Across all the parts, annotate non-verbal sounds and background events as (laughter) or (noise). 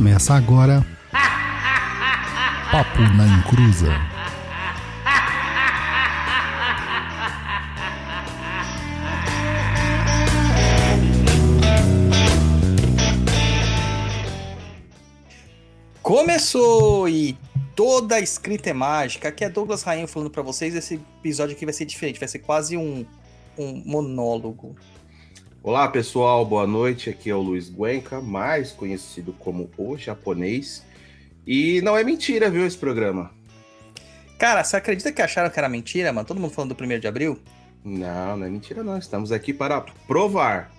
Começa agora. Papo na Encruza. Começou e toda escrita é mágica. Aqui é Douglas Rainho falando pra vocês. Esse episódio aqui vai ser diferente, vai ser quase um, um monólogo. Olá pessoal, boa noite. Aqui é o Luiz Guenca, mais conhecido como o japonês. E não é mentira, viu, esse programa? Cara, você acredita que acharam que era mentira, mano? Todo mundo falando do 1 de abril? Não, não é mentira, não. Estamos aqui para provar.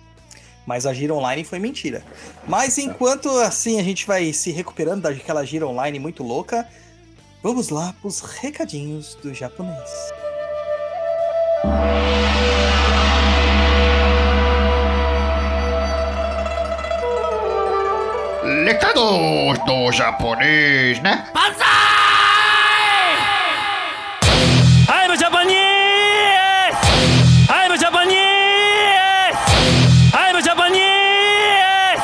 Mas a gira online foi mentira. Mas enquanto assim a gente vai se recuperando daquela gira online muito louca, vamos lá pros recadinhos do japonês. Recados do japonês, né? I'm Japanese! I'm Japanese! I'm Japanese!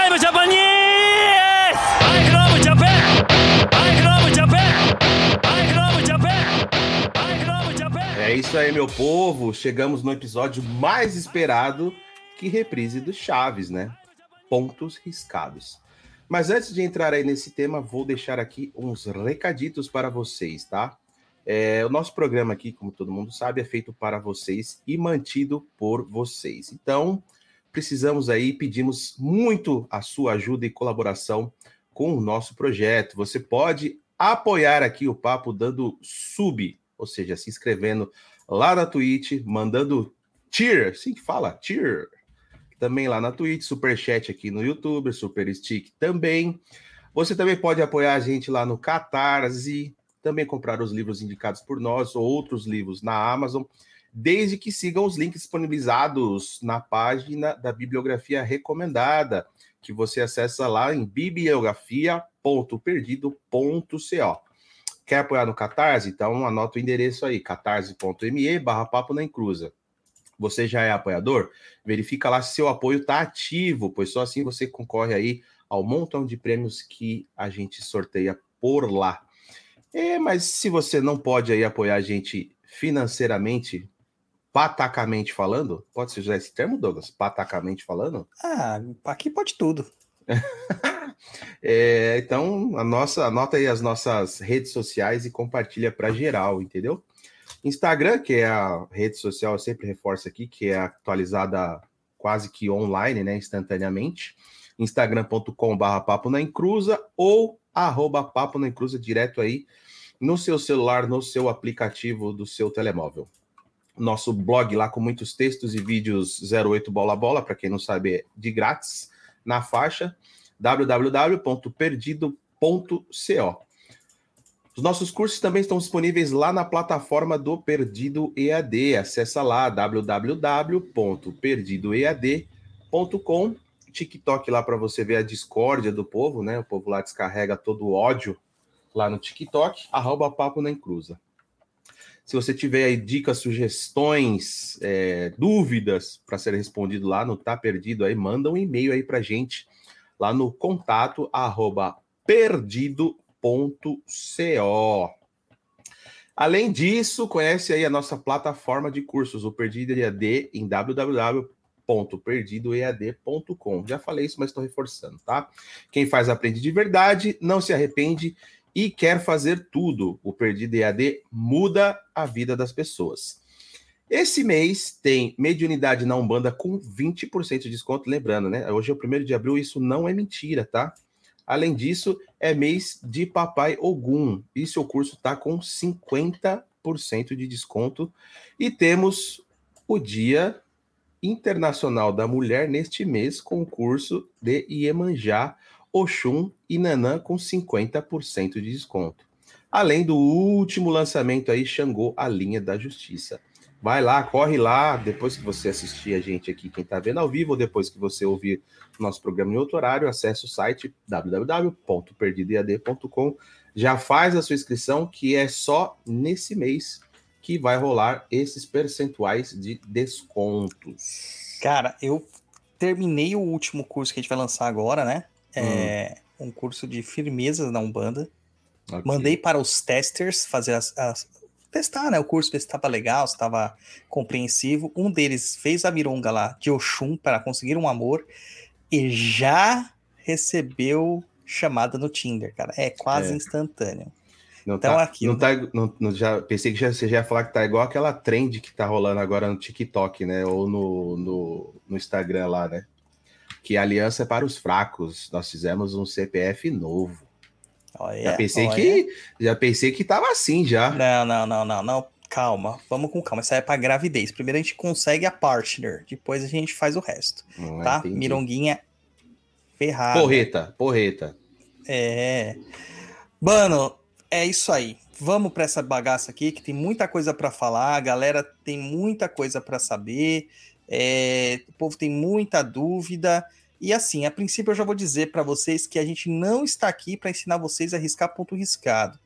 I'm Japanese! I love Japan! I love Japan! I love Japan! I love Japan! É isso aí, meu povo. Chegamos no episódio mais esperado que reprise do Chaves, né? Pontos riscados. Mas antes de entrar aí nesse tema, vou deixar aqui uns recaditos para vocês, tá? É, o nosso programa aqui, como todo mundo sabe, é feito para vocês e mantido por vocês. Então, precisamos aí, pedimos muito a sua ajuda e colaboração com o nosso projeto. Você pode apoiar aqui o papo dando sub, ou seja, se inscrevendo lá na Twitch, mandando tier, assim que fala, tier. Também lá na Twitch, Superchat aqui no YouTube, Super Stick também. Você também pode apoiar a gente lá no Catarse, também comprar os livros indicados por nós ou outros livros na Amazon, desde que sigam os links disponibilizados na página da bibliografia recomendada, que você acessa lá em bibliografia.perdido.co. Quer apoiar no Catarse? Então anota o endereço aí, catarse.me barra papo na encruza. Você já é apoiador? Verifica lá se seu apoio está ativo, pois só assim você concorre aí ao montão de prêmios que a gente sorteia por lá. É, mas se você não pode aí apoiar a gente financeiramente, patacamente falando, pode ser usar esse termo, Douglas? Patacamente falando? Ah, aqui pode tudo. (laughs) É, então, a nossa, anota aí as nossas redes sociais e compartilha para geral, entendeu? Instagram, que é a rede social, eu sempre reforço aqui, que é atualizada quase que online, né, instantaneamente. instagram.com.br papo na encruza ou arroba papo na encruza direto aí no seu celular, no seu aplicativo do seu telemóvel. Nosso blog lá com muitos textos e vídeos 08 bola bola, para quem não sabe, é de grátis, na faixa www.perdido.co. Os nossos cursos também estão disponíveis lá na plataforma do Perdido EAD. Acesse lá www.perdidoead.com. TikTok lá para você ver a discórdia do povo, né? O povo lá descarrega todo o ódio lá no TikTok, arroba papo na encruza. Se você tiver aí dicas, sugestões, é, dúvidas para ser respondido lá no Tá Perdido aí, manda um e-mail aí para gente lá no contato arroba Além disso, conhece aí a nossa plataforma de cursos, o Perdido EAD, em www.perdidoead.com. Já falei isso, mas estou reforçando, tá? Quem faz aprende de verdade, não se arrepende e quer fazer tudo. O Perdido EAD muda a vida das pessoas. Esse mês tem mediunidade na Umbanda com 20% de desconto. Lembrando, né? Hoje é o primeiro de abril, isso não é mentira, tá? Além disso, é mês de Papai Ogum e seu curso está com 50% de desconto. E temos o Dia Internacional da Mulher neste mês com o curso de Iemanjá, Oxum e Nanã com 50% de desconto. Além do último lançamento aí, Xangô, a linha da justiça. Vai lá, corre lá, depois que você assistir a gente aqui, quem está vendo ao vivo, ou depois que você ouvir nosso programa em outro horário, acesse o site www.perdidoead.com. Já faz a sua inscrição, que é só nesse mês que vai rolar esses percentuais de descontos. Cara, eu terminei o último curso que a gente vai lançar agora, né? É, um curso de firmeza na Umbanda. Ok. Mandei para os testers fazer as, as- testar, né? O curso ver se estava legal, se estava compreensivo. Um deles fez a mironga lá de Oxum para conseguir um amor e já recebeu chamada no Tinder, cara. É quase É. instantâneo. Não Então, tá, aquilo. não tá, não, não- já pensei que já, você já ia falar que tá igual aquela trend que tá rolando agora no TikTok, né? Ou no, no, no Instagram lá, né? Que a aliança é para os fracos. Nós fizemos um CPF novo. Olha, Já pensei que já pensei que tava assim já. Não, não, não, não, não. Calma, vamos com calma. Isso aí é pra gravidez. Primeiro a gente consegue a partner, depois a gente faz o resto, Não é, tá? entendi. Mironguinha ferrada. Porreta, porreta. É. Mano, é isso aí. Vamos pra essa bagaça aqui que tem muita coisa pra falar. A galera tem muita coisa pra saber. é, o povo tem muita dúvida. E assim, a princípio eu já vou dizer pra vocês que a gente não está aqui pra ensinar vocês a riscar ponto riscado,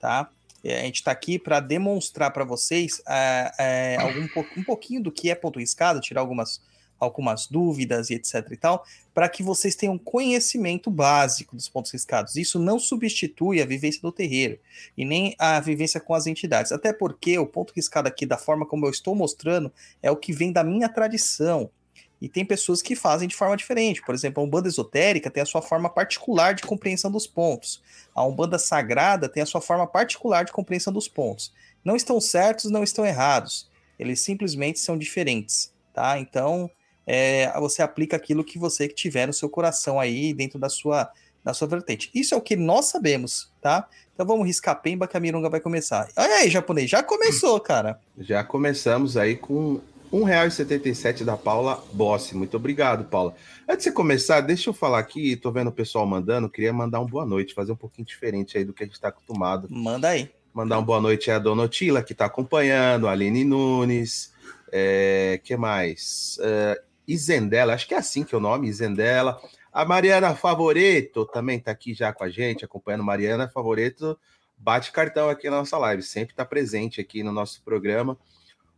tá? É, a gente está aqui para demonstrar para vocês é, é, algum, um pouquinho do que é ponto riscado, tirar algumas, algumas dúvidas e etc e tal, para que vocês tenham conhecimento básico dos pontos riscados. Isso não substitui a vivência do terreiro e nem a vivência com as entidades, até porque o ponto riscado aqui, da forma como eu estou mostrando, é o que vem da minha tradição. E tem pessoas que fazem de forma diferente. Por exemplo, a Umbanda esotérica tem a sua forma particular de compreensão dos pontos. A Umbanda sagrada tem a sua forma particular de compreensão dos pontos. Não estão certos, não estão errados. Eles simplesmente são diferentes, tá? Então, é, você aplica aquilo que você tiver no seu coração aí dentro da sua da sua vertente. Isso é o que nós sabemos, tá? Então vamos riscar pemba que a Mirunga vai começar. Olha aí, japonês, já começou, cara. Já começamos aí com 1,77 da Paula Bossi. Muito obrigado, Paula. Antes de começar, deixa eu falar aqui, tô vendo o pessoal mandando, queria mandar um boa noite, fazer um pouquinho diferente aí do que a gente está acostumado. Manda aí. Mandar um boa noite à Dona Otila, que está acompanhando, a Aline Nunes, é, que mais? É, Isendela, acho que é assim que é o nome, Isendela. A Mariana Favoreto também está aqui já com a gente, acompanhando. Mariana Favoreto bate cartão aqui na nossa live, sempre está presente aqui no nosso programa.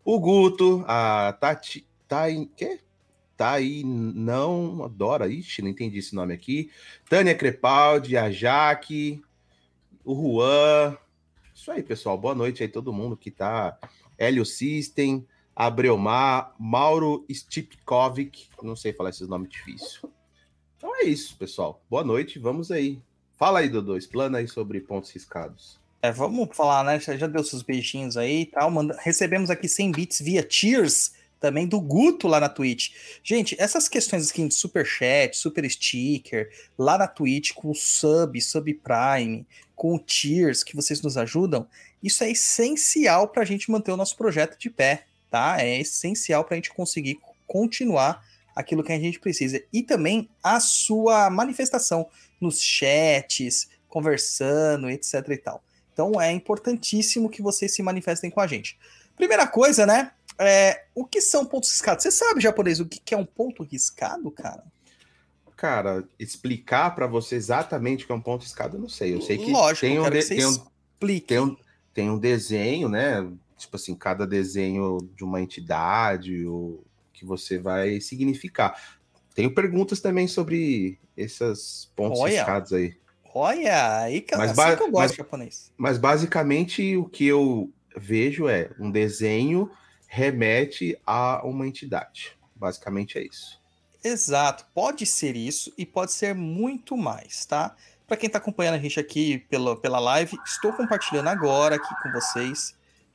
O Guto, a Tati, Tai, quê? Tai, não, adora, ixi, não entendi esse nome aqui. Tânia Crepaldi, a Jaque, o Juan. Isso aí, pessoal. Boa noite aí todo mundo que tá. Hélio System, Abreomar, Mauro Stipkovic, não sei falar esses nomes difíceis. Então é isso, pessoal. Boa noite, vamos aí. Fala aí, Dodô, explana aí sobre pontos riscados. É, vamos falar, né? Já deu seus beijinhos aí e tal. Manda... Recebemos aqui 100 bits via Cheers, também do Guto lá na Twitch. Gente, essas questões aqui de super chat, super sticker, lá na Twitch com o sub, sub prime, com o Cheers que vocês nos ajudam, isso é essencial para a gente manter o nosso projeto de pé, tá? É essencial para a gente conseguir continuar aquilo que a gente precisa. E também a sua manifestação nos chats, conversando, etc e tal. Então é importantíssimo que vocês se manifestem com a gente. Primeira coisa, né? É, o que são pontos riscados? Você sabe, japonês, o que é um ponto riscado, cara? Cara, explicar para você exatamente o que é um ponto riscado, eu não sei. Eu sei que Lógico, tem, um de- tem, um, explique. tem, um, tem um desenho, né? Tipo assim, cada desenho de uma entidade, o que você vai significar. Tenho perguntas também sobre esses pontos Olha. riscados aí. Olha, aí que, Mas assim que eu gosto mas- de japonês. Mas basicamente o que eu vejo é um desenho remete a uma entidade. Basicamente é isso. Exato, pode ser isso e pode ser muito mais, tá? Para quem tá acompanhando a gente aqui pela, pela live, estou compartilhando agora aqui com vocês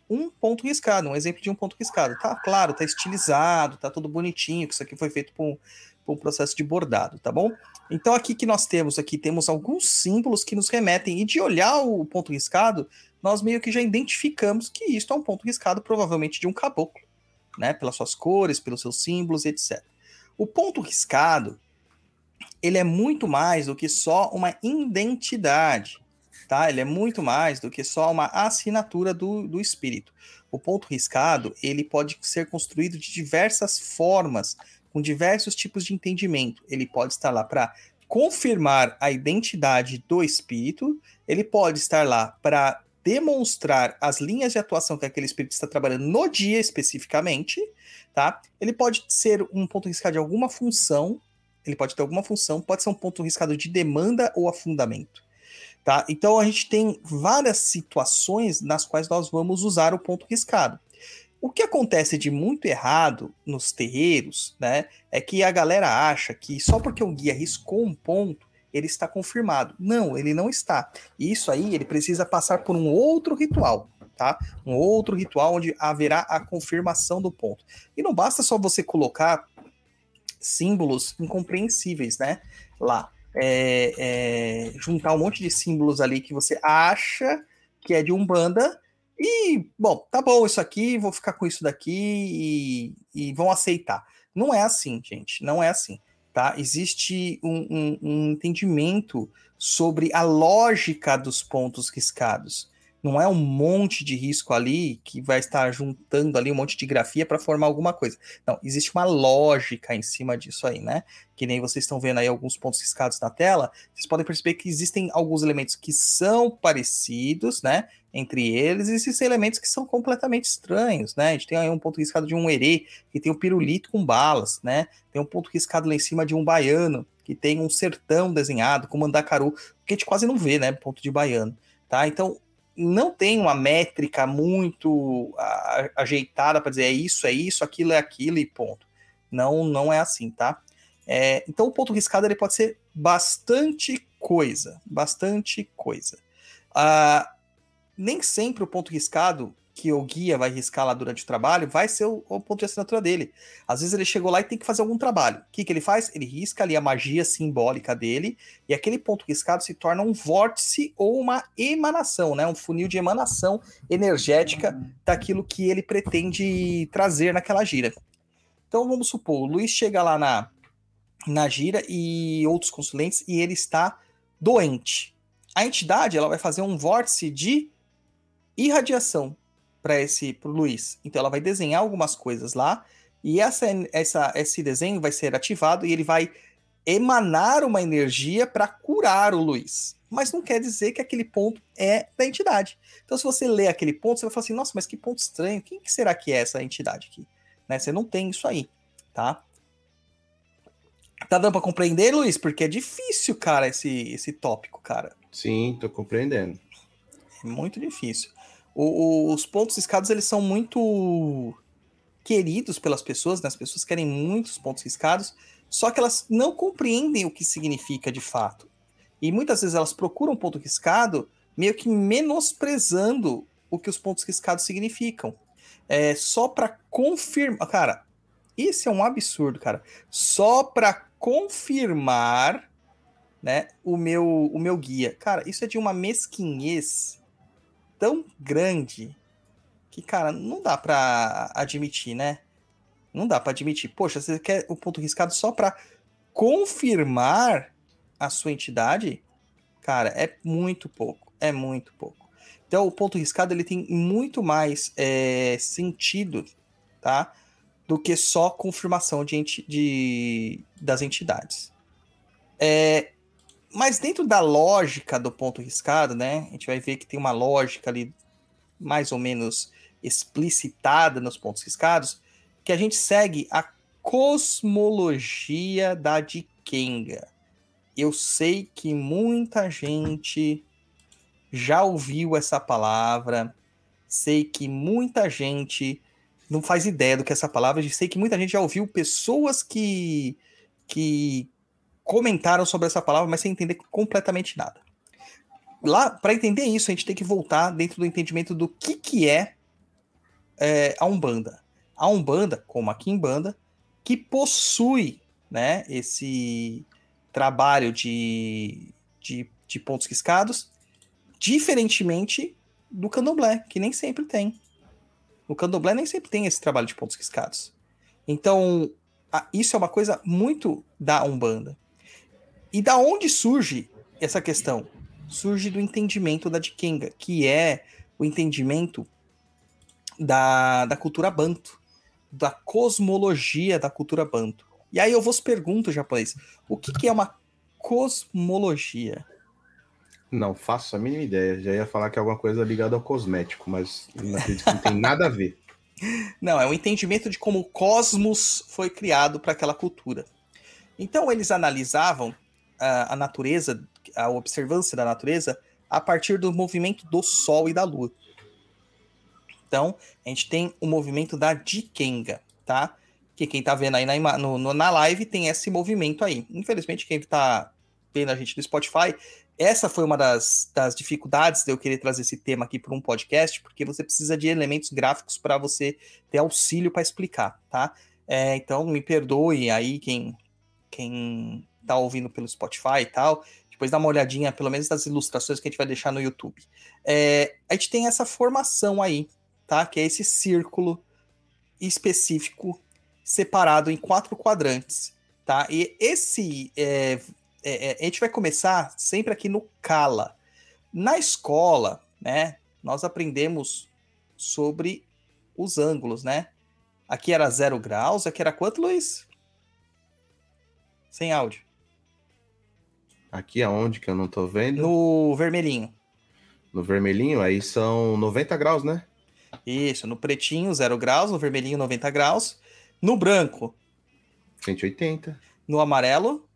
um ponto riscado, um exemplo de um ponto riscado. Tá claro, tá estilizado, tá tudo bonitinho, que isso aqui foi feito por um, por um processo de bordado, tá bom? Então aqui que nós temos aqui, temos alguns símbolos que nos remetem, e de olhar o ponto riscado, nós meio que já identificamos que isto é um ponto riscado, provavelmente de um caboclo, né? Pelas suas cores, pelos seus símbolos, etc. O ponto riscado, ele é muito mais do que só uma identidade, tá? Ele é muito mais do que só uma assinatura do, do espírito. O ponto riscado, ele pode ser construído de diversas formas, com diversos tipos de entendimento. Ele pode estar lá para confirmar a identidade do espírito, ele pode estar lá para demonstrar as linhas de atuação que aquele espírito está trabalhando no dia especificamente, tá? Ele pode ser um ponto riscado de alguma função ele pode ter alguma função, pode ser um ponto riscado de demanda ou afundamento. Tá? Então a gente tem várias situações nas quais nós vamos usar o ponto riscado. O que acontece de muito errado nos terreiros, né, é que a galera acha que só porque o guia riscou um ponto, ele está confirmado. Não, ele não está. E isso aí, ele precisa passar por um outro ritual, tá? Um outro ritual onde haverá a confirmação do ponto. E não basta só você colocar símbolos incompreensíveis, né? Lá. É, é, juntar um monte de símbolos ali que você acha que é de Umbanda e, bom, tá bom isso aqui, vou ficar com isso daqui e, e vão aceitar. Não é assim, gente, não é assim, tá? Existe um, um, um entendimento sobre a lógica dos pontos riscados não é um monte de risco ali que vai estar juntando ali um monte de grafia para formar alguma coisa. Não, existe uma lógica em cima disso aí, né? Que nem vocês estão vendo aí alguns pontos riscados na tela, vocês podem perceber que existem alguns elementos que são parecidos, né? Entre eles, e elementos que são completamente estranhos, né? A gente tem aí um ponto riscado de um herê, que tem um pirulito com balas, né? Tem um ponto riscado lá em cima de um baiano, que tem um sertão desenhado com mandacaru, que a gente quase não vê, né? Ponto de baiano. Tá? Então, não tem uma métrica muito ajeitada para dizer é isso, é isso, aquilo é aquilo e ponto. Não, não é assim, tá? É, então o ponto riscado ele pode ser bastante coisa, bastante coisa. Uh, nem sempre o ponto riscado que o guia vai riscar lá durante o trabalho vai ser o, o, ponto de assinatura dele. Às vezes ele chegou lá e tem que fazer algum trabalho. O que, que ele faz? Ele risca ali a magia simbólica dele e aquele ponto riscado se torna um vórtice ou uma emanação, né? Um funil de emanação energética daquilo que ele pretende trazer naquela gira. Então vamos supor, o Luiz chega lá na, na gira e outros consulentes e ele está doente. A entidade ela vai fazer um vórtice de irradiação para esse pro Luiz. Então ela vai desenhar algumas coisas lá e essa, essa, esse desenho vai ser ativado e ele vai emanar uma energia para curar o Luiz. Mas não quer dizer que aquele ponto é da entidade. Então, se você lê aquele ponto, você vai falar assim: nossa, mas que ponto estranho. Quem que será que é essa entidade aqui? Né? Você não tem isso aí, tá? Tá dando para compreender, Luiz? Porque é difícil, cara, esse, esse tópico, cara. Sim, tô compreendendo. É muito difícil. O, os pontos riscados, eles são muito queridos pelas pessoas, né? As pessoas querem muitos pontos riscados, só que elas não compreendem o que significa de fato. E muitas vezes elas procuram um ponto riscado meio que menosprezando o que os pontos riscados significam. É só para confirmar, cara, isso é um absurdo, cara. Só para confirmar, né, o meu o meu guia. Cara, isso é de uma mesquinhez tão grande que, cara, não dá para admitir, né? Não dá para admitir. Poxa, você quer o ponto riscado só para confirmar a sua entidade? Cara, é muito pouco. É muito pouco. Então, o ponto riscado ele tem muito mais é, sentido, tá? Do que só confirmação de, de das entidades. É, mas dentro da lógica do ponto riscado, né? A gente vai ver que tem uma lógica ali mais ou menos explicitada nos pontos riscados, que a gente segue a cosmologia da Dikenga. Eu sei que muita gente já ouviu essa palavra, sei que muita gente não faz ideia do que é essa palavra, sei que muita gente já ouviu pessoas que, que comentaram sobre essa palavra, mas sem entender completamente nada. Lá, para entender isso, a gente tem que voltar dentro do entendimento do que, que é, é a Umbanda. A Umbanda, como a Kimbanda, que possui né, esse trabalho de, de, de pontos riscados, diferentemente do candomblé, que nem sempre tem. No candomblé nem sempre tem esse trabalho de pontos riscados. Então, isso é uma coisa muito da Umbanda. E da onde surge essa questão? Surge do entendimento da Dikenga, que é o entendimento da, da cultura banto, da cosmologia da cultura banto. E aí eu vos pergunto, japonês, o que, que é uma cosmologia? Não faço a mínima ideia. Já ia falar que é alguma coisa ligada ao cosmético, mas não acredito que não tem nada a ver. (laughs) Não, é o entendimento de como o cosmos foi criado para aquela cultura. Então eles analisavam a, a natureza, a observância da natureza a partir do movimento do Sol e da Lua. Então, a gente tem o movimento da Dikenga, tá? Que quem tá vendo aí na, no- no- na live tem esse movimento aí. Infelizmente, quem tá vendo a gente no Spotify, essa foi uma das, das dificuldades de eu querer trazer esse tema aqui para um podcast, porque você precisa de elementos gráficos para você ter auxílio para explicar, tá? É, então, me perdoe aí quem, quem tá ouvindo pelo Spotify e tal. Depois dá uma olhadinha, pelo menos das ilustrações que a gente vai deixar no YouTube. É, a gente tem essa formação aí, tá? Que é esse círculo específico separado em quatro quadrantes, tá? E esse é, é, é, a gente vai começar sempre aqui no Kala. Na escola, né? Nós aprendemos sobre os ângulos, né? Aqui era zero graus, aqui era quanto, Luiz? Sem áudio. Aqui aonde que eu não tô vendo? No vermelhinho. No vermelhinho, aí são 90 graus, né? Isso, no pretinho, 0 graus, no vermelhinho, 90 graus. No branco, 180. no amarelo,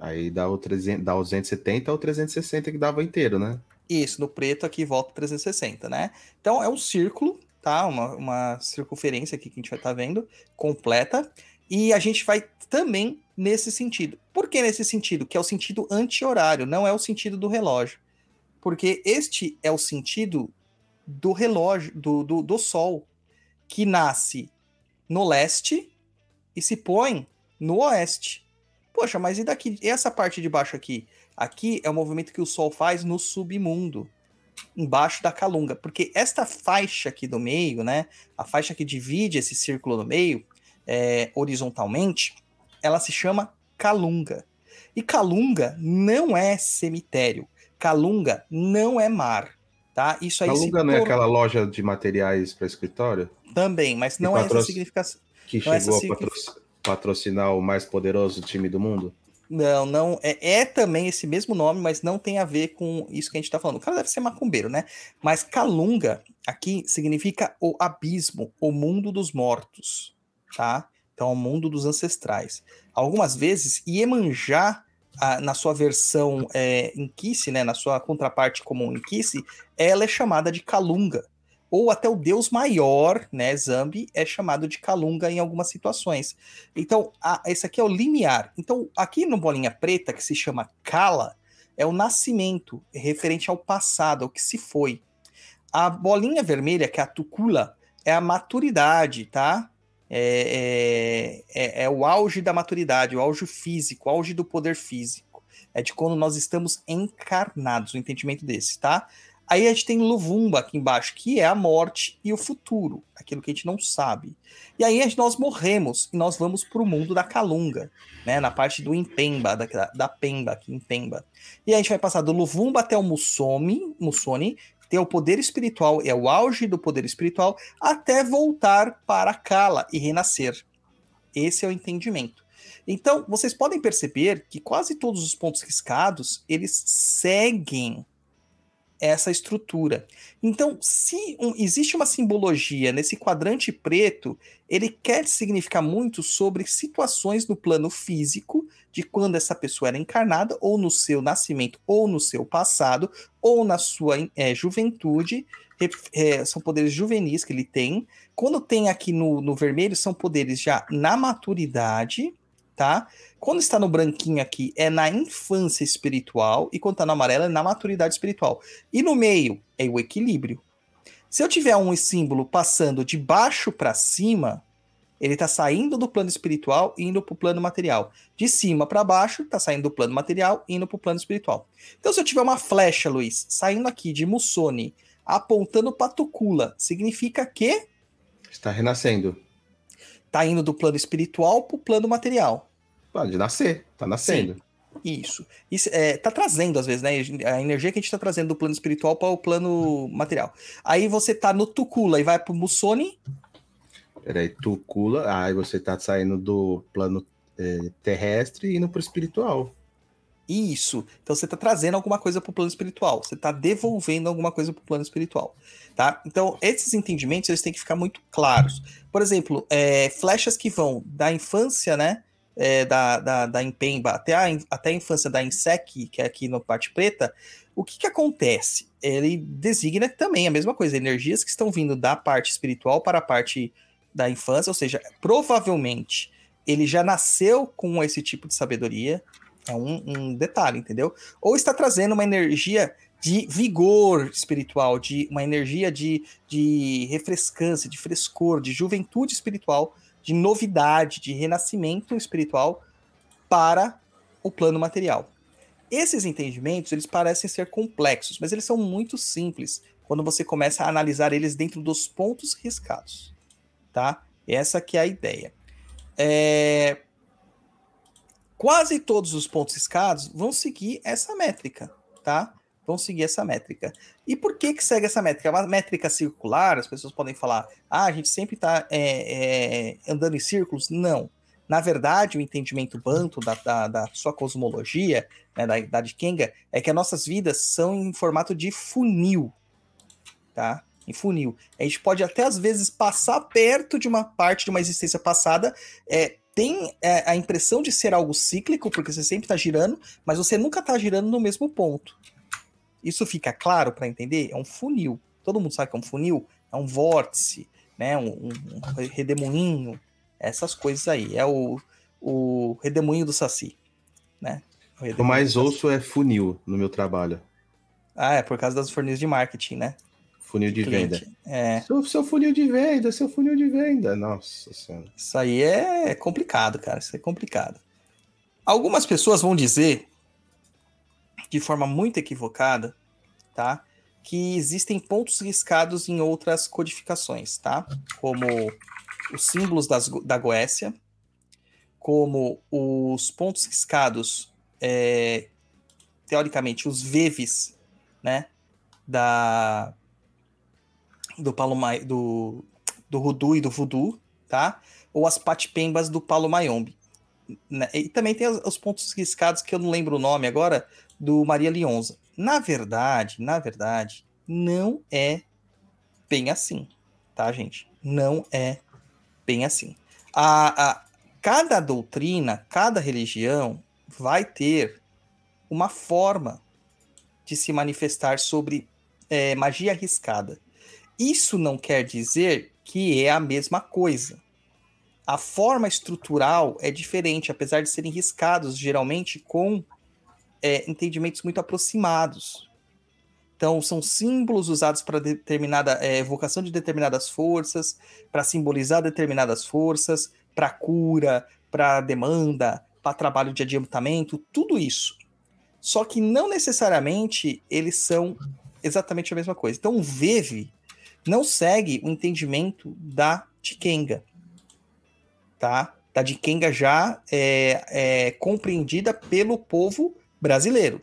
Aí dá o, 300, dá o 270 ou 360 que dava inteiro, né? isso, no preto aqui volta 360, né? Então é um círculo, tá? Uma, uma circunferência aqui que a gente vai estar vendo, completa. E a gente vai também nesse sentido. Por que nesse sentido? Que é o sentido anti-horário, não é o sentido do relógio. Porque este é o sentido do relógio, do, do, do Sol, que nasce no leste e se põe no oeste. Poxa, mas e daqui? E essa parte de baixo aqui? Aqui é o movimento que o Sol faz no submundo, embaixo da calunga. Porque esta faixa aqui do meio, né? A faixa que divide esse círculo no meio, é, horizontalmente, ela se chama calunga. E calunga não é cemitério. Calunga não é mar. Tá? Isso aí Calunga não é aquela loja de materiais para escritório também, mas não é essa patroci- significação. que Não, essa chegou a patro- patrocinar o mais poderoso time do mundo? Não, não. É, é também esse mesmo nome, mas não tem a ver com isso que a gente tá falando. O cara deve ser macumbeiro, né? Mas Calunga aqui significa o abismo, o mundo dos mortos, tá? Então, o mundo dos ancestrais. Algumas vezes, Iemanjá, na sua versão é, Inquice, né? Na sua contraparte comum Inquice, ela é chamada de Calunga. Ou até o deus maior, né, Zambi, é chamado de Calunga em algumas situações. Então, a, esse aqui é o limiar. Então, aqui no bolinha preta, que se chama Kala, é o nascimento, é referente ao passado, ao que se foi. A bolinha vermelha, que é a tucula, é a maturidade, tá? É, é, é, é o auge da maturidade, o auge físico, o auge do poder físico. É de quando nós estamos encarnados, o entendimento desse, tá? Aí a gente tem Luvumba aqui embaixo, que é a morte e o futuro, aquilo que a gente não sabe. E aí nós morremos e nós vamos para o mundo da Calunga, né? Na parte do Impemba, da, da Pemba, aqui em Pemba. E a gente vai passar do Luvumba até o Mussomi, Mussoni, tem o poder espiritual, é o auge do poder espiritual, até voltar para Kala e renascer. Esse é o entendimento. Então, vocês podem perceber que quase todos os pontos riscados, eles seguem essa estrutura. Então, se um- existe uma simbologia nesse quadrante preto, ele quer significar muito sobre situações no plano físico, de quando essa pessoa era encarnada, ou no seu nascimento, ou no seu passado, ou na sua eh, juventude. Ref- eh, são poderes juvenis que ele tem. Quando tem aqui no, no vermelho, são poderes já na maturidade, tá? Quando está no branquinho aqui, é na infância espiritual, e quando está no amarelo, é na maturidade espiritual. E no meio é o equilíbrio. Se eu tiver um símbolo passando de baixo para cima, ele está saindo do plano espiritual e indo para o plano material. De cima para baixo, está saindo do plano material e indo para o plano espiritual. Então, se eu tiver uma flecha, Luiz, saindo aqui de Mussoni, apontando para Tucula, significa que Está renascendo. está indo do plano espiritual para o plano material. Pode nascer, tá nascendo. Isso. Isso é, tá trazendo, às vezes, né? A energia que a gente tá trazendo do plano espiritual para o plano material. Aí você tá no Tucula e vai pro Mussoni. Peraí, Tucula, aí você tá saindo do plano eh, terrestre e indo pro espiritual. Isso. Então você tá trazendo alguma coisa pro plano espiritual. Você tá devolvendo alguma coisa pro plano espiritual. Tá? Então, esses entendimentos eles têm que ficar muito claros. Por exemplo, é, flechas que vão da infância, né? É, da, da, da Impemba até a, até a infância da Insec, que é aqui no parte preta, o que, que acontece? Ele designa também a mesma coisa, energias que estão vindo da parte espiritual para a parte da infância, ou seja, provavelmente ele já nasceu com esse tipo de sabedoria, é um, um detalhe, entendeu? Ou está trazendo uma energia de vigor espiritual, de uma energia de, de refrescância, de frescor, de juventude espiritual, de novidade, de renascimento espiritual para o plano material. Esses entendimentos, eles parecem ser complexos, mas eles são muito simples quando você começa a analisar eles dentro dos pontos riscados, tá? Essa que é a ideia. É... Quase todos os pontos riscados vão seguir essa métrica, tá? Vão seguir essa métrica. E por que que segue essa métrica? É uma métrica circular, as pessoas podem falar, ah, a gente sempre está é, é, andando em círculos. Não. Na verdade, o entendimento Banto da, da, da sua cosmologia, né, da idade Kenga, é que as nossas vidas são em formato de funil, tá? Em funil. A gente pode até às vezes passar perto de uma parte de uma existência passada, é, tem é, a impressão de ser algo cíclico, porque você sempre está girando, mas você nunca está girando no mesmo ponto. Isso fica claro para entender? É um funil. Todo mundo sabe que é um funil? É um vórtice, né? um, um, um redemoinho, essas coisas aí. É o, o redemoinho do Saci, né? O, o mais ouço é funil no meu trabalho. Ah, é por causa das fornilhas de marketing, né? Funil de, de venda. É. Seu, seu funil de venda, seu funil de venda. Nossa senhora. Isso aí é complicado, cara. Isso é complicado. Algumas pessoas vão dizer, de forma muito equivocada, tá? Que existem pontos riscados em outras codificações, tá? Como os símbolos das, da Goécia, como os pontos riscados, é, teoricamente, os veves, né, da, do Palomai, do, do Rudu e do Voodoo, tá? Ou as patipembas do Palo Mayombe. Né? E também tem os pontos riscados, que eu não lembro o nome agora, do Maria Lionza. Na verdade, na verdade, não é bem assim, tá, gente? Não é bem assim. A, a, cada doutrina, cada religião vai ter uma forma de se manifestar sobre é, magia arriscada. Isso não quer dizer que é a mesma coisa. A forma estrutural é diferente, apesar de serem riscados geralmente com é, entendimentos muito aproximados. Então, são símbolos usados para determinada é, evocação de determinadas forças, para simbolizar determinadas forças, para cura, para demanda, para trabalho de adiantamento, tudo isso. Só que não necessariamente eles são exatamente a mesma coisa. Então, o Veve não segue o entendimento da Tikenga, tá? Da Tikenga já é, é compreendida pelo povo brasileiro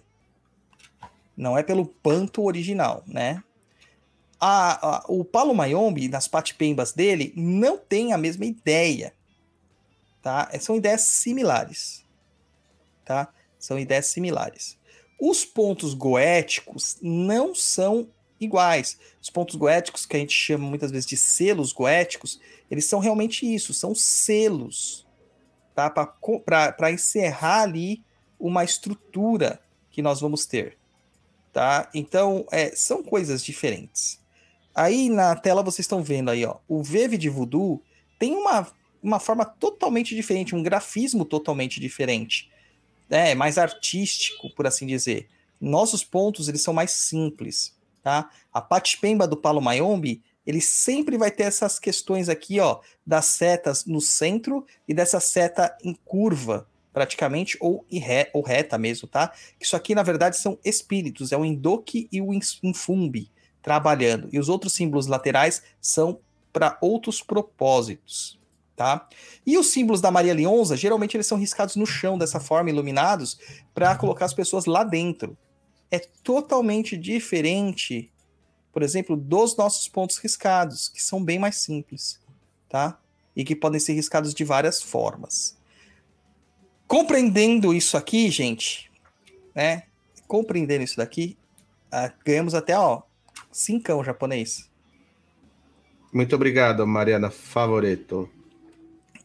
não é pelo panto original, né? A, a, o Paulo Mayombe, nas patipembas dele, não tem a mesma ideia, tá? É, são ideias similares, tá? São ideias similares. Os pontos goéticos não são iguais. Os pontos goéticos, que a gente chama muitas vezes de selos goéticos, eles são realmente isso, são selos, tá? Para encerrar ali uma estrutura que nós vamos ter tá? Então, é, são coisas diferentes. Aí na tela vocês estão vendo aí, ó, o Veve de Voodoo tem uma, uma forma totalmente diferente, um grafismo totalmente diferente, né? Mais artístico, por assim dizer. Nossos pontos, eles são mais simples, tá? A Patipemba do Palo Mayombe, ele sempre vai ter essas questões aqui, ó, das setas no centro e dessa seta em curva, praticamente, ou, ré, ou reta mesmo, tá? Isso aqui, na verdade, são espíritos, é o Indoque e o Infumbi trabalhando. E os outros símbolos laterais são para outros propósitos, tá? E os símbolos da Maria Leonza, geralmente eles são riscados no chão dessa forma, iluminados, para colocar as pessoas lá dentro. É totalmente diferente, por exemplo, dos nossos pontos riscados, que são bem mais simples, tá? E que podem ser riscados de várias formas. Compreendendo isso aqui, gente, né? Compreendendo isso daqui, uh, ganhamos até, ó, cincão japonês. Muito obrigado, Mariana Favoreto.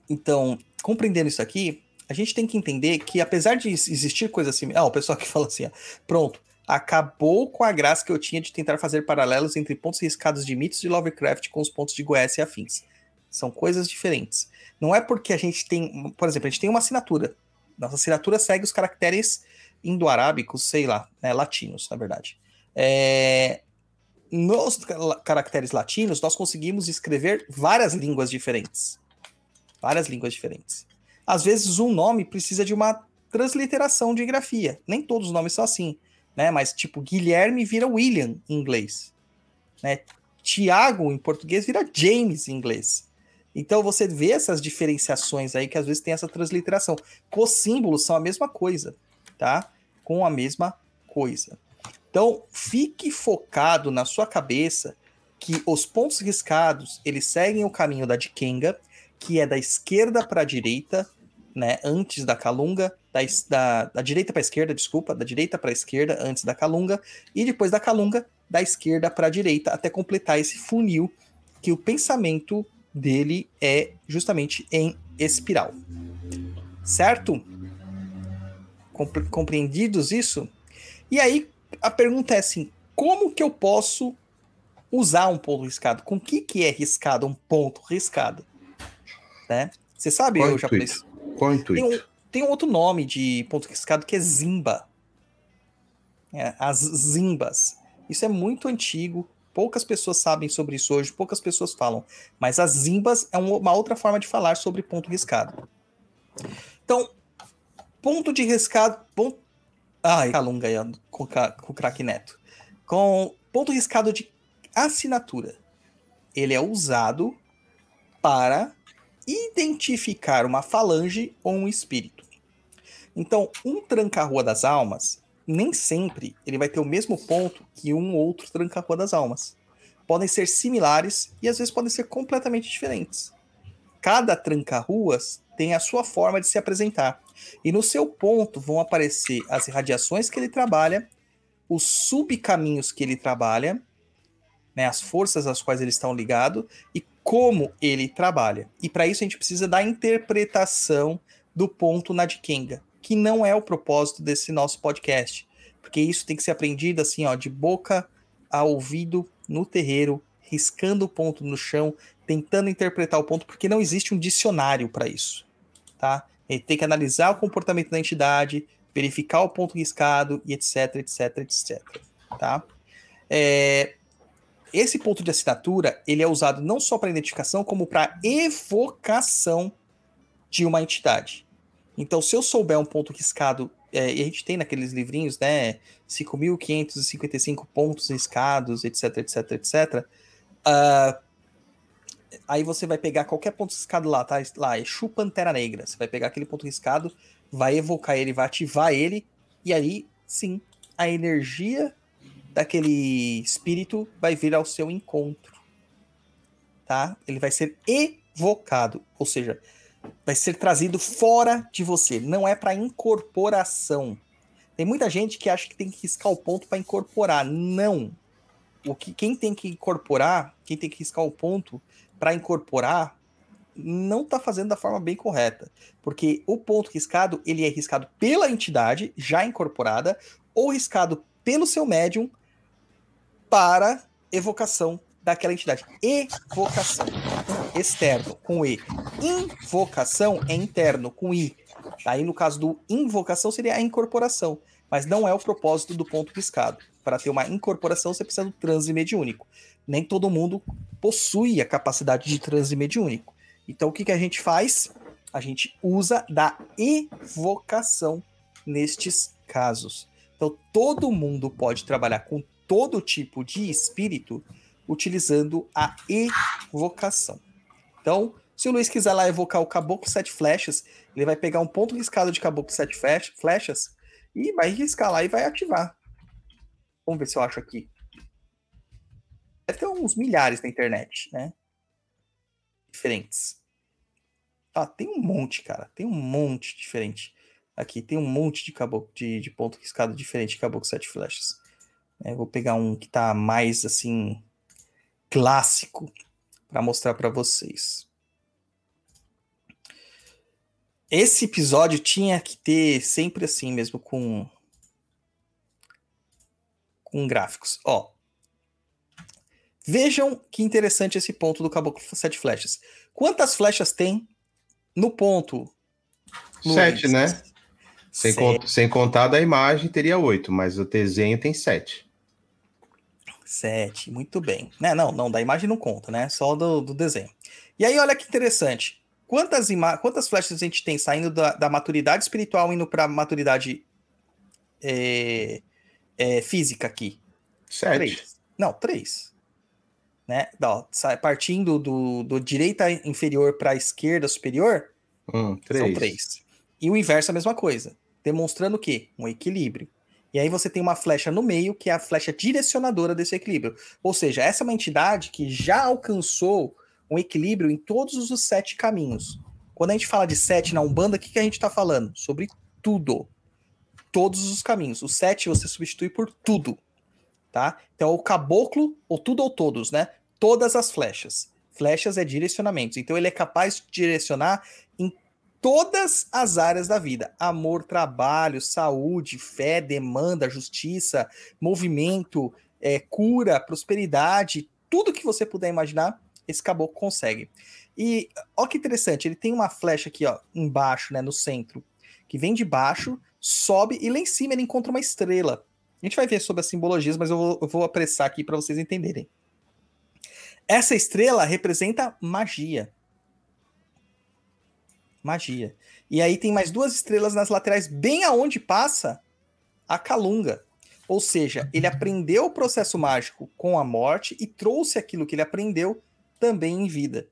Então, compreendendo isso aqui, A gente tem que entender que, apesar de existir coisas assim. Ah, o pessoal que (laughs) fala assim, ó, pronto, acabou com a graça que eu tinha de tentar fazer paralelos entre pontos riscados de mitos de Lovecraft com os pontos de Goethe e afins. São coisas diferentes. Não é porque a gente tem, por exemplo, a gente tem uma assinatura. Nossa assinatura segue os caracteres indo-arábicos, sei lá, né, latinos, na verdade. É, nos caracteres latinos, nós conseguimos escrever várias línguas diferentes. Várias línguas diferentes. Às vezes, um nome precisa de uma transliteração de grafia. Nem todos os nomes são assim, né? Mas, tipo, Guilherme vira William em inglês. Né? Tiago, em português, vira James em inglês. Então, você vê essas diferenciações aí que às vezes tem essa transliteração. os símbolos são a mesma coisa, tá? Com a mesma coisa. Então, fique focado na sua cabeça que os pontos riscados, eles seguem o caminho da Dikenga, que é da esquerda para a direita, né, antes da Calunga, da, da, da direita para a esquerda, desculpa, da direita para a esquerda antes da Calunga, e depois da Calunga, da esquerda para a direita, até completar esse funil que o pensamento dele é justamente em espiral. Certo? Compreendidos isso? E aí, a pergunta é assim: como que eu posso usar um ponto riscado? Com que que é riscado um ponto riscado? Né? Você sabe, Qual eu já falei Qual intuito? Tem um, tem um outro nome de ponto riscado que é Zimba. É, as Zimbas. Isso é muito antigo. Poucas pessoas sabem sobre isso hoje, poucas pessoas falam. Mas as Zimbas é uma outra forma de falar sobre ponto riscado. Então, ponto de riscado. Ponto, Ai, Calunga aí, com, com o craque Neto. Com ponto riscado de assinatura. Ele é usado para identificar uma falange ou um espírito. Então, um tranca-rua das almas, nem sempre ele vai ter o mesmo ponto que um outro tranca-rua das almas. Podem ser similares e às vezes podem ser completamente diferentes. Cada tranca-ruas tem a sua forma de se apresentar. E no seu ponto vão aparecer as irradiações que ele trabalha, os subcaminhos que ele trabalha, né, as forças às quais eles estão ligados e como ele trabalha. E para isso a gente precisa da interpretação do ponto na Dikenga, que não é o propósito desse nosso podcast, porque isso tem que ser aprendido assim, ó, de boca a ouvido no terreiro, riscando o ponto no chão, tentando interpretar o ponto, porque não existe um dicionário para isso, tá? Ele tem que analisar o comportamento da entidade, verificar o ponto riscado e etc, etc, etc. Tá? É, esse ponto de assinatura ele é usado não só para identificação, como para evocação de uma entidade. Então, se eu souber um ponto riscado, é, e a gente tem naqueles livrinhos, né, 5.555 pontos riscados, etc, etc, etc, uh, aí você vai pegar qualquer ponto riscado lá, tá? Lá, é Exu Pantera Negra. Você vai pegar aquele ponto riscado, vai evocar ele, vai ativar ele, e aí, sim, a energia daquele espírito vai vir ao seu encontro. Tá? Ele vai ser evocado, ou seja, vai ser trazido fora de você, não é para incorporação. Tem muita gente que acha que tem que riscar o ponto para incorporar. Não. O que quem tem que incorporar, quem tem que riscar o ponto para incorporar não está fazendo da forma bem correta, porque o ponto riscado ele é riscado pela entidade já incorporada ou riscado pelo seu médium para evocação daquela entidade. Evocação externo com e. Invocação é interno com i. Aí no caso do invocação seria a incorporação, mas não é o propósito do ponto riscado. Para ter uma incorporação você precisa do transe mediúnico nem todo mundo possui a capacidade de transe mediúnico. Então, o que, que a gente faz? A gente usa da evocação nestes casos. Então, todo mundo pode trabalhar com todo tipo de espírito utilizando a evocação. Então, se o Luiz quiser lá evocar o caboclo sete flechas, ele vai pegar um ponto riscado de caboclo sete flechas e vai riscar lá e vai ativar. Vamos ver se eu acho aqui. Deve ter uns milhares na internet, né? Diferentes. Ah, tem um monte, cara. Tem um monte diferente. Aqui tem um monte de caboclo de, de ponto riscado diferente de caboclo sete flechas. É, vou pegar um que tá mais assim clássico para mostrar para vocês. Esse episódio tinha que ter sempre assim mesmo, com. Com gráficos. Ó. Vejam que interessante esse ponto do Caboclo Sete Flechas. Quantas flechas tem no ponto? Sete, Luiz? né? Sem, Sete. con- sem contar da imagem, teria oito, mas o desenho tem sete. Sete, muito bem. Né, não, não, da imagem não conta, né? Só do, do desenho. E aí, olha que interessante. Quantas, quantas flechas a gente tem saindo da, da maturidade espiritual indo para maturidade é, é, física aqui? Sete. Três. Não, três. Né? Partindo do, do direita inferior para a esquerda superior, Hum, três. são três. E o inverso é a mesma coisa. Demonstrando o quê? Um equilíbrio. E aí você tem uma flecha no meio, que é a flecha direcionadora desse equilíbrio. Ou seja, essa é uma entidade que já alcançou um equilíbrio em todos os sete caminhos. Quando a gente fala de sete na Umbanda, o que, que a gente está falando? Sobre tudo. Todos os caminhos. O sete você substitui por tudo. Tá? Então, o caboclo, ou tudo ou todos, né? Todas as flechas. Flechas é direcionamentos. Então, ele é capaz de direcionar todas as áreas da vida: amor, trabalho, saúde, fé, demanda, justiça, movimento, é, cura, prosperidade, tudo que você puder imaginar, esse caboclo consegue. E ó que interessante, ele tem uma flecha aqui, ó, embaixo, né, no centro, que vem de baixo, sobe e lá em cima ele encontra uma estrela. A gente vai ver sobre as simbologias, mas eu vou, eu vou apressar aqui para vocês entenderem. Essa estrela representa magia magia. E aí tem mais duas estrelas nas laterais, bem aonde passa a Calunga. Ou seja, ele aprendeu o processo mágico com a morte e trouxe aquilo que ele aprendeu também em vida.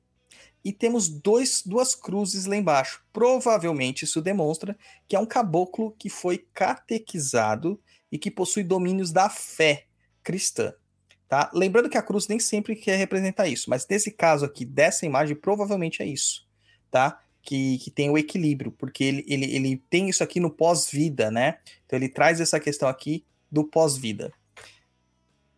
E temos dois, duas cruzes lá embaixo. Provavelmente isso demonstra que é um caboclo que foi catequizado e que possui domínios da fé cristã. Tá? Lembrando que a cruz nem sempre quer representar isso, mas nesse caso aqui, dessa imagem, provavelmente é isso. Tá? Que, que tem o equilíbrio, porque ele, ele, ele tem isso aqui no pós-vida, né? Então ele traz essa questão aqui do pós-vida.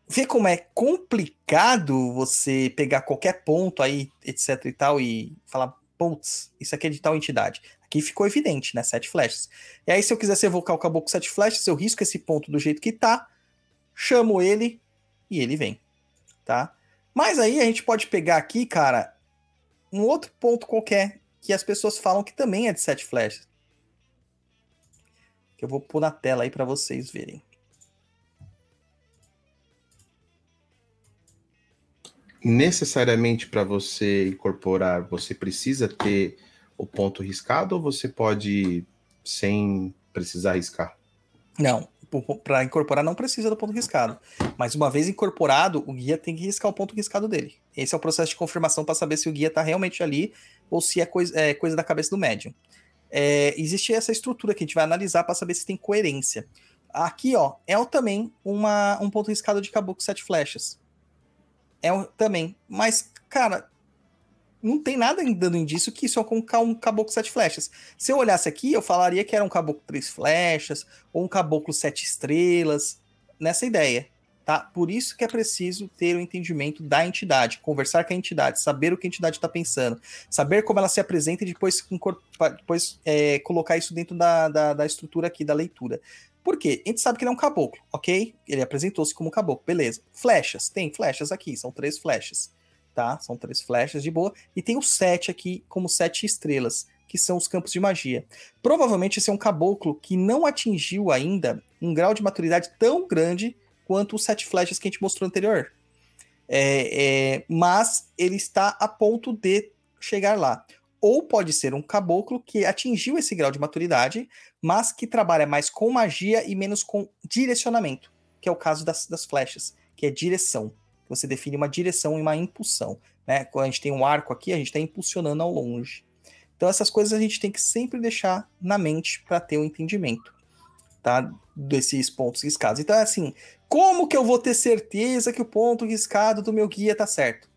Vê como é complicado você pegar qualquer ponto aí, etc e tal, e falar, putz, isso aqui é de tal entidade. Aqui ficou evidente, né? Sete flechas. E aí, se eu quisesse evocar o caboclo sete flechas, eu risco esse ponto do jeito que tá, chamo ele e ele vem, tá? Mas aí a gente pode pegar aqui, cara, um outro ponto qualquer que as pessoas falam que também é de sete flechas. Que eu vou pôr na tela aí para vocês verem. Necessariamente para você incorporar, você precisa ter o ponto riscado ou você pode sem precisar riscar? Não, para incorporar não precisa do ponto riscado. Mas uma vez incorporado, o guia tem que riscar o ponto riscado dele. Esse é o processo de confirmação para saber se o guia está realmente ali ou se é coisa, é coisa da cabeça do médium. É, existe essa estrutura que a gente vai analisar para saber se tem coerência. Aqui, ó, é também uma, um ponto riscado de caboclo sete flechas. É um, também. Mas, cara, não tem nada dando indício que isso é um, um caboclo sete flechas. Se eu olhasse aqui, eu falaria que era um caboclo três flechas, ou um caboclo sete estrelas, nessa ideia. Tá? Por isso que é preciso ter o entendimento da entidade, conversar com a entidade, saber o que a entidade está pensando, saber como ela se apresenta e depois, depois é, colocar isso dentro da, da, da estrutura aqui da leitura. Por quê? A gente sabe que ele é um caboclo, ok? Ele apresentou-se como caboclo, beleza. Flechas, tem flechas aqui, são três flechas, tá? São três flechas de boa. E tem o sete aqui como sete estrelas, que são os campos de magia. Provavelmente esse é um caboclo que não atingiu ainda um grau de maturidade tão grande quanto os sete flechas que a gente mostrou anterior. É, é, mas ele está a ponto de chegar lá. Ou pode ser um caboclo que atingiu esse grau de maturidade, mas que trabalha mais com magia e menos com direcionamento, que é o caso das, das flechas, que é direção. Você define uma direção e uma impulsão. Né? Quando a gente tem um arco aqui, a gente está impulsionando ao longe. Então, essas coisas a gente tem que sempre deixar na mente para ter o um entendimento tá? desses pontos riscados. Então, é assim: como que eu vou ter certeza que o ponto riscado do meu guia tá certo?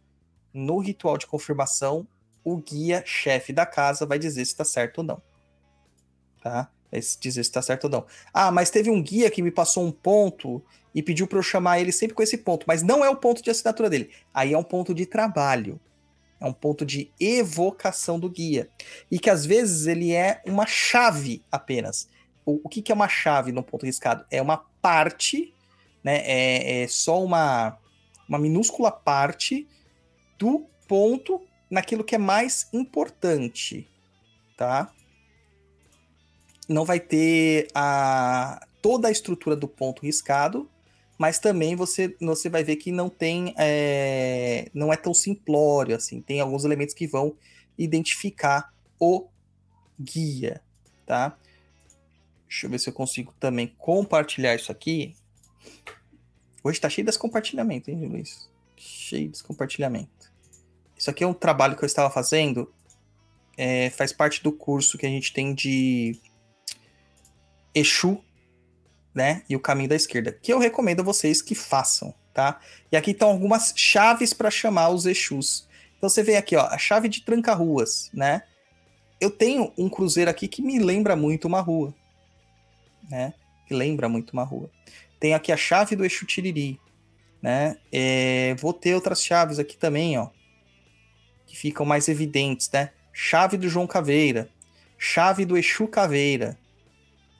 No ritual de confirmação, o guia chefe da casa vai dizer se tá certo ou não. Tá? Vai dizer se tá certo ou não. Ah, mas teve um guia que me passou um ponto e pediu para eu chamar ele sempre com esse ponto, mas não é o ponto de assinatura dele. Aí é um ponto de trabalho. É um ponto de evocação do guia. E que às vezes ele é uma chave apenas. O, o que, que é uma chave no ponto riscado? É uma parte, né? É, é só uma, uma minúscula parte do ponto naquilo que é mais importante, tá? Não vai ter a, toda a estrutura do ponto riscado, mas também você, você vai ver que não tem, é, não é tão simplório assim. Tem alguns elementos que vão identificar o guia, tá? Deixa eu ver se eu consigo também compartilhar isso aqui. Hoje tá cheio desse compartilhamento, hein, Luiz? Cheio desse compartilhamento. Isso aqui é um trabalho que eu estava fazendo. É, faz parte do curso que a gente tem de Exu né? E o caminho da esquerda, que eu recomendo a vocês que façam, tá? E aqui estão algumas chaves para chamar os Exus. Então você vê aqui, ó, a chave de tranca-ruas, né? Eu tenho um cruzeiro aqui que me lembra muito uma rua, né? Que lembra muito uma rua. Tem aqui a chave do Exu Tiriri, né? É, vou ter outras chaves aqui também, ó, que ficam mais evidentes, né? Chave do João Caveira, chave do Exu Caveira,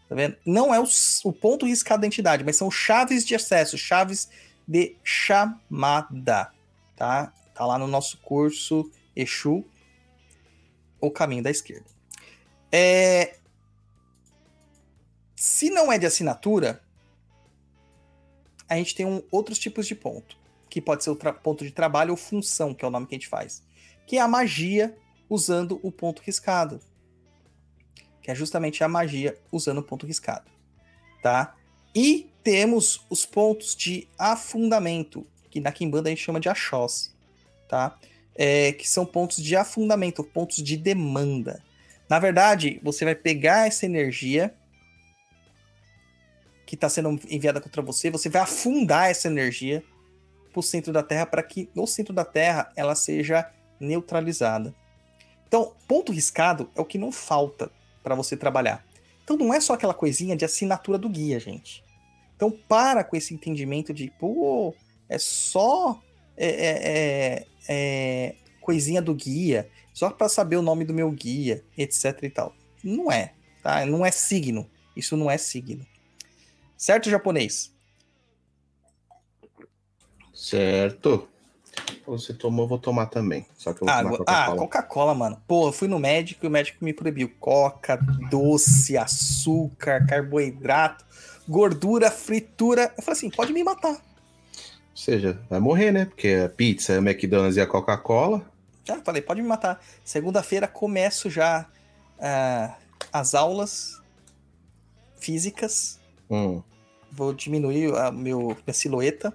Tá vendo? Não é o, o ponto riscado da entidade, mas são chaves de acesso, chaves de chamada, tá? Tá lá no nosso curso Exu, o caminho da esquerda. É... Se não é de assinatura, a gente tem um, outros tipos de ponto, que pode ser o ponto de trabalho ou função, que é o nome que a gente faz, que é a magia usando o ponto riscado que é justamente a magia usando o ponto riscado, tá? E temos os pontos de afundamento, que na Kimbanda a gente chama de achós, tá? É, que são pontos de afundamento, pontos de demanda. Na verdade, você vai pegar essa energia que está sendo enviada contra você, você vai afundar essa energia para o centro da Terra para que no centro da Terra ela seja neutralizada. Então, ponto riscado é o que não falta para você trabalhar. Então não é só aquela coisinha de assinatura do guia, gente. Então para com esse entendimento de, pô, é só é, é, é, é coisinha do guia, só para saber o nome do meu guia, etc e tal. Não é, tá? Não é signo. Isso não é signo. Certo, japonês? Certo. Você tomou, vou tomar também. Só que eu vou Água. tomar Coca-Cola. Ah, Coca-Cola, mano. Pô, eu fui no médico e o médico me proibiu coca, doce, açúcar, carboidrato, gordura, fritura. Eu falei assim, pode me matar. Ou seja, vai morrer, né? Porque a pizza, a McDonald's e a Coca-Cola. Já falei, pode me matar. Segunda-feira começo já uh, as aulas físicas. Hum. Vou diminuir a meu, minha silhueta.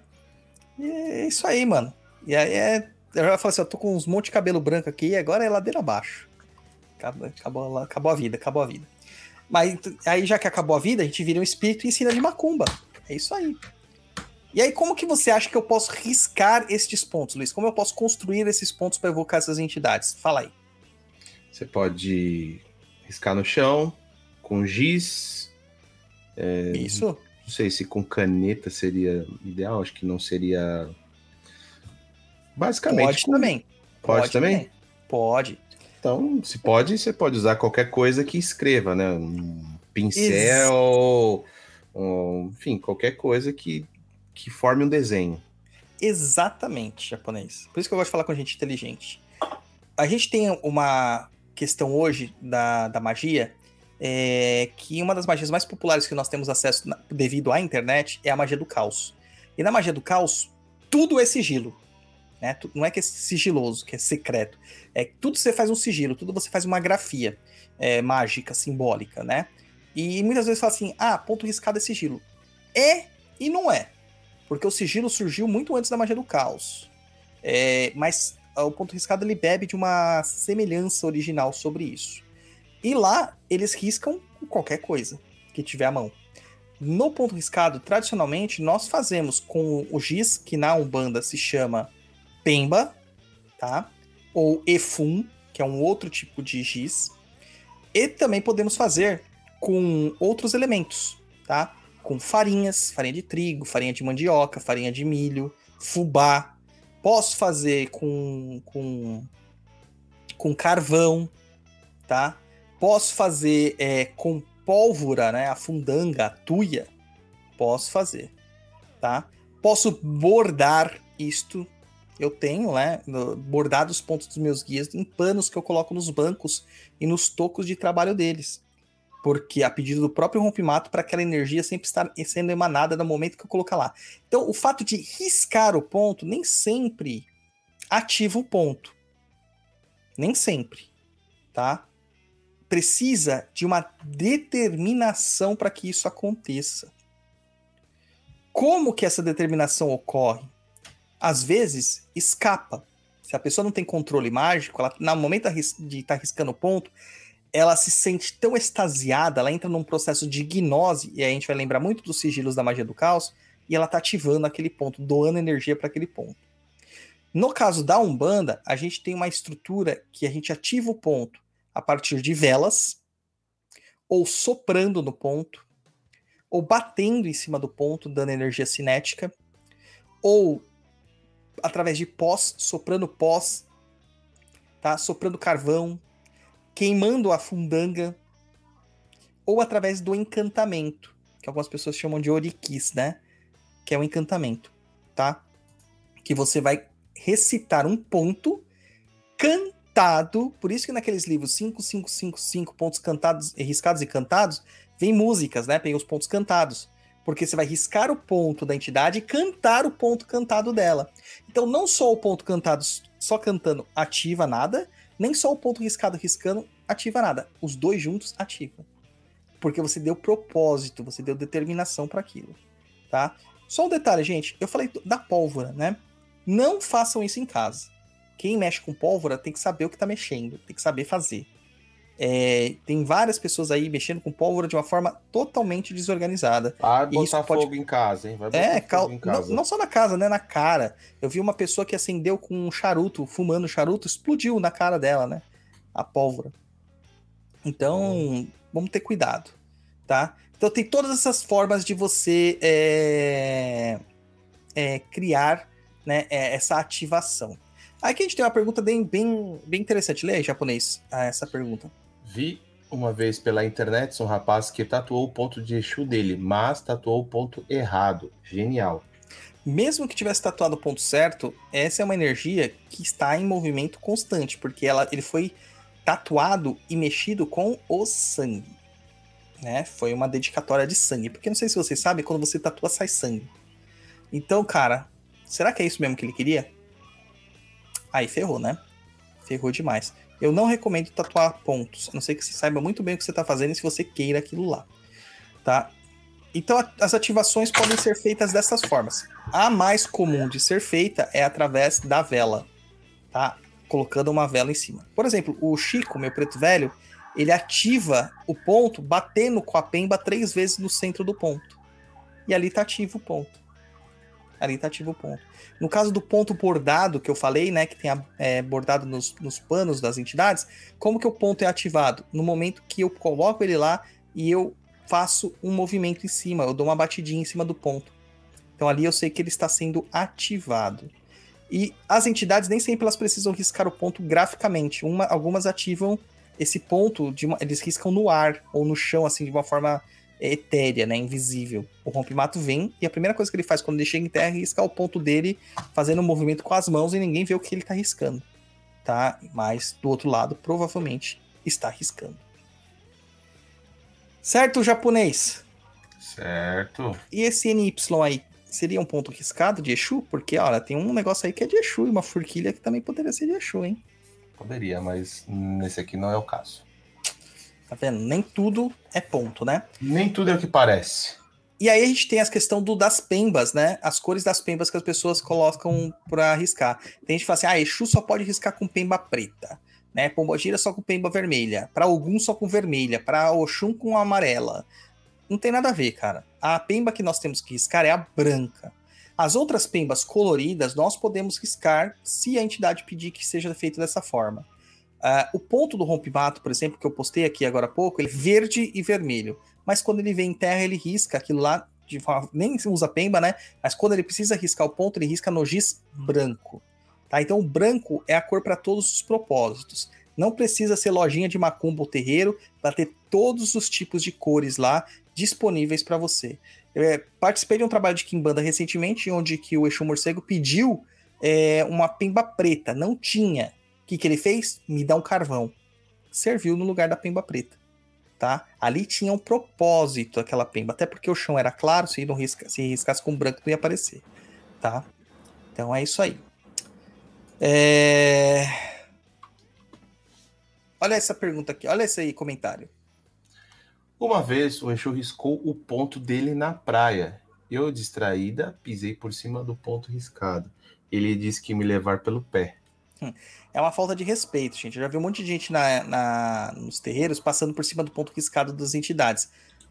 E é isso aí, mano. E aí é. Eu já falei assim, eu tô com uns monte de cabelo branco aqui e agora é ladeira abaixo. Acabou, acabou, acabou a vida, acabou a vida. Mas aí, já que acabou a vida, a gente vira um espírito e ensina de macumba. É isso aí. E aí, como que você acha que eu posso riscar estes pontos, Luiz? Como eu posso construir esses pontos para evocar essas entidades? Fala aí. Você pode riscar no chão, com giz. É, isso. Não sei se com caneta seria ideal, acho que não seria Basicamente. Pode com... também. Pode, pode também? também? Pode. Então, se pode, você pode usar qualquer coisa que escreva, né? Um pincel, um, enfim, qualquer coisa que, que forme um desenho. Exatamente, japonês. Por isso que eu gosto de falar com gente inteligente. A gente tem uma questão hoje da, da magia, é, que uma das magias mais populares que nós temos acesso na, devido à internet é a magia do caos. E na magia do caos, tudo é sigilo. Né? Não é que é sigiloso, que é secreto. É tudo você faz um sigilo, tudo você faz uma grafia é, mágica, simbólica, né? E muitas vezes fala assim, ah, ponto riscado é sigilo. É e não é. Porque o sigilo surgiu muito antes da magia do caos. É, mas o ponto riscado ele bebe de uma semelhança original sobre isso. E lá eles riscam qualquer coisa que tiver à mão. No ponto riscado, tradicionalmente, nós fazemos com o giz, que na Umbanda se chama Pemba, tá? Ou Efum, que é um outro tipo de giz. E também podemos fazer com outros elementos, tá? Com farinhas, farinha de trigo, farinha de mandioca, farinha de milho, fubá. Posso fazer com, com com carvão, tá? Posso fazer é, com pólvora, né? A fundanga, a tuia. Posso fazer, tá? Posso bordar isto. Eu tenho, né? Bordado os pontos dos meus guias em panos que eu coloco nos bancos e nos tocos de trabalho deles. Porque a pedido do próprio rompimato, para aquela energia sempre estar sendo emanada no momento que eu colocar lá. Então, o fato de riscar o ponto nem sempre ativa o ponto. Nem sempre, tá? Precisa de uma determinação para que isso aconteça. Como que essa determinação ocorre? Às vezes, escapa. Se a pessoa não tem controle mágico, ela, no momento de estar tá riscando o ponto, ela se sente tão extasiada, ela entra num processo de gnose, e a gente vai lembrar muito dos sigilos da magia do caos, e ela tá ativando aquele ponto, doando energia para aquele ponto. No caso da Umbanda, a gente tem uma estrutura que a gente ativa o ponto a partir de velas, ou soprando no ponto, ou batendo em cima do ponto, dando energia cinética, ou através de pós, soprando pós, tá? Soprando carvão, queimando a fundanga, ou através do encantamento, que algumas pessoas chamam de oriquis, né? Que é o um encantamento, tá? Que você vai recitar um ponto cantado, por isso que naqueles livros 5555 pontos cantados, riscados e cantados, vem músicas, né? Tem os pontos cantados. Porque você vai riscar o ponto da entidade e cantar o ponto cantado dela. Então, não só o ponto cantado só cantando ativa nada, nem só o ponto riscado riscando ativa nada. Os dois juntos ativam. Porque você deu propósito, você deu determinação para aquilo, tá? Só um detalhe, gente. Eu falei da pólvora, né? Não façam isso em casa. Quem mexe com pólvora tem que saber o que está mexendo, tem que saber fazer. É, tem várias pessoas aí mexendo com pólvora de uma forma totalmente desorganizada. Vai botar pode... fogo em casa, hein? Vai botar é, cal... não, não, só na casa, né? Na cara. Eu vi uma pessoa que acendeu com um charuto, fumando charuto, explodiu na cara dela, né? A pólvora. Então, hum. vamos ter cuidado, tá? Então tem todas essas formas de você é, é, criar né, é, essa ativação. Aqui a gente tem uma pergunta bem, bem, bem interessante. Leia em japonês ah, essa pergunta. Vi uma vez pela internet um rapaz que tatuou o ponto de Exu dele, mas tatuou o ponto errado. Genial. Mesmo que tivesse tatuado o ponto certo, essa é uma energia que está em movimento constante, porque ela, ele foi tatuado e mexido com o sangue. Né? Foi uma dedicatória de sangue. Porque não sei se vocês sabem, quando você tatua, sai sangue. Então, cara, será que é isso mesmo que ele queria? Aí ferrou, né? Ferrou demais. Eu não recomendo tatuar pontos, a não ser que você saiba muito bem o que você está fazendo e se você queira aquilo lá. Tá? Então, as ativações podem ser feitas dessas formas. A mais comum de ser feita é através da vela, tá? colocando uma vela em cima. Por exemplo, o Chico, meu preto velho, ele ativa o ponto batendo com a pemba três vezes no centro do ponto. E ali tá ativo o ponto. Ali tá ativo o ponto. No caso do ponto bordado que eu falei, né, que tem é, bordado nos, nos panos das entidades, como que o ponto é ativado? No momento que eu coloco ele lá e eu faço um movimento em cima, eu dou uma batidinha em cima do ponto. Então ali eu sei que ele está sendo ativado. E as entidades nem sempre elas precisam riscar o ponto graficamente. Uma, algumas ativam esse ponto, de uma, eles riscam no ar ou no chão, assim, de uma forma etérea, né, invisível. O rompimato vem e a primeira coisa que ele faz quando ele chega em terra é riscar o ponto dele, fazendo um movimento com as mãos e ninguém vê o que ele está riscando, tá? Mas do outro lado, provavelmente está riscando. Certo, japonês? Certo. E esse NY aí? seria um ponto riscado de Exu? Porque, olha, tem um negócio aí que é de Exu e uma forquilha que também poderia ser de Exu, hein? Poderia, mas nesse aqui não é o caso. Tá vendo? Nem tudo é ponto, né? Nem tudo é o que parece. E aí a gente tem a questão do, das pembas, né? As cores das pembas que as pessoas colocam para riscar. Tem gente que fala assim, ah, Exu só pode riscar com pemba preta, né? Pombogira só com pemba vermelha, para Ogum só com vermelha, para Oxum com amarela. Não tem nada a ver, cara. A pemba que nós temos que riscar é a branca. As outras pembas coloridas nós podemos riscar se a entidade pedir que seja feito dessa forma. Uh, o ponto do rompimato, por exemplo, que eu postei aqui agora há pouco, ele é verde e vermelho. Mas quando ele vem em terra, ele risca aquilo lá, de nem usa pemba, né? Mas quando ele precisa riscar o ponto, ele risca no giz branco. Tá? Então o branco é a cor para todos os propósitos. Não precisa ser lojinha de macumba ou terreiro para ter todos os tipos de cores lá disponíveis para você. Eu é, participei de um trabalho de Kimbanda recentemente, onde que o Exu Morcego pediu é, uma pemba preta. Não tinha. Que, que ele fez? Me dá um carvão. Serviu no lugar da pemba preta. Tá? Ali tinha um propósito aquela pemba, até porque o chão era claro, se não risca, se riscasse com branco não ia aparecer, tá? Então é isso aí. É... Olha essa pergunta aqui, olha esse aí comentário. Uma vez o Exu riscou o ponto dele na praia. Eu, distraída, pisei por cima do ponto riscado. Ele disse que me levar pelo pé. (laughs) É uma falta de respeito, gente. Eu já vi um monte de gente na, na, nos terreiros passando por cima do ponto riscado das entidades.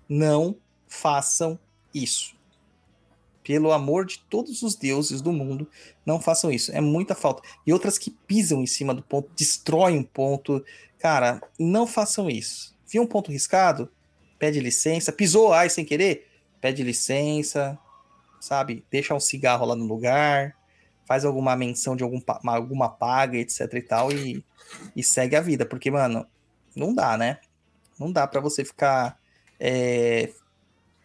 Não façam isso. Pelo amor de todos os deuses do mundo, não façam isso. É muita falta. E outras que pisam em cima do ponto, destroem um ponto. Cara, não façam isso. Viu um ponto riscado? Pede licença. Pisou, ai, sem querer? Pede licença. Sabe? Deixa um cigarro lá no lugar. Faz alguma menção de algum, alguma paga, etc e tal. E, e segue a vida. Porque, mano, não dá, né? Não dá para você ficar é,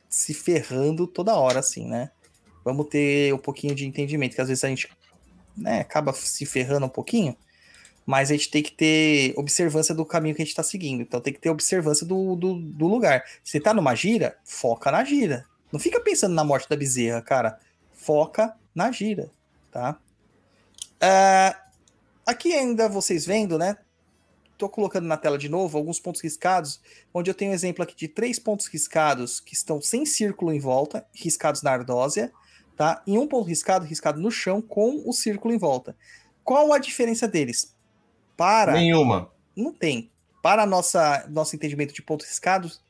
se ferrando toda hora, assim, né? Vamos ter um pouquinho de entendimento, que às vezes a gente né, acaba se ferrando um pouquinho mas a gente tem que ter observância do caminho que a gente está seguindo. Então tem que ter observância do, do, do lugar. Se tá numa gira, foca na gira. Não fica pensando na morte da bezerra, cara. Foca na gira, tá? Uh, aqui ainda vocês vendo, né? Tô colocando na tela de novo alguns pontos riscados, onde eu tenho um exemplo aqui de três pontos riscados que estão sem círculo em volta, riscados na ardósia, tá? E um ponto riscado, riscado no chão com o círculo em volta. Qual a diferença deles? Para. Nenhuma. Não tem. Para nossa, nosso entendimento de pontos riscados,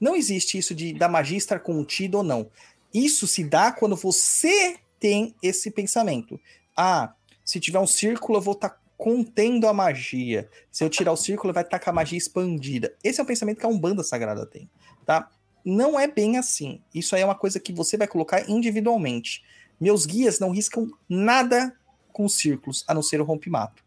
não existe isso de da magia estar contida ou não. Isso se dá quando você tem esse pensamento. Ah, se tiver um círculo, eu vou estar tá contendo a magia. Se eu tirar o círculo, vai estar tá com a magia expandida. Esse é o pensamento que a Umbanda Sagrada tem, tá? Não é bem assim. Isso aí é uma coisa que você vai colocar individualmente. Meus guias não riscam nada com círculos, a não ser o rompimato.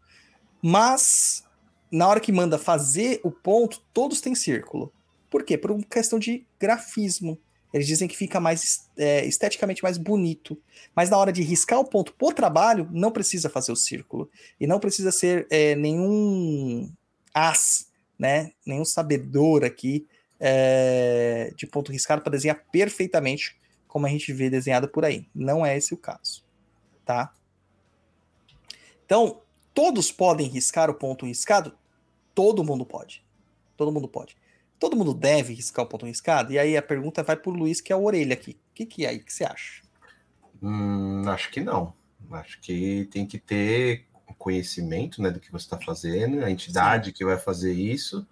Mas, na hora que manda fazer o ponto, todos têm círculo. Por quê? Por uma questão de grafismo. Eles dizem que fica mais é, esteticamente mais bonito. Mas na hora de riscar o ponto por trabalho, não precisa fazer o círculo. E não precisa ser é, nenhum as, né? Nenhum sabedor aqui é, de ponto riscado para desenhar perfeitamente como a gente vê desenhado por aí. Não é esse o caso, tá? Então, Todos podem riscar o ponto riscado? Todo mundo pode. Todo mundo pode. Todo mundo deve riscar o ponto riscado? E aí a pergunta vai para o Luiz, que é a orelha aqui. O que, que é aí que você acha? Hum, acho que não. Acho que tem que ter conhecimento né, do que você está fazendo, a entidade Sim. que vai fazer isso.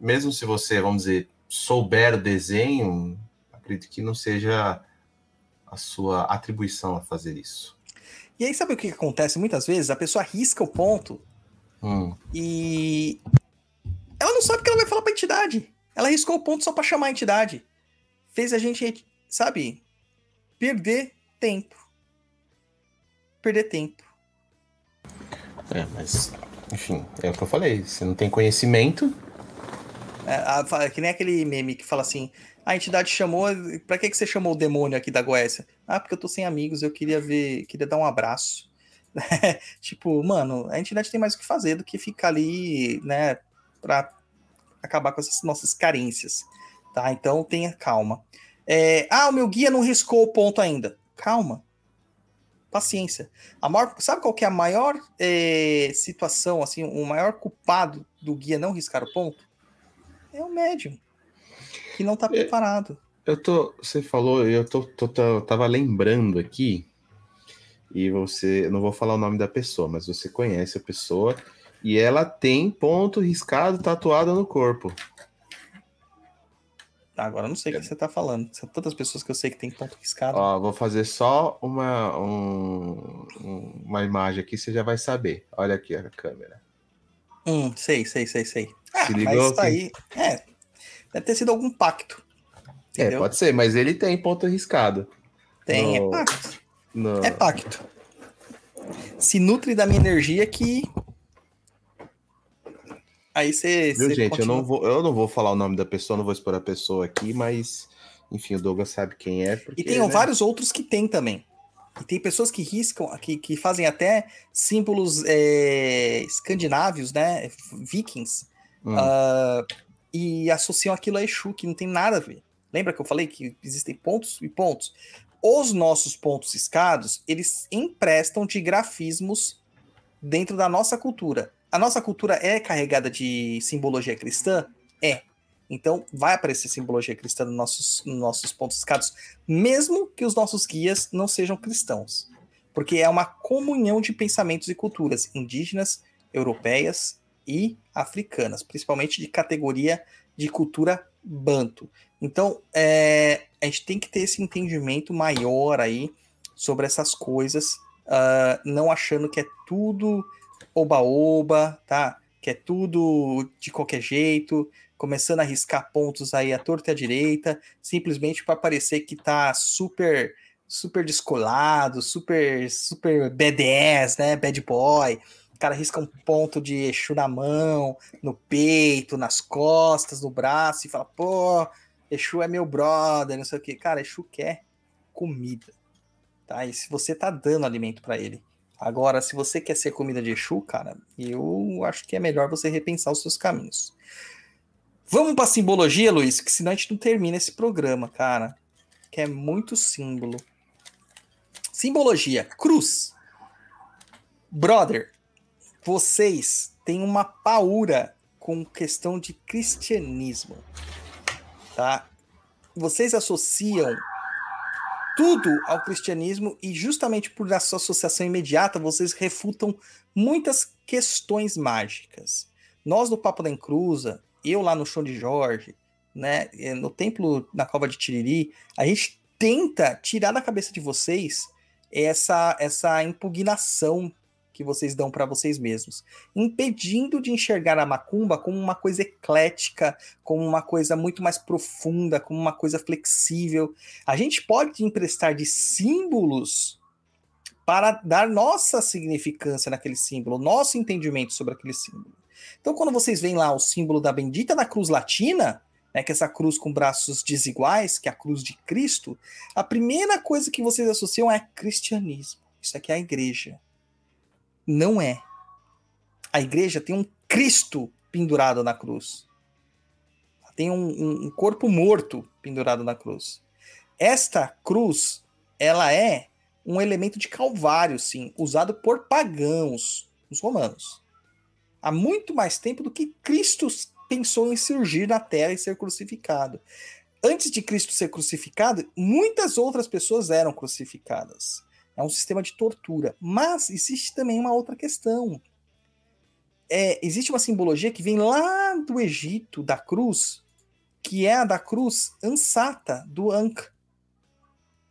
Mesmo se você, vamos dizer, souber o desenho, acredito que não seja a sua atribuição a fazer isso. E aí, sabe o que acontece muitas vezes? A pessoa risca o ponto hum. e ela não sabe o que ela vai falar pra entidade. Ela riscou o ponto só para chamar a entidade. Fez a gente, sabe, perder tempo. Perder tempo. É, mas, enfim, é o que eu falei. Você não tem conhecimento. É, a, que nem aquele meme que fala assim: a entidade chamou. Pra que, que você chamou o demônio aqui da Goécia? Ah, porque eu tô sem amigos, eu queria ver, queria dar um abraço. (laughs) tipo, mano, a entidade tem mais o que fazer do que ficar ali, né, pra acabar com essas nossas carências, tá? Então tenha calma. É, ah, o meu guia não riscou o ponto ainda. Calma. Paciência. A maior, sabe qual que é a maior é, situação, assim, o maior culpado do guia não riscar o ponto? É o médium que não tá é, preparado. Eu tô, você falou, eu tô, tô, tô, tava lembrando aqui, e você, não vou falar o nome da pessoa, mas você conhece a pessoa, e ela tem ponto riscado tatuado no corpo. Tá, agora eu não sei o que você tá falando. São tantas pessoas que eu sei que tem ponto riscado. Ó, vou fazer só uma, um, uma imagem aqui, você já vai saber. Olha aqui a câmera. Hum, sei, sei, sei, sei. Ah, Se ligou? Mas tá aí. É, Deve ter sido algum pacto. É, entendeu? É, pode ser, mas ele tem ponto arriscado. Tem, no... é pacto. No... É pacto. Se nutre da minha energia que. Aí você. Viu, gente? Eu não, vou, eu não vou falar o nome da pessoa, não vou expor a pessoa aqui, mas enfim, o Douglas sabe quem é. Porque, E tem né? vários outros que tem também. E tem pessoas que riscam, que, que fazem até símbolos é, escandinávios, né? Vikings, Hum. ah, e associam aquilo a Exu, que não tem nada a ver. Lembra que eu falei que existem pontos e pontos? Os nossos pontos escados, eles emprestam de grafismos dentro da nossa cultura. A nossa cultura é carregada de simbologia cristã? É. Então, vai aparecer simbologia cristã nos nossos, nos nossos pontos escados, mesmo que os nossos guias não sejam cristãos. Porque é uma comunhão de pensamentos e culturas indígenas, europeias e africanas, principalmente de categoria de cultura banto. Então, é, a gente tem que ter esse entendimento maior aí sobre essas coisas, ah, não achando que é tudo oba-oba, tá? Que é tudo de qualquer jeito, começando a riscar pontos aí à torta e à direita, simplesmente para parecer que tá super super descolado, super super badass, né? Bad boy. O cara risca um ponto de Exu na mão, no peito, nas costas, no braço e fala: "Pô, Exu é meu brother", não sei o quê. Cara, Exu quer comida. Tá? E se você tá dando alimento para ele, Agora, se você quer ser comida de Exu, cara, eu acho que é melhor você repensar os seus caminhos. Vamos para simbologia, Luiz, que senão a gente não termina esse programa, cara. Que é muito símbolo. Simbologia, cruz. Brother, vocês têm uma paura com questão de cristianismo, tá? Vocês associam tudo ao cristianismo e justamente por essa associação imediata vocês refutam muitas questões mágicas. Nós no Papo da Encruza, eu lá no show de Jorge, né, eh, no templo na Cova de Tiriri, a gente tenta tirar da cabeça de vocês essa essa impugnação que vocês dão para vocês mesmos, impedindo de enxergar a macumba como uma coisa eclética, como uma coisa muito mais profunda, como uma coisa flexível. A gente pode emprestar de símbolos para dar nossa significância naquele símbolo, nosso entendimento sobre aquele símbolo. Então, quando vocês veem lá o símbolo da bendita da cruz latina, né, que é essa cruz com braços desiguais, que é a cruz de Cristo, a primeira coisa que vocês associam é cristianismo. Isso aqui é a igreja. Não é. A igreja tem um Cristo pendurado na cruz. Tem um, um- corpo morto pendurado na cruz. Esta cruz, ela é um elemento de calvário, sim, usado por pagãos, os romanos. Há muito mais tempo do que Cristo pensou em surgir na terra e ser crucificado. Antes de Cristo ser crucificado, muitas outras pessoas eram crucificadas. É um sistema de tortura. Mas existe também uma outra questão. É, existe uma simbologia que vem lá do Egito, da cruz, que é a da cruz ansata, do Ankh.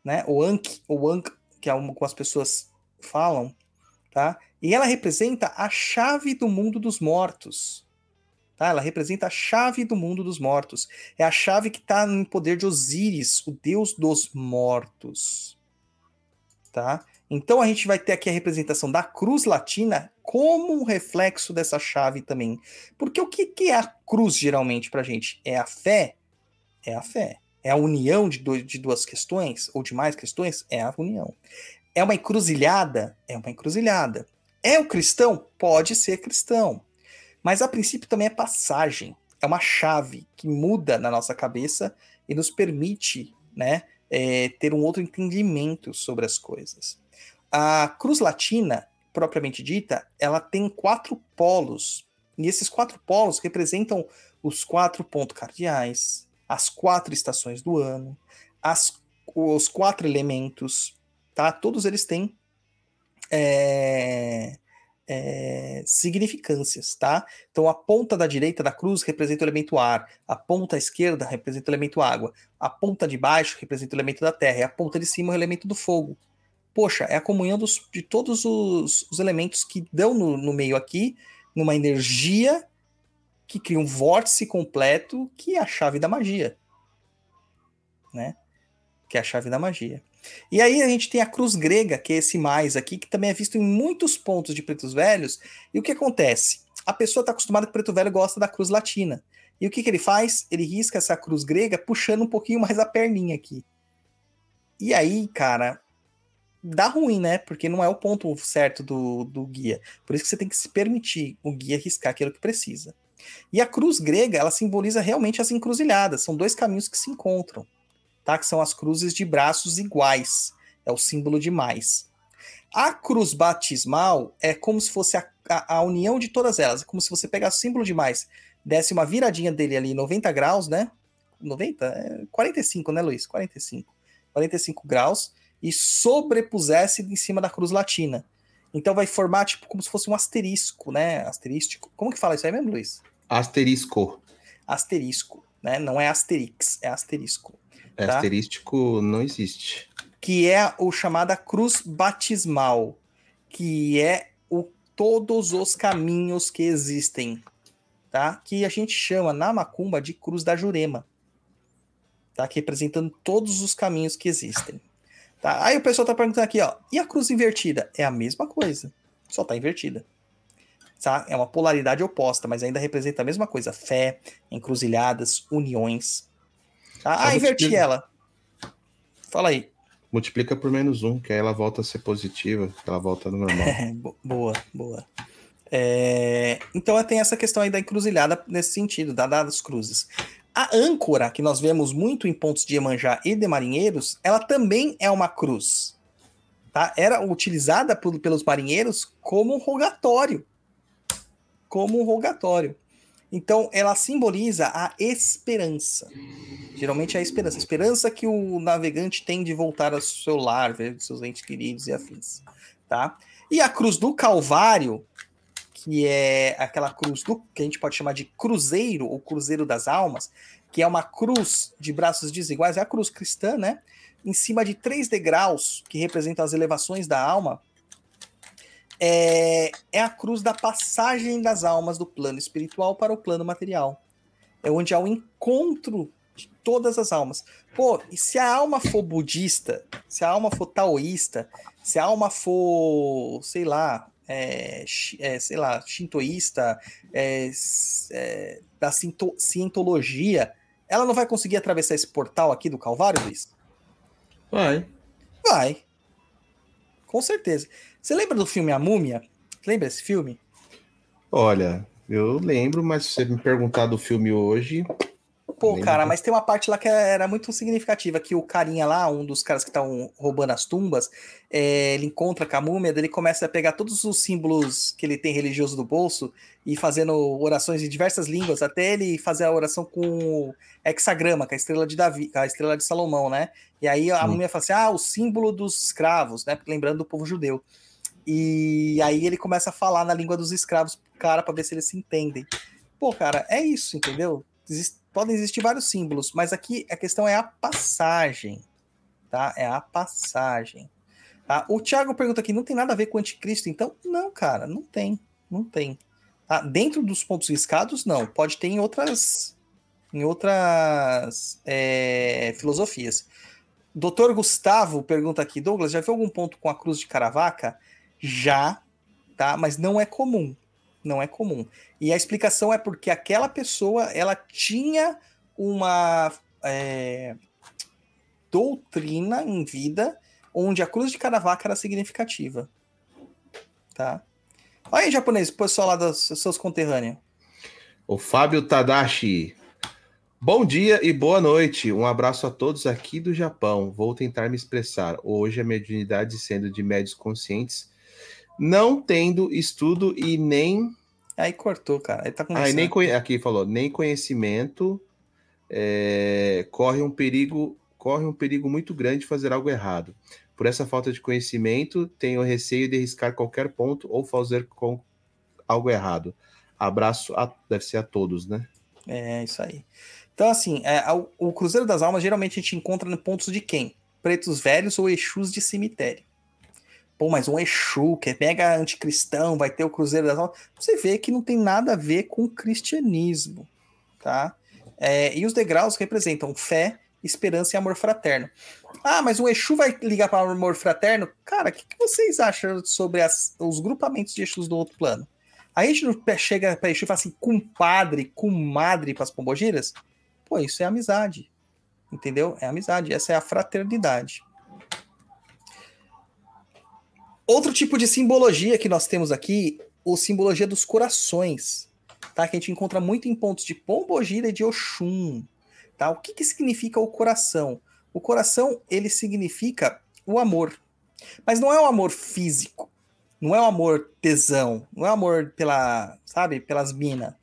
Né? O Ankh, ou Ankh, que é como as pessoas falam, tá? E ela representa a chave do mundo dos mortos. Tá? Ela representa a chave do mundo dos mortos. É a chave que está no poder de Osíris, o deus dos mortos. Tá? Então a gente vai ter aqui a representação da cruz latina como um reflexo dessa chave também. Porque o que, que é a cruz geralmente para gente? É a fé? É a fé. É a união de, dois, de duas questões, ou de mais questões? É a união. É uma encruzilhada? É uma encruzilhada. É o cristão? Pode ser cristão. Mas a princípio também é passagem. É uma chave que muda na nossa cabeça e nos permite né, é, ter um outro entendimento sobre as coisas. A cruz latina, propriamente dita, ela tem quatro polos. E esses quatro polos representam os quatro pontos cardeais, as quatro estações do ano, as, os quatro elementos, tá? Todos eles têm é, é, significâncias, tá? Então a ponta da direita da cruz representa o elemento ar, a ponta esquerda representa o elemento água, a ponta de baixo representa o elemento da terra e a ponta de cima o elemento do fogo. Poxa, é a comunhão dos, de todos os, os, elementos que dão no, no meio aqui, numa energia que cria um vórtice completo, que é a chave da magia, né? Que é a chave da magia. E aí a gente tem a cruz grega, que é esse mais aqui, que também é visto em muitos pontos de pretos velhos. E o que acontece? a pessoa está acostumada que o preto velho gosta da cruz latina. E o que, que ele faz? Ele risca essa cruz grega puxando um pouquinho mais a perninha aqui. E aí, cara, dá ruim, né? Porque não é o ponto certo do, do guia. Por isso que você tem que se permitir o guia riscar aquilo que precisa. E a cruz grega, ela simboliza realmente as encruzilhadas. São dois caminhos que se encontram, tá? Que são as cruzes de braços iguais. É o símbolo de mais. A cruz batismal é como se fosse a, a, a união de todas elas. É como se você pegasse o símbolo de mais, desse uma viradinha dele ali 90 graus, né? 90? É 45, né, Luiz? 45. 45 graus e sobrepusesse em cima da cruz latina. Então vai formar tipo como se fosse um asterisco, né? Asterístico. Como que fala isso aí mesmo, Luiz? Asterisco. Asterisco, né? Não é asterix, é asterisco. É, Tá. Asterístico não existe. Que é o chamada cruz batismal, que é o todos os caminhos que existem, tá? Que a gente chama na macumba de cruz da Jurema. Tá? Que representando todos os caminhos que existem. Tá? Aí o pessoal tá perguntando aqui, ó, e a cruz invertida? É a mesma coisa, só tá invertida. Tá? É uma polaridade oposta, mas ainda representa a mesma coisa: fé, encruzilhadas, uniões. Ah, inverti multiplica. ela. Fala aí. Multiplica por menos um, que aí ela volta a ser positiva, ela volta no normal. É, (laughs) bo- boa, boa. É, então tem essa questão aí da encruzilhada nesse sentido, da das cruzes. A âncora, que nós vemos muito em pontos de Iemanjá e de marinheiros, ela também é uma cruz. Tá? Era utilizada por- pelos marinheiros como um rogatório. Como um rogatório. Então, ela simboliza a esperança. Geralmente é a esperança. A esperança que o navegante tem de voltar ao seu lar, ver seus entes queridos e afins. Tá? E a cruz do Calvário, que é aquela cruz do que a gente pode chamar de cruzeiro ou cruzeiro das almas, que é uma cruz de braços desiguais, é a cruz cristã, né? Em cima de três degraus que representam as elevações da alma, é, é a cruz da passagem das almas do plano espiritual para o plano material. É onde há o encontro de todas as almas. Pô, e se a alma for budista, se a alma for taoísta, se a alma for, sei lá, é, é, sei lá, shintoísta, é, é, da sinto- cientologia, ela não vai conseguir atravessar esse portal aqui do Calvário, Luiz? Vai. Vai. Com certeza. Você lembra do filme A Múmia? Lembra esse filme? Olha, eu lembro, mas se você me perguntar do filme hoje, Pô, cara, mas tem uma parte lá que era muito significativa, que o carinha lá, um dos caras que estão roubando as tumbas, é, ele encontra com a múmia, ele começa a pegar todos os símbolos que ele tem religioso do bolso e fazendo orações em diversas línguas, até ele fazer a oração com o hexagrama, com a estrela de Davi, a estrela de Salomão, né? E aí a Sim. múmia fala assim, ah, o símbolo dos escravos, né? Lembrando do povo judeu. E aí ele começa a falar na língua dos escravos pro cara para ver se eles se entendem. Pô, cara, é isso, entendeu? Existe- podem existir vários símbolos, mas aqui a questão é a passagem, tá? É a passagem. Tá? O Thiago pergunta aqui, não tem nada a ver com o anticristo, então? Não, cara, não tem, não tem. Tá? Dentro dos pontos riscados, não. Pode ter em outras, em outras é, filosofias. Doutor Gustavo pergunta aqui, Douglas, já viu algum ponto com a cruz de Caravaca? Já, tá? Mas não é comum. Não é comum. E a explicação é porque aquela pessoa ela tinha uma é, doutrina em vida onde a cruz de Caravaca era significativa. Tá? Olha aí, japonês, pessoal lá dos seus conterrâneos. o Fábio Tadashi. Bom dia e boa noite. Um abraço a todos aqui do Japão. Vou tentar me expressar. Hoje a mediunidade sendo de médios conscientes, não tendo estudo e nem Aí cortou, cara. Aí tá e nem conhe- aqui falou, nem conhecimento é, corre um perigo, corre um perigo muito grande de fazer algo errado. Por essa falta de conhecimento, tenho receio de arriscar qualquer ponto ou fazer com algo errado. Abraço, a, deve ser a todos, né? É, isso aí. Então, assim, é, o, o Cruzeiro das Almas geralmente a gente encontra em pontos de quem? Pretos velhos ou Exus de cemitério. Pô, mas um Exu, que é mega anticristão, vai ter o Cruzeiro das Almas. Você vê que não tem nada a ver com o cristianismo, tá? É, e os degraus representam fé, esperança e amor fraterno. Ah, mas o Exu vai ligar para o amor fraterno? Cara, o que, que vocês acham sobre as- os grupamentos de Exus do outro plano? A gente não chega pra Exu e fala assim, compadre, comadre pras pombogiras? Pô, isso é amizade. Entendeu? É amizade. Essa é a fraternidade. Outro tipo de simbologia que nós temos aqui, o simbologia dos corações, tá? Que a gente encontra muito em pontos de Pombogira e de Oxum, tá? O que que significa o coração? O coração, ele significa o amor. Mas não é o amor físico, não é o amor tesão, não é o amor pela, sabe, pelas minas,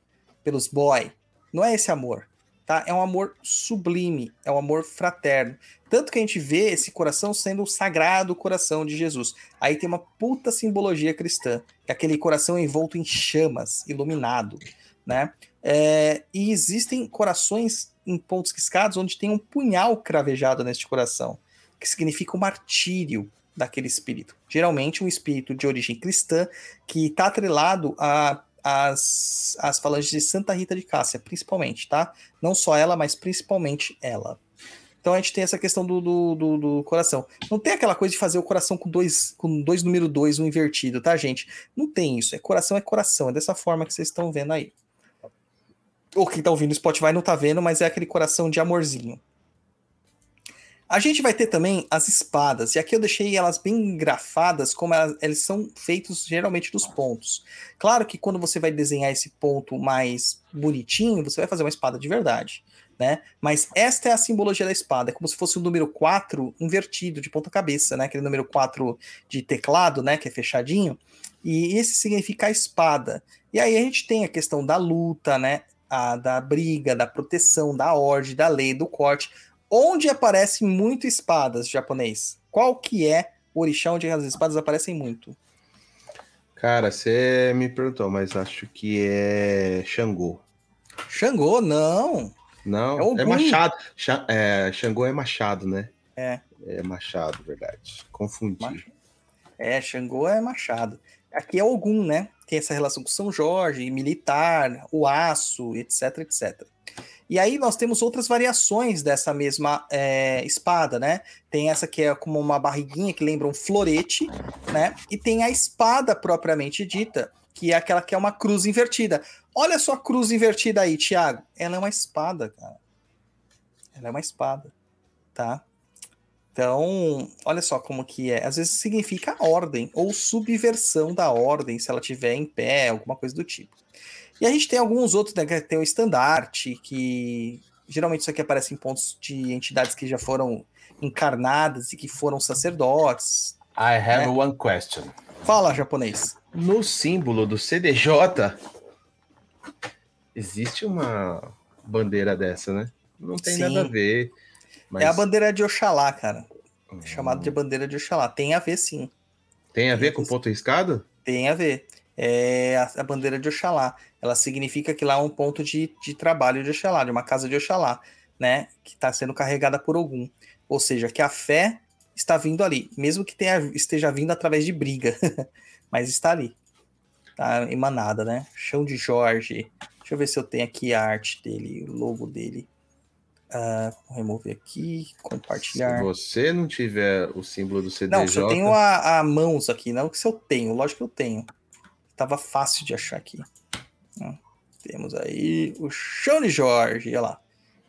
pelos boy. Não é esse amor, tá? É um amor sublime, é um amor fraterno. Tanto que a gente vê esse coração sendo o sagrado coração de Jesus. Aí tem uma puta simbologia cristã, é aquele coração envolto em chamas, iluminado, né? É, e existem corações em pontos riscados onde tem um punhal cravejado neste coração, que significa o martírio daquele espírito. Geralmente um espírito de origem cristã que está atrelado a as, as falanges de Santa Rita de Cássia, principalmente, tá? Não só ela, mas principalmente ela. Então a gente tem essa questão do, do, do, do coração. Não tem aquela coisa de fazer o coração com dois, com dois número dois, um invertido, tá, gente? Não tem isso. É coração é coração. É dessa forma que vocês estão vendo aí. Ou quem tá ouvindo no Spotify não tá vendo, mas é aquele coração de amorzinho. A gente vai ter também as espadas, e aqui eu deixei elas bem engrafadas, como elas, eles são feitos geralmente dos pontos. Claro que quando você vai desenhar esse ponto mais bonitinho, você vai fazer uma espada de verdade, né? Mas esta é a simbologia da espada, é como se fosse o número 4 invertido, de ponta cabeça, né? Aquele número 4 de teclado, né? Que é fechadinho. E esse significa espada. E aí a gente tem a questão da luta, né? A, da briga, da proteção, da ordem, da lei, do corte onde aparecem muito espadas japonês? Qual que é o orixá onde as espadas aparecem muito? Cara, você me perguntou, mas acho que é Xangô. Xangô, não. Não, É Ogum. é, Machado. Xa- é, Xangô é Machado, né? É. É Machado, verdade. Confundi. Mach- É, Xangô é Machado. Aqui é Ogum, né? Tem essa relação com São Jorge, militar, o aço, etc, etc. E aí nós temos outras variações dessa mesma é, espada, né? Tem essa que é como uma barriguinha que lembra um florete, né? E tem a espada propriamente dita, que é aquela que é uma cruz invertida. Olha só a cruz invertida aí, Thiago. Ela é uma espada, cara. Ela é uma espada, tá? Então, olha só como que é. Às vezes significa ordem ou subversão da ordem, se ela tiver em pé, alguma coisa do tipo. E a gente tem alguns outros, né? que Tem o estandarte, que geralmente isso aqui aparece em pontos de entidades que já foram encarnadas e que foram sacerdotes. I have É. one question. Fala, japonês. No símbolo do CDJ, existe uma bandeira dessa, né? Não tem Sim. nada a ver. Mas É a bandeira de Oxalá, cara. É chamado de bandeira de Oxalá. Tem a ver, sim. Tem a ver com ponto riscado? Tem a ver. É a, a bandeira de Oxalá. Ela significa que lá é um ponto de, de trabalho de Oxalá, de uma casa de Oxalá, né? Que está sendo carregada por Ogum. Ou seja, que a fé está vindo ali, mesmo que tenha, esteja vindo através de briga, (laughs) mas está ali. Tá emanada, né? Chão de Jorge. Deixa eu ver se eu tenho aqui a arte dele, o logo dele. Ah, vou remover aqui, compartilhar. Se você não tiver o símbolo do CDJ, Não, se eu tenho a, a mãos aqui, não que se eu tenho, lógico que eu tenho. Tava fácil de achar aqui. Ó, temos aí o Chão de Jorge, olha lá.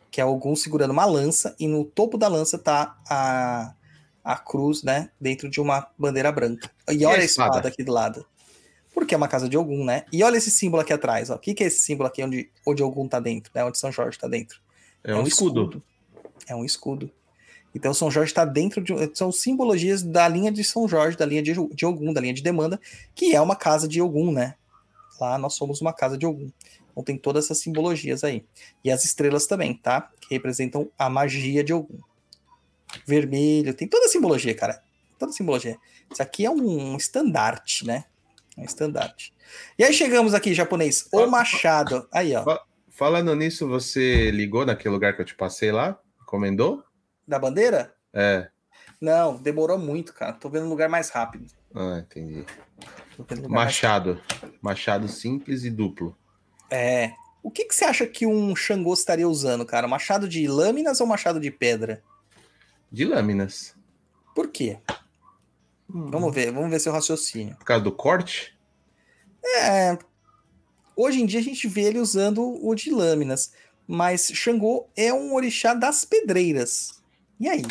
Que é algum segurando uma lança, e no topo da lança tá a, a cruz, né? Dentro de uma bandeira branca. E olha a a espada? espada? aqui do lado. Porque é uma casa de Ogum, né? E olha esse símbolo aqui atrás, ó. O que, que é esse símbolo aqui onde, onde Ogum tá dentro, né? Onde São Jorge tá dentro? é um escudo. É um escudo. Então São Jorge está dentro de. São simbologias da linha de São Jorge, da linha de, de Ogum, da linha de demanda, que é uma casa de Ogum, né? Lá nós somos uma casa de Ogum. Então tem todas essas simbologias aí. E as estrelas também, tá? Que representam a magia de Ogum. Vermelho, tem toda a simbologia, cara. Toda a simbologia. Isso aqui é um estandarte, né? Um estandarte. E aí chegamos aqui, japonês. O Machado. Aí, ó. Falando nisso, você ligou naquele lugar que eu te passei lá? Encomendou? Da bandeira? É. Não, demorou muito, cara. Tô vendo um lugar mais rápido. Ah, entendi. Tô vendo um lugar mais Machado. Machado simples e duplo. É. O que, que você acha que um Xangô estaria usando, cara? Machado de lâminas ou machado de pedra? De lâminas. Por quê? Vamos ver, vamos ver seu raciocínio. Por causa do corte? É, hoje em dia a gente vê ele usando o de lâminas, mas Xangô é um orixá das pedreiras. E aí?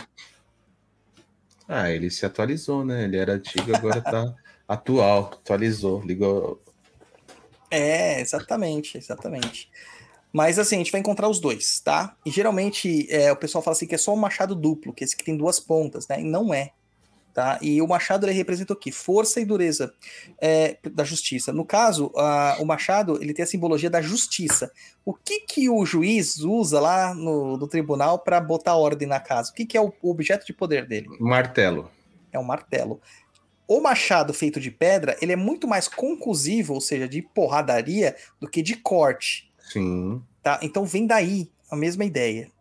Ah, ele se atualizou, né? Ele era antigo, agora tá (laughs) atual, atualizou, ligou. É, exatamente, exatamente. Mas assim, a gente vai encontrar os dois, tá? E geralmente é, o pessoal fala assim que é só um machado duplo, que esse que tem duas pontas, né? E não é. Tá? E o machado ele representa o quê? Força e dureza é, da justiça. No caso, a, o machado ele tem a simbologia da justiça. O que que o juiz usa lá no, no tribunal para botar ordem na casa? O que que é o, o objeto de poder dele? Martelo. É um martelo. O machado feito de pedra, ele é muito mais conclusivo, ou seja, de porradaria, do que de corte. Sim. Tá? Então vem daí a mesma ideia.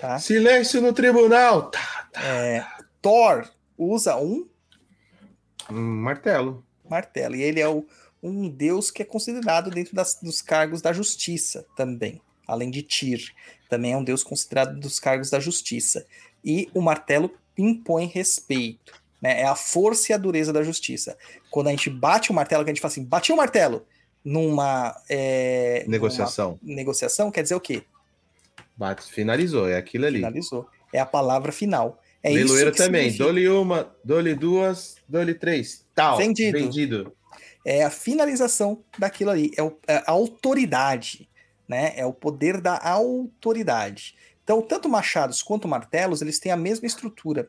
Tá? Silêncio no tribunal. Tá, tá. É, Thor usa um martelo. martelo, e ele é o- um deus que é considerado dentro das- dos cargos da justiça também, além de Tyr. Também é um deus considerado dos cargos da justiça. E o martelo impõe respeito. Né? É a força e a dureza da justiça. Quando a gente bate o martelo, que a gente fala assim, bati o martelo numa, é, Negociação. numa negociação, quer dizer o quê? Bate, finalizou, é aquilo ali. Finalizou. É a palavra final. É Leiloeiro também. Dou-lhe uma, dou-lhe duas, dou-lhe três. Tal. Vendido. Vendido. é a finalização daquilo ali, é, o- é a autoridade, né? É o poder da autoridade. Então, tanto machados quanto martelos, eles têm a mesma estrutura,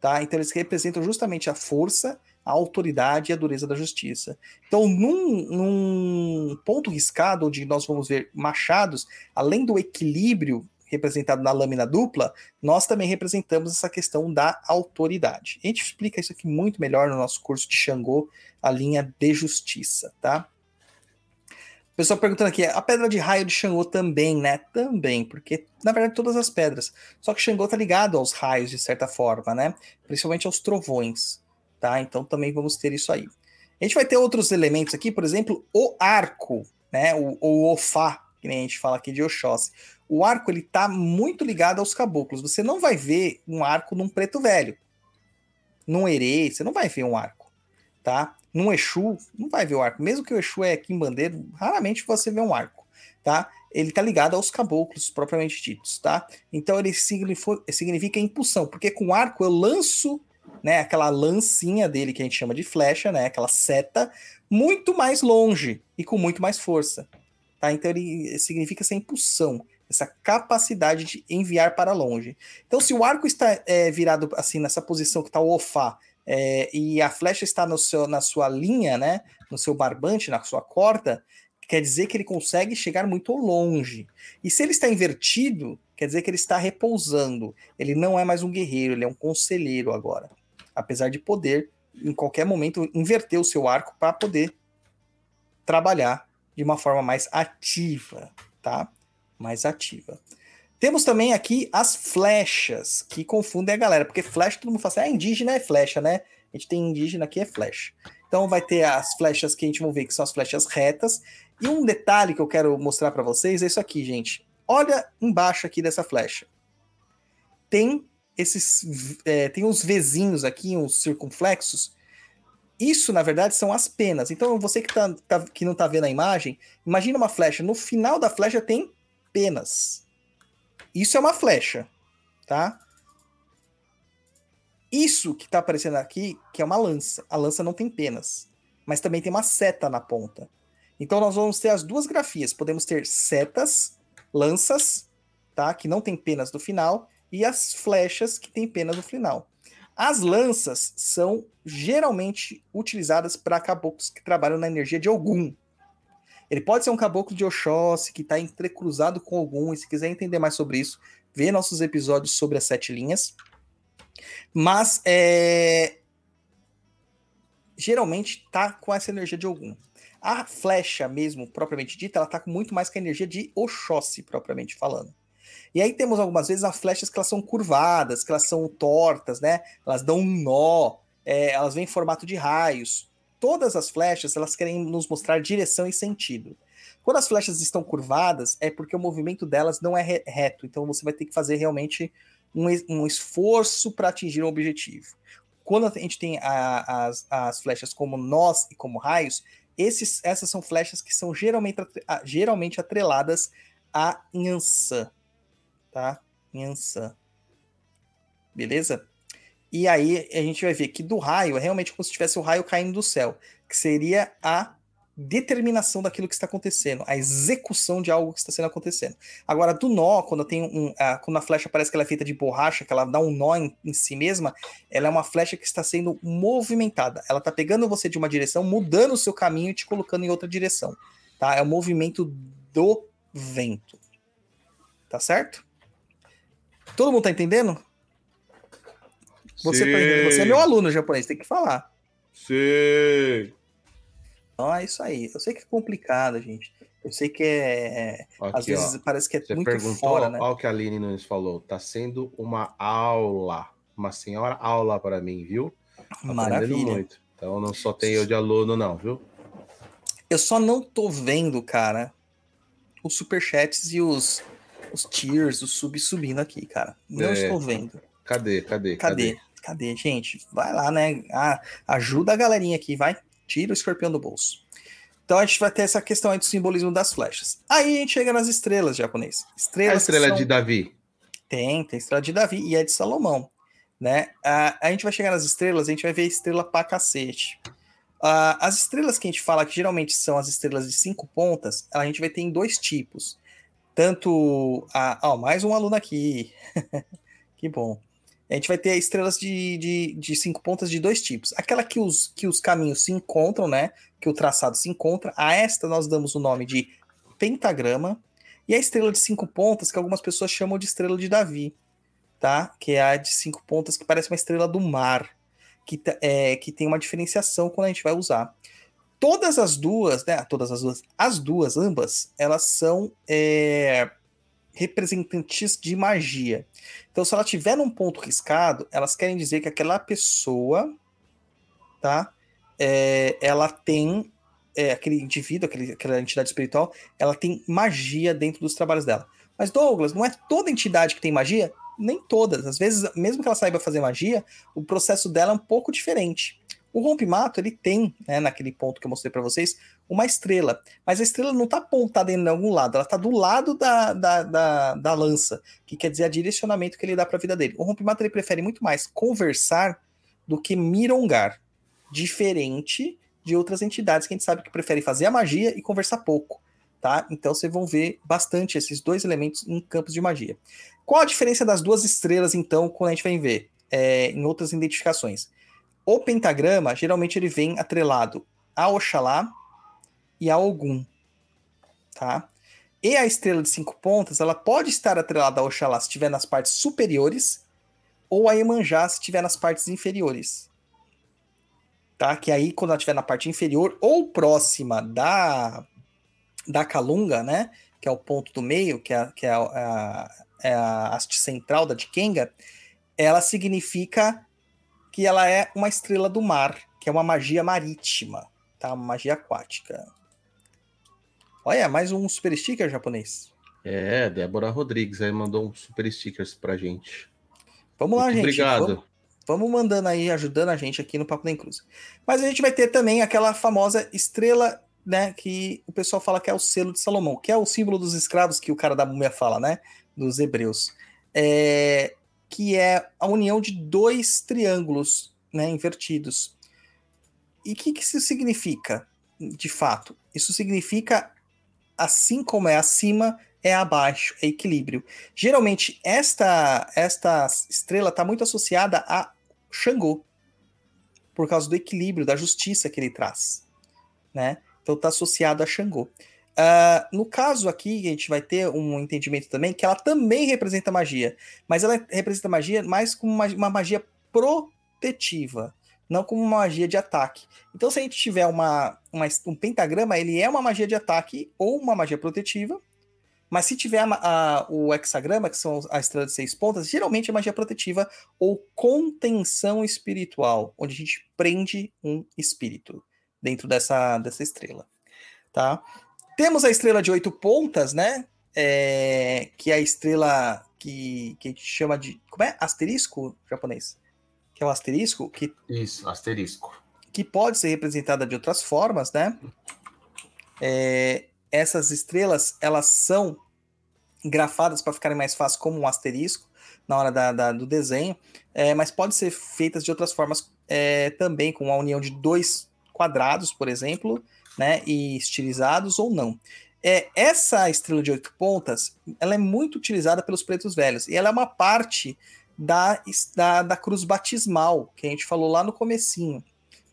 tá? Então, eles representam justamente a força, a autoridade e a dureza da justiça. Então, num, num ponto riscado, onde nós vamos ver machados, além do equilíbrio representado na lâmina dupla, nós também representamos essa questão da autoridade. A gente explica isso aqui muito melhor no nosso curso de Xangô, a linha de justiça, tá? Pessoal perguntando aqui, a pedra de raio de Xangô também, né? Também, porque na verdade todas as pedras. Só que Xangô tá ligado aos raios de certa forma, né? Principalmente aos trovões, tá? Então também vamos ter isso aí. A gente vai ter outros elementos aqui, por exemplo, o arco, né? O, o ofá, que nem a gente fala aqui de Oxóssi. O arco ele tá muito ligado aos caboclos. Você não vai ver um arco num preto velho. Num herê, você não vai ver um arco, tá? Num Exu, não vai ver o arco. Mesmo que o Exu é quimbandeiro, raramente você vê um arco, tá? Ele tá ligado aos caboclos, propriamente ditos, tá? Então ele significa impulsão, porque com arco eu lanço, né, aquela lancinha dele que a gente chama de flecha, né, aquela seta, muito mais longe e com muito mais força, tá? Então ele significa essa impulsão, essa capacidade de enviar para longe. Então se o arco está é, virado assim nessa posição que está o ofá, é, e a flecha está no seu, na sua linha, né, no seu barbante, na sua corda, quer dizer que ele consegue chegar muito longe. E se ele está invertido, quer dizer que ele está repousando. Ele não é mais um guerreiro, ele é um conselheiro agora. Apesar de poder, em qualquer momento, inverter o seu arco para poder trabalhar de uma forma mais ativa, tá? Mais ativa. Temos também aqui as flechas, que confundem a galera, porque flecha todo mundo fala assim, ah, indígena é flecha, né? A gente tem indígena aqui é flecha. Então vai ter as flechas que a gente vai ver que são as flechas retas. E um detalhe que eu quero mostrar para vocês é isso aqui, gente. Olha embaixo aqui dessa flecha. Tem esses, é, tem uns vezinhos aqui, uns circunflexos. Isso, na verdade, são as penas. Então, você que, tá, tá- que não tá vendo a imagem, imagina uma flecha. No final da flecha tem penas. Isso é uma flecha, tá? Isso que tá aparecendo aqui, que é uma lança. A lança não tem penas, mas também tem uma seta na ponta. Então nós vamos ter as duas grafias. Podemos ter setas, lanças, tá? Que não tem penas no final, e as flechas que tem penas no final. As lanças são geralmente utilizadas para caboclos que trabalham na energia de Ogum. Ele pode ser um caboclo de Oxóssi que está entrecruzado com Ogum, e se quiser entender mais sobre isso, vê nossos episódios sobre as sete linhas. Mas é, geralmente tá com essa energia de Ogum. A flecha mesmo, propriamente dita, ela tá com muito mais com a energia de Oxóssi, propriamente falando. E aí temos algumas vezes as flechas que elas são curvadas, que elas são tortas, né? Elas dão um nó, é, elas vêm em formato de raios. Todas as flechas, elas querem nos mostrar direção e sentido. Quando as flechas estão curvadas, é porque o movimento delas não é re- reto. Então você vai ter que fazer realmente um, es- um esforço para atingir um objetivo. Quando a gente tem a- as, as flechas como nós e como raios, Esses, essas são flechas que são geralmente, geralmente atreladas a Nhansan, tá? Nhansan. Beleza? E aí a gente vai ver que do raio é realmente como se tivesse o raio caindo do céu, que seria a determinação daquilo que está acontecendo, a execução de algo que está sendo acontecendo. Agora, do nó, quando tem um, a, quando a flecha parece que ela é feita de borracha, que ela dá um nó em, em si mesma, ela é uma flecha que está sendo movimentada. Ela está pegando você de uma direção, mudando o seu caminho e te colocando em outra direção. Tá? É o movimento do vento. Tá certo? Todo mundo tá entendendo? Você, tá? Você é meu aluno japonês, tem que falar. Sim. Então é isso aí. Eu sei que é complicado, gente. Eu sei que é. Aqui, às vezes ó. parece que é Você muito perguntou, fora, né? olha o que a Aline Nunes falou. Tá sendo uma aula, uma senhora aula para mim, viu? Aprendendo Maravilha. muito. Então não só tenho eu de aluno, não, viu? Eu só não tô vendo, cara, os superchats e os, os tiers, os sub subindo aqui, cara. Não É. estou vendo. Cadê? Cadê? Cadê? Cadê, gente? Vai lá, né? Ah, ajuda a galerinha aqui, vai. Tira o escorpião do bolso. Então a gente vai ter essa questão aí do simbolismo das flechas. Aí a gente chega nas estrelas japonês. A Estrelas que estrela são- de Davi. Tem, tem a estrela de Davi e é de Salomão, né? Ah, a gente vai chegar nas estrelas, a gente vai ver estrela pra cacete. Ah, as estrelas que a gente fala que geralmente são as estrelas de cinco pontas, a gente vai ter em dois tipos. Tanto a. Ó, mais um aluno aqui. (laughs) que bom. A gente vai ter estrelas de, de, de cinco pontas de dois tipos. Aquela que os, que os caminhos se encontram, né? Que o traçado se encontra. A esta nós damos o nome de pentagrama. E a estrela de cinco pontas, que algumas pessoas chamam de estrela de Davi, tá? Que é a de cinco pontas, que parece uma estrela do mar, que, ta- é, que tem uma diferenciação quando a gente vai usar. Todas as duas, né? Todas as duas, as duas, ambas, elas são é, representantes de magia. Então, se ela tiver num ponto riscado, elas querem dizer que aquela pessoa, tá? É, ela tem é, aquele indivíduo, aquele, aquela entidade espiritual, ela tem magia dentro dos trabalhos dela. Mas, Douglas, não é toda entidade que tem magia? Nem todas. Às vezes, mesmo que ela saiba fazer magia, o processo dela é um pouco diferente. O rompe-mato, ele tem, né, naquele ponto que eu mostrei para vocês, uma estrela. Mas a estrela não está apontada em algum lado, ela está do lado da, da, da, da lança, que quer dizer a direcionamento que ele dá para a vida dele. O rompe-mato, ele prefere muito mais conversar do que mirongar. Diferente de outras entidades que a gente sabe que preferem fazer a magia e conversar pouco, tá? Então vocês vão ver bastante esses dois elementos em campos de magia. Qual a diferença das duas estrelas, então, quando a gente vai ver é, em outras identificações? O pentagrama, geralmente, ele vem atrelado a Oxalá e a Ogum, tá? E a estrela de cinco pontas, ela pode estar atrelada a Oxalá se estiver nas partes superiores, ou a Iemanjá se estiver nas partes inferiores tá? Que aí, quando ela estiver na parte inferior ou próxima da, da calunga, né? Que é o ponto do meio, que é, que é a, é a haste central da Dikenga, ela significa que ela é uma estrela do mar, que é uma magia marítima, tá? Uma magia aquática. Olha, mais um super sticker japonês. É, Débora Rodrigues aí mandou um super stickers pra gente. Vamos lá, Muito gente. obrigado. Vamos, vamos mandando aí, ajudando a gente aqui no Papo da Inclusa. Mas a gente vai ter também aquela famosa estrela, né? Que o pessoal fala que é o selo de Salomão, que é o símbolo dos escravos que o cara da múmia fala, né? Dos hebreus. É, que é a união de dois triângulos né, invertidos. E o que, que isso significa, de fato? Isso significa, assim como é acima, é abaixo, é equilíbrio. Geralmente, esta, esta estrela está muito associada a Xangô, por causa do equilíbrio, da justiça que ele traz. Né? Então, está associado a Xangô. Uh, no caso aqui, a gente vai ter um entendimento também que ela também representa magia, mas ela representa magia mais como uma, uma magia protetiva, não como uma magia de ataque. Então, se a gente tiver uma, uma, um pentagrama, ele é uma magia de ataque ou uma magia protetiva, mas se tiver a, a, o hexagrama, que são a estrela de seis pontas, geralmente é magia protetiva ou contenção espiritual, onde a gente prende um espírito dentro dessa, dessa estrela, tá? Temos a estrela de oito pontas, né? É, que é a estrela que, que a gente chama de. Como é? Asterisco japonês? Que é o asterisco que, Isso, asterisco. que pode ser representada de outras formas, né? É, essas estrelas, elas são grafadas para ficarem mais fáceis como um asterisco na hora da, da do desenho, é, mas pode ser feitas de outras formas é, também, com a união de dois quadrados, por exemplo, né, e estilizados ou não. É, essa estrela de oito pontas, ela é muito utilizada pelos pretos velhos, e ela é uma parte da, da, da cruz batismal, que a gente falou lá no comecinho,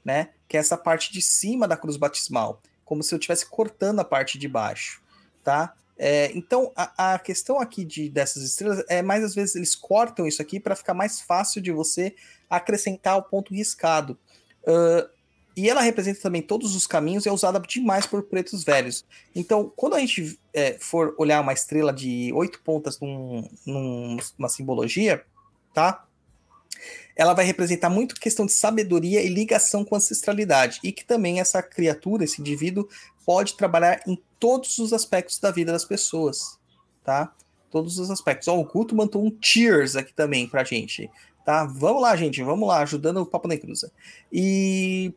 né, que é essa parte de cima da cruz batismal, como se eu estivesse cortando a parte de baixo, tá? É, então, a, a, questão aqui de, dessas estrelas é mais às vezes eles cortam isso aqui para ficar mais fácil de você acrescentar o ponto riscado. Uh, e ela representa também todos os caminhos e é usada demais por pretos velhos. Então, quando a gente é, for olhar uma estrela de oito pontas num, numa simbologia, tá? Ela vai representar muito questão de sabedoria e ligação com ancestralidade. E que também essa criatura, esse indivíduo, pode trabalhar em todos os aspectos da vida das pessoas, tá? Todos os aspectos. Ó, o Guto mandou um cheers aqui também pra gente, tá? Vamos lá, gente, vamos lá, ajudando o Papo Necruza. E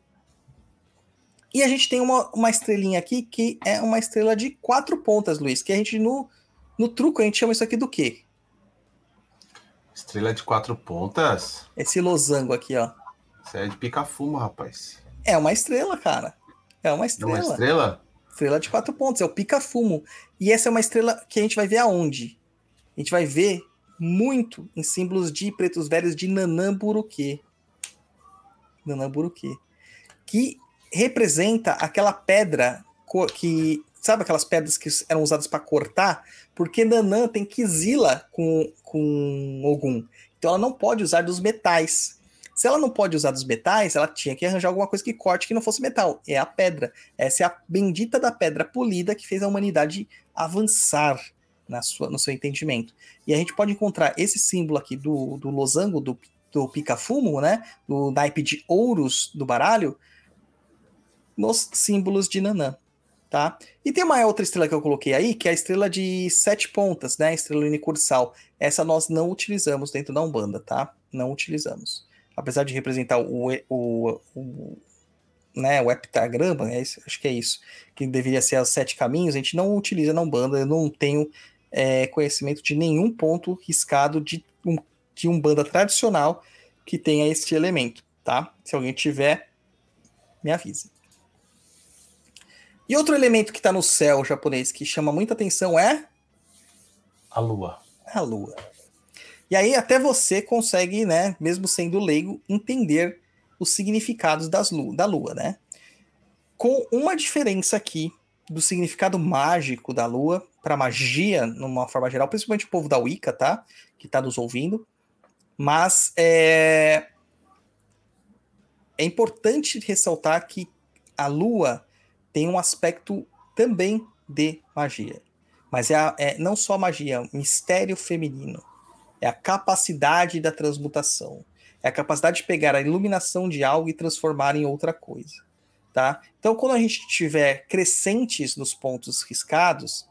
e a gente tem uma, uma estrelinha aqui que é uma estrela de quatro pontas, Luiz, que a gente no, no truco a gente chama isso aqui do quê? Estrela de quatro pontas? Esse losango aqui, ó. Isso é de pica-fumo, rapaz. É uma estrela, cara. É uma estrela. É uma estrela? Estrela de quatro pontos, é o pica-fumo. E essa é uma estrela que a gente vai ver aonde? A gente vai ver muito em símbolos de pretos velhos de Nanamburuque. Nanamburuque. Que representa aquela pedra que. Sabe aquelas pedras que eram usadas para cortar? Porque Nanã tem Kizila com, com Ogum. Então ela não pode usar dos metais. Se ela não pode usar dos metais, ela tinha que arranjar alguma coisa que corte que não fosse metal. É a pedra. Essa é a bendita da pedra polida que fez a humanidade avançar na sua, no seu entendimento. E a gente pode encontrar esse símbolo aqui do, do losango, do, do pica-fumo, né? Do naipe de ouros do baralho, nos símbolos de Nanã. Tá? E tem uma outra estrela que eu coloquei aí, que é a estrela de sete pontas, né? A estrela unicursal. Essa nós não utilizamos dentro da Umbanda, tá? Não utilizamos apesar de representar o, o, o, né, o heptagrama, é acho que é isso, que deveria ser os sete caminhos, a gente não utiliza na Umbanda, eu não tenho é, conhecimento de nenhum ponto riscado de, um, de Umbanda tradicional que tenha este elemento, tá? Se alguém tiver, me avise. E outro elemento que está no céu japonês que chama muita atenção é a lua. A lua. E aí até você consegue, né, mesmo sendo leigo, entender os significados das lu da lua, né? Com uma diferença aqui do significado mágico da lua para magia, numa forma geral, principalmente o povo da Wicca, tá? Que está nos ouvindo. Mas é... é importante ressaltar que a lua tem um aspecto também de magia. Mas é, a, é não só magia, é um mistério feminino é a capacidade da transmutação. É a capacidade de pegar a iluminação de algo e transformar em outra coisa. Tá? Então, quando a gente tiver crescentes nos pontos riscados,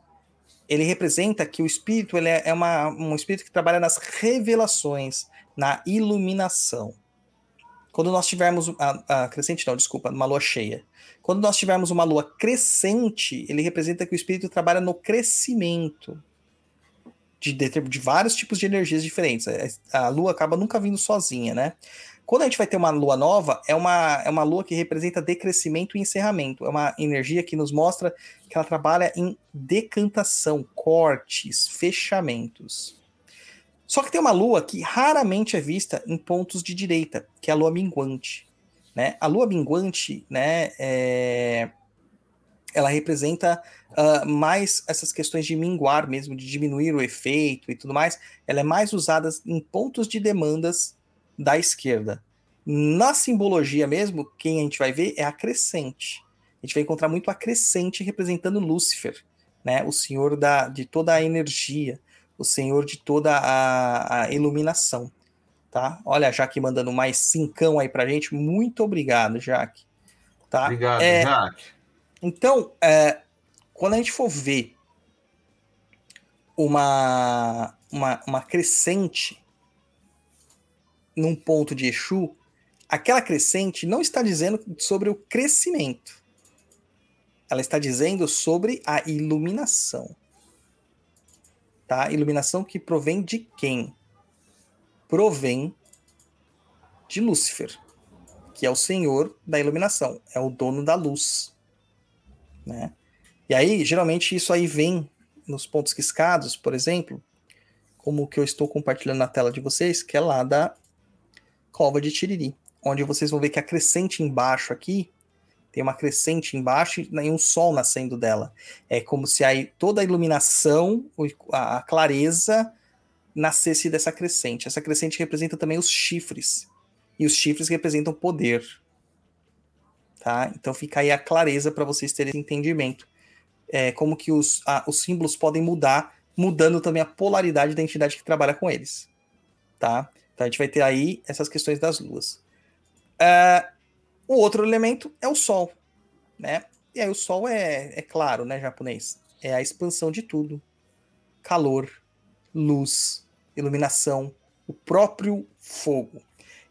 ele representa que o espírito ele é, é uma, um espírito que trabalha nas revelações, na iluminação. Quando nós tivermos a, a crescente, não, desculpa, uma lua cheia. Quando nós tivermos uma lua crescente, ele representa que o espírito trabalha no crescimento de, de, de vários tipos de energias diferentes. É, a lua acaba nunca vindo sozinha, né? Quando a gente vai ter uma lua nova, é uma, é uma lua que representa decrescimento e encerramento. É uma energia que nos mostra que ela trabalha em decantação, cortes, fechamentos. Só que tem uma lua que raramente é vista em pontos de direita, que é a lua minguante. Né? A lua minguante, né, é... ela representa uh, mais essas questões de minguar mesmo, de diminuir o efeito e tudo mais, ela é mais usada em pontos de demandas da esquerda. Na simbologia mesmo, quem a gente vai ver é a crescente. A gente vai encontrar muito a crescente representando Lúcifer, né? O senhor da, de toda a energia, o senhor de toda a, a iluminação, tá? Olha a Jaque mandando mais cincão aí pra gente. Muito obrigado, Jaque. Tá? Obrigado, é, Jaque. Então, é, quando a gente for ver uma, uma, uma crescente num ponto de Exu, aquela crescente não está dizendo sobre o crescimento. Ela está dizendo sobre a iluminação. Tá? Iluminação que provém de quem? Provém de Lúcifer, que é o senhor da iluminação, é o dono da luz. Né? E aí, geralmente, isso aí vem nos pontos riscados, por exemplo, como o que eu estou compartilhando na tela de vocês, que é lá da cova de Tiriri, onde vocês vão ver que a crescente embaixo aqui tem uma crescente embaixo e um sol nascendo dela. É como se aí toda a iluminação, a clareza nascesse dessa crescente. Essa crescente representa também os chifres. E os chifres representam poder. Tá? Então fica aí a clareza para vocês terem entendimento. É, como que os, a, os símbolos podem mudar, mudando também a polaridade da entidade que trabalha com eles. Tá? Então a gente vai ter aí essas questões das luas. Uh, o outro elemento é o Sol, né? E aí o Sol é, é claro, né, japonês? É a expansão de tudo. Calor, luz, iluminação, o próprio fogo.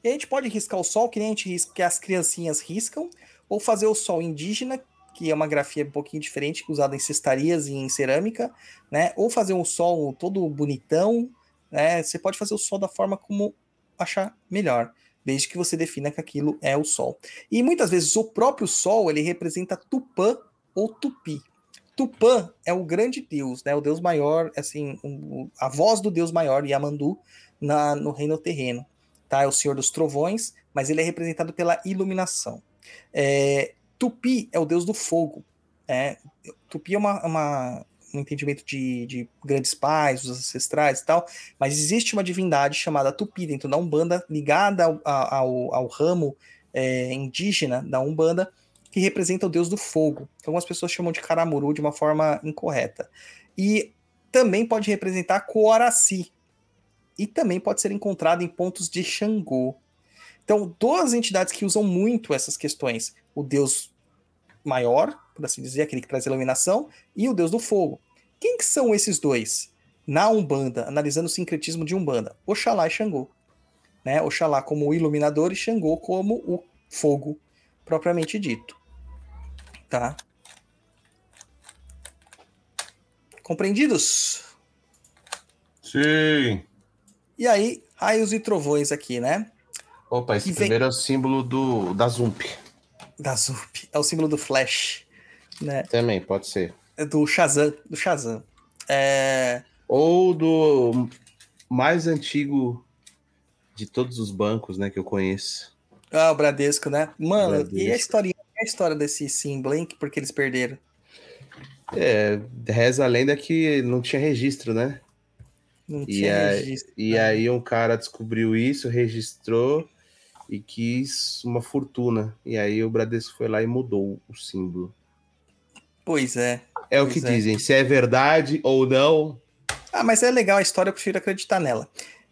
E a gente pode riscar o Sol que nem a gente risca, que as criancinhas riscam, ou fazer o Sol indígena, que é uma grafia um pouquinho diferente, usada em cestarias e em cerâmica, né? Ou fazer um Sol todo bonitão, né? Você pode fazer o Sol da forma como achar melhor desde que você defina que aquilo é o Sol. E muitas vezes o próprio Sol ele representa Tupã ou Tupi. Tupã é o grande deus, né? O deus maior, assim, um, a voz do deus maior, Yamandu, na, no reino terreno. Tá? É o senhor dos trovões, mas ele é representado pela iluminação. É, Tupi é o deus do fogo. É, Tupi é uma, uma, um entendimento de, de grandes pais, os ancestrais e tal, mas existe uma divindade chamada Tupi dentro da Umbanda, ligada ao, ao, ao ramo é, indígena da Umbanda, que representa o deus do fogo. Algumas pessoas chamam de Karamuru de uma forma incorreta. E também pode representar Coaraci. E também pode ser encontrado em pontos de Xangô. Então, duas entidades que usam muito essas questões: o deus maior, por assim dizer, aquele que traz iluminação, e o deus do fogo. Quem que são esses dois? Na Umbanda, analisando o sincretismo de Umbanda, Oxalá e Xangô. Né? Oxalá como o iluminador e Xangô como o fogo, propriamente dito. Tá? Compreendidos? Sim. E aí, raios e trovões aqui, né? Opa, esse primeiro é o símbolo do, da Zump. Da Zump. É o símbolo do Flash. Né? Também, pode ser. É do Shazam. Do Shazam. É... Ou do mais antigo de todos os bancos, né, que eu conheço. Ah, o Bradesco, né? Mano, Bradesco. e a história, a história desse símbolo, hein? Porque eles perderam. É, reza a lenda que não tinha registro, né? Não E, tinha aí, registro. e né? aí um cara descobriu isso, registrou e quis uma fortuna. E aí o Bradesco foi lá e mudou o símbolo. Pois é. É o Pois que é. dizem, se é verdade ou não. Ah, mas é legal a história, eu prefiro acreditar nela.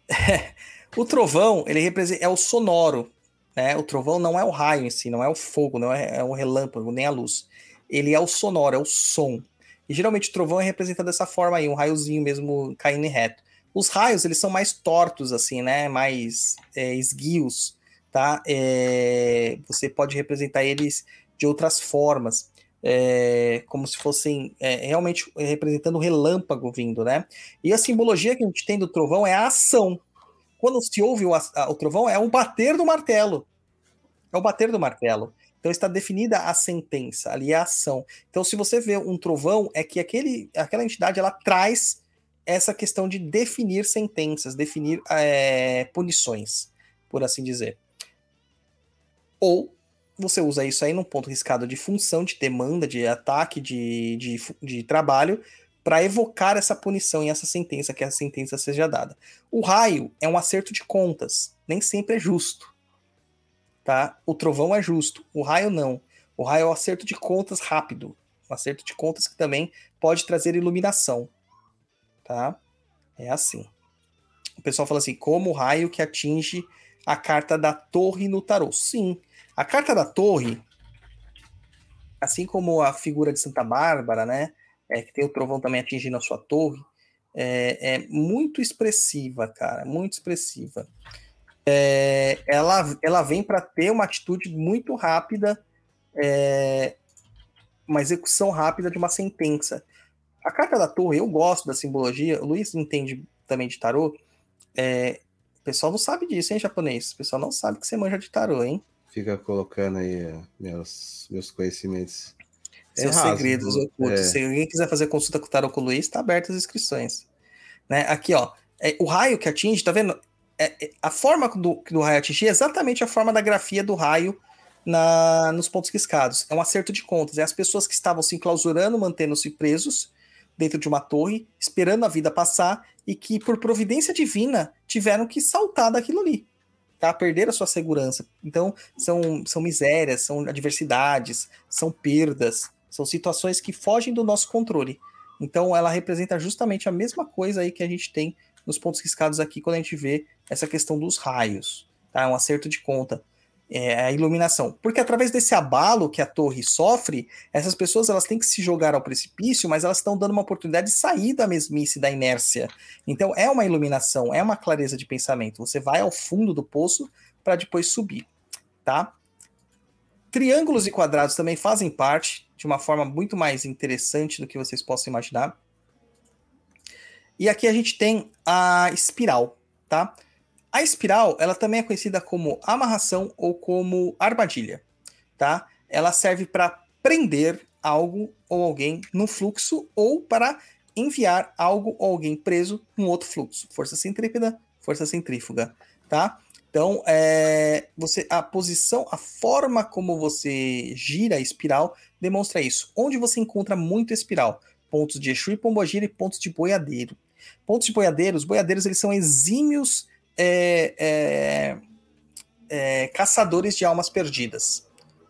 (laughs) o trovão, ele representa, é o sonoro, né? O trovão não é o raio em si, não é o fogo, não é, é o relâmpago, nem a luz. Ele é o sonoro, é o som. E geralmente o trovão é representado dessa forma aí, um raiozinho mesmo caindo em reto. Os raios, eles são mais tortos, assim, né? Mais é, esguios, tá? É, você pode representar eles de outras formas. É, como se fossem é, realmente representando o relâmpago vindo, né? E a simbologia que a gente tem do trovão é a ação. Quando se ouve o, a- o trovão, é o bater do martelo. É o bater do martelo. Então está definida a sentença, ali é a ação. Então, se você vê um trovão, é que aquele, aquela entidade ela traz essa questão de definir sentenças, definir é, punições, por assim dizer. Ou você usa isso aí num ponto riscado de função, de demanda, de ataque, de, de, de trabalho, para evocar essa punição e essa sentença, que a sentença seja dada. O raio é um acerto de contas, nem sempre é justo. Tá? O trovão é justo, o raio não. O raio é um acerto de contas rápido, um acerto de contas que também pode trazer iluminação. Tá? É assim. O pessoal fala assim: como o raio que atinge a carta da torre no tarô? Sim. A carta da torre, assim como a figura de Santa Bárbara, né? é, que tem o trovão também atingindo a sua torre, é, é muito expressiva, cara, muito expressiva. é, ela, ela vem para ter uma atitude muito rápida, é, uma execução rápida de uma sentença. A carta da torre, eu gosto da simbologia, o Luiz entende também de tarô. É, o pessoal não sabe disso, hein, japonês? O pessoal não sabe que você manja de tarô, hein? Fica colocando aí eh, meus, meus conhecimentos. É Seus raso, segredos viu? ocultos. É. Se alguém quiser fazer consulta com o tarô com o Luiz, tá aberto as inscrições. Né? Aqui, ó. é, o raio que atinge, tá vendo? É, é, a forma do, que do raio atingir é exatamente a forma da grafia do raio na, nos pontos riscados. É um acerto de contas. É as pessoas que estavam se enclausurando, mantendo-se presos dentro de uma torre, esperando a vida passar e que, por providência divina, tiveram que saltar daquilo ali. Tá? Perderam a sua segurança. Então, são, são misérias, são adversidades, são perdas, são situações que fogem do nosso controle. Então, ela representa justamente a mesma coisa aí que a gente tem nos pontos riscados aqui quando a gente vê essa questão dos raios. Tá? Um acerto de conta. É a iluminação. Porque através desse abalo que a torre sofre, essas pessoas elas têm que se jogar ao precipício, mas elas estão dando uma oportunidade de sair da mesmice, da inércia. Então é uma iluminação, é uma clareza de pensamento. Você vai ao fundo do poço para depois subir, tá? Triângulos e quadrados também fazem parte de uma forma muito mais interessante do que vocês possam imaginar. E aqui a gente tem a espiral, tá? A espiral, ela também é conhecida como amarração ou como armadilha, tá? Ela serve para prender algo ou alguém no fluxo ou para enviar algo ou alguém preso num outro fluxo. Força centrípeta, força centrífuga, tá? Então, é, você, a posição, a forma como você gira a espiral demonstra isso. Onde você encontra muito espiral? Pontos de Exu e Pombogira e pontos de boiadeiro. Pontos de boiadeiros, boiadeiros eles são exímios é, é, é, caçadores de almas perdidas,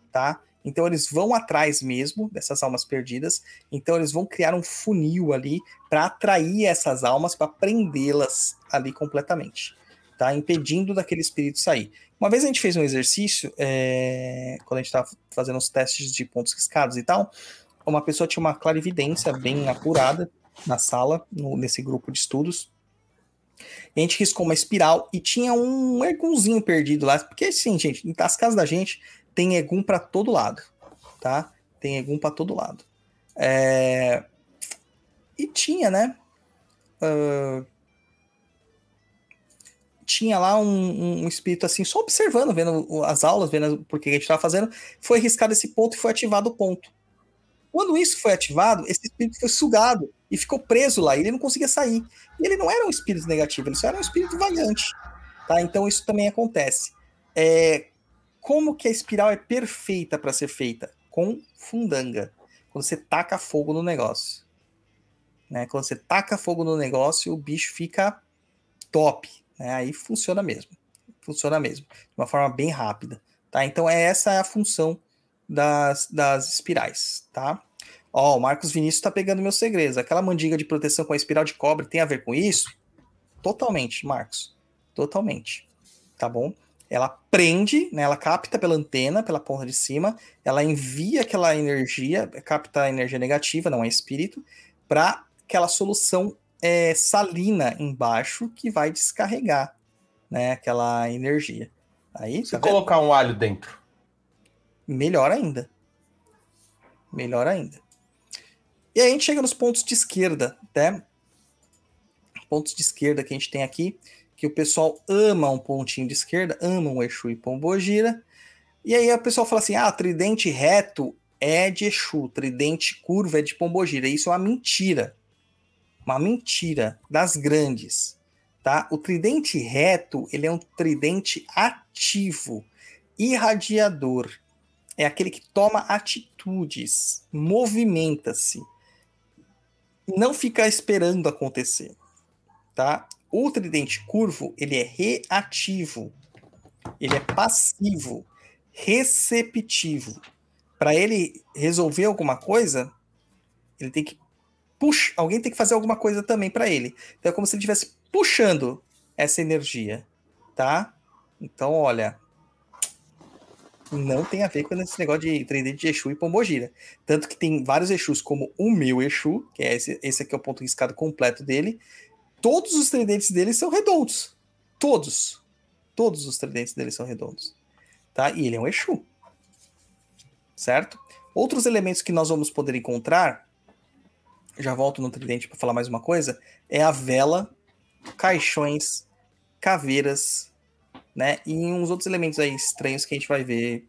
tá? Então eles vão atrás mesmo dessas almas perdidas. Então eles vão criar um funil ali para atrair essas almas, para prendê-las ali completamente, tá? Impedindo daquele espírito sair. Uma vez a gente fez um exercício, é, quando a gente estava fazendo os testes de pontos riscados e tal, uma pessoa tinha uma clarividência bem apurada na sala, no- nesse grupo de estudos. E a gente riscou uma espiral e tinha um egumzinho perdido lá. Porque assim, gente, nas casas da gente tem egum para todo lado, tá? Tem egum para todo lado. É, E tinha, né? ah, Tinha lá um, um- espírito assim, só observando, vendo as aulas, vendo o que a gente estava fazendo. Foi riscado esse ponto e foi ativado o ponto. Quando isso foi ativado, esse espírito foi sugado e ficou preso lá. Ele não conseguia sair. E ele não era um espírito negativo, ele só era um espírito vagante. Tá? Então isso também acontece. É, como que a espiral é perfeita para ser feita? Com fundanga. Quando você taca fogo no negócio. Né? Quando você taca fogo no negócio, o bicho fica top. Né? Aí funciona mesmo. Funciona mesmo. De uma forma bem rápida. Tá? Então é essa a função das, das espirais. Tá? Ó, o Marcos Vinícius está pegando meus segredos. Aquela mandiga de proteção com a espiral de cobre tem a ver com isso? Totalmente, Marcos. Totalmente. Tá bom? Ela prende, né, ela capta pela antena, pela ponta de cima, ela envia aquela energia, capta a energia negativa, não é espírito, para aquela solução é, salina embaixo que vai descarregar né, aquela energia. Aí, Se tá colocar um alho dentro. Melhor ainda. Melhor ainda. E aí a gente chega nos pontos de esquerda, né? Pontos de esquerda que a gente tem aqui, que o pessoal ama um pontinho de esquerda, ama um Exu e Pombogira. E aí o pessoal fala assim: ah, tridente reto é de Exu, tridente curvo é de Pombogira. Isso é uma mentira. Uma mentira das grandes. Tá? O tridente reto, ele é um tridente ativo, irradiador é aquele que toma atitudes, movimenta-se, não fica esperando acontecer, tá? O tridente curvo, ele é reativo, ele é passivo, receptivo. Para ele resolver alguma coisa, ele tem que puxar, alguém tem que fazer alguma coisa também para ele. Então é como se ele estivesse puxando essa energia, tá? Então, olha, não tem a ver com esse negócio de tridente de Exu e Pombogira. Tanto que tem vários Exus, como o meu Exu, que é esse, esse aqui é o ponto riscado completo dele. Todos os tridentes dele são redondos. Todos. Todos os tridentes dele são redondos. Tá? E ele é um Exu. Certo? Outros elementos que nós vamos poder encontrar, já volto no tridente para falar mais uma coisa, é a vela, caixões, caveiras, né? E uns outros elementos aí estranhos que a gente vai ver.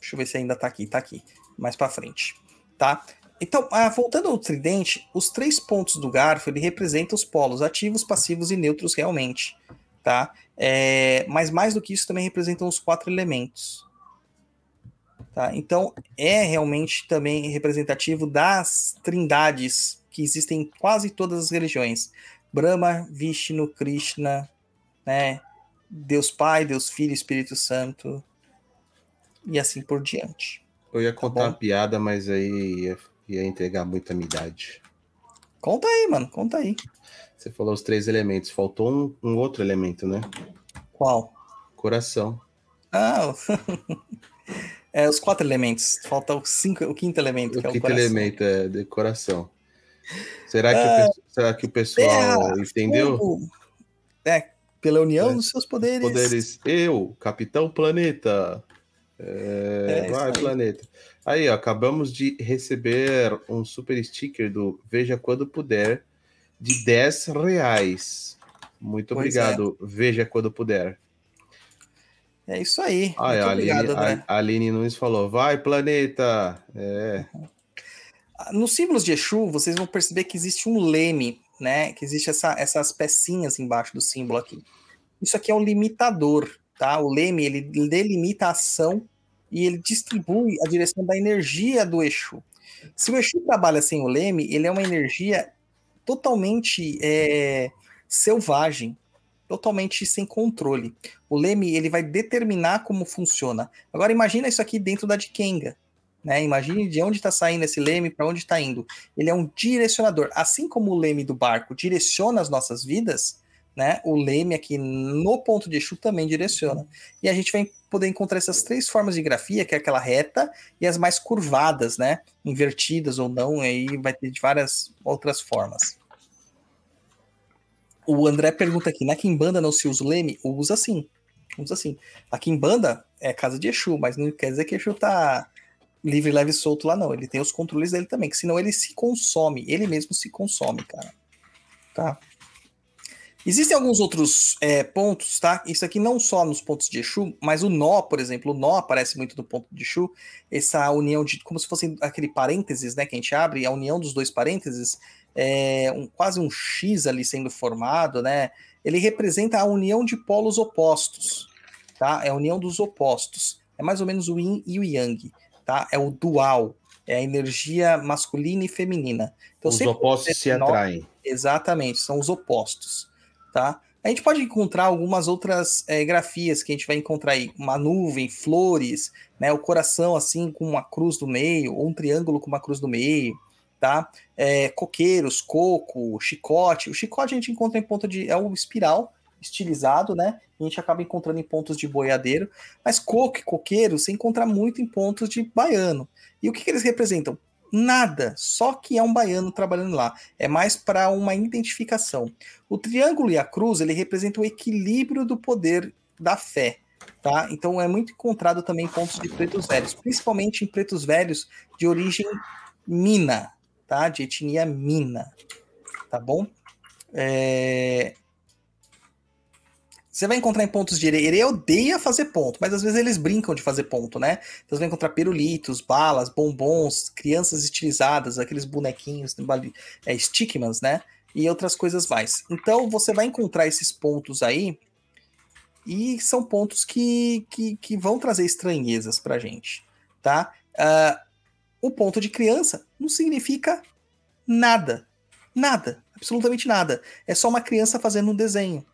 Deixa eu ver se ainda tá aqui, tá aqui, mais para frente, tá? Então, ah, voltando ao tridente, os três pontos do garfo ele representa os polos ativos, passivos e neutros realmente, tá? É, mas mais do que isso também representam os quatro elementos. Tá? Então, é realmente também representativo das trindades que existem em quase todas as religiões. Brahma, Vishnu, Krishna, né? Deus Pai, Deus Filho, Espírito Santo e assim por diante. Eu ia Tá contar bom. uma piada, mas aí ia, ia entregar muita minha idade. Conta aí, mano, conta aí. Você falou os três elementos, faltou um, um outro elemento, né? Qual? Coração. Ah, (laughs) é, os quatro elementos. Falta o, cinco, o quinto elemento, O que é o quinto elemento é de coração. Será que, o, pe- será que o pessoal Terra, entendeu? fogo. É, pela união É. dos seus poderes. Poderes. Eu, Capitão Planeta. É, É, vai. Planeta. Aí, ó, acabamos de receber um super sticker do Veja Quando Puder de 10 reais. Muito Pois obrigado. Veja quando puder. É isso aí. Muito a, Aline, a Aline Nunes falou: vai, planeta! É, Nos símbolos de Exu, vocês vão perceber que existe um leme, né? Que existe essa- essas pecinhas embaixo do símbolo aqui. Isso aqui é um limitador, tá? O leme, ele delimita a ação e ele distribui a direção da energia do Exu. Se o Exu trabalha sem o leme, ele é uma energia totalmente é, selvagem, totalmente sem controle. O leme, ele vai determinar como funciona. Agora, imagina isso aqui dentro da Dikenga. Né? Imagine de onde está saindo esse leme, para onde está indo. Ele é um direcionador. Assim como o leme do barco direciona as nossas vidas, né? O leme aqui no ponto de Exu também direciona. E a gente vai poder encontrar essas três formas de grafia, que é aquela reta e as mais curvadas, né? Invertidas ou não, aí vai ter de várias outras formas. O André pergunta aqui, na Kimbanda não se usa o leme? Usa sim. Usa sim. A Kimbanda é casa de Exu, mas não quer dizer que Exu tá livre, leve e solto lá, não. Ele tem os controles dele também, que senão ele se consome, ele mesmo se consome, cara. Tá? Existem alguns outros é, pontos, tá? Isso aqui não só nos pontos de Exu, mas o nó, por exemplo, o nó aparece muito no ponto de Exu, essa união de, como se fosse aquele parênteses, né, que a gente abre, a união dos dois parênteses, é um, quase um X ali sendo formado, né? Ele representa a união de polos opostos, tá? É a união dos opostos. É mais ou menos o yin e o yang, tá? É o dual, é a energia masculina e feminina. Então, os opostos se atraem. Exatamente, são os opostos, tá? A gente pode encontrar algumas outras eh, grafias que a gente vai encontrar aí, uma nuvem, flores, né? O coração assim com uma cruz no meio, ou um triângulo com uma cruz no meio, tá? É, coqueiros, coco, chicote. O chicote a gente encontra em ponto de é um espiral estilizado, né? A gente acaba encontrando em pontos de boiadeiro, mas coco e coqueiro você encontra muito em pontos de baiano. E o que, que eles representam? Nada, só que é um baiano trabalhando lá. É mais para uma identificação. O triângulo e a cruz, ele representa o equilíbrio do poder da fé, tá? Então é muito encontrado também em pontos de pretos velhos, principalmente em pretos velhos de origem mina, tá? De etnia mina, tá bom? É, Você vai encontrar em pontos de herê. Herê odeia fazer ponto, mas às vezes eles brincam de fazer ponto, né? Então você vai encontrar pirulitos, balas, bombons, crianças estilizadas, aqueles bonequinhos, é, stickmans, né? E outras coisas mais. Então você vai encontrar esses pontos aí e são pontos que, que, que vão trazer estranhezas pra gente, tá? Ah, o ponto de criança não significa nada. Nada. Absolutamente nada. É só uma criança fazendo um desenho.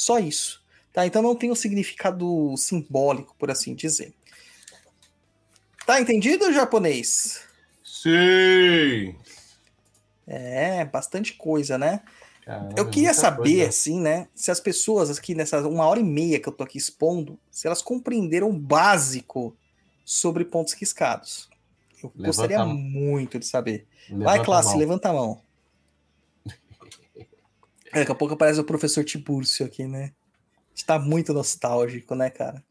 Só isso. Tá? Então não tem um significado simbólico, por assim dizer. Tá entendido, japonês? Sim! É, bastante coisa, né? Caramba, Eu queria saber, coisa. assim, né? Se as pessoas aqui nessa uma hora e meia que eu tô aqui expondo, se elas compreenderam o básico sobre pontos riscados. Eu Levanta gostaria muito de saber. Vai, classe, levanta a mão. É, Daqui a pouco aparece o professor Tibúrcio aqui, né? Está muito nostálgico, né, cara?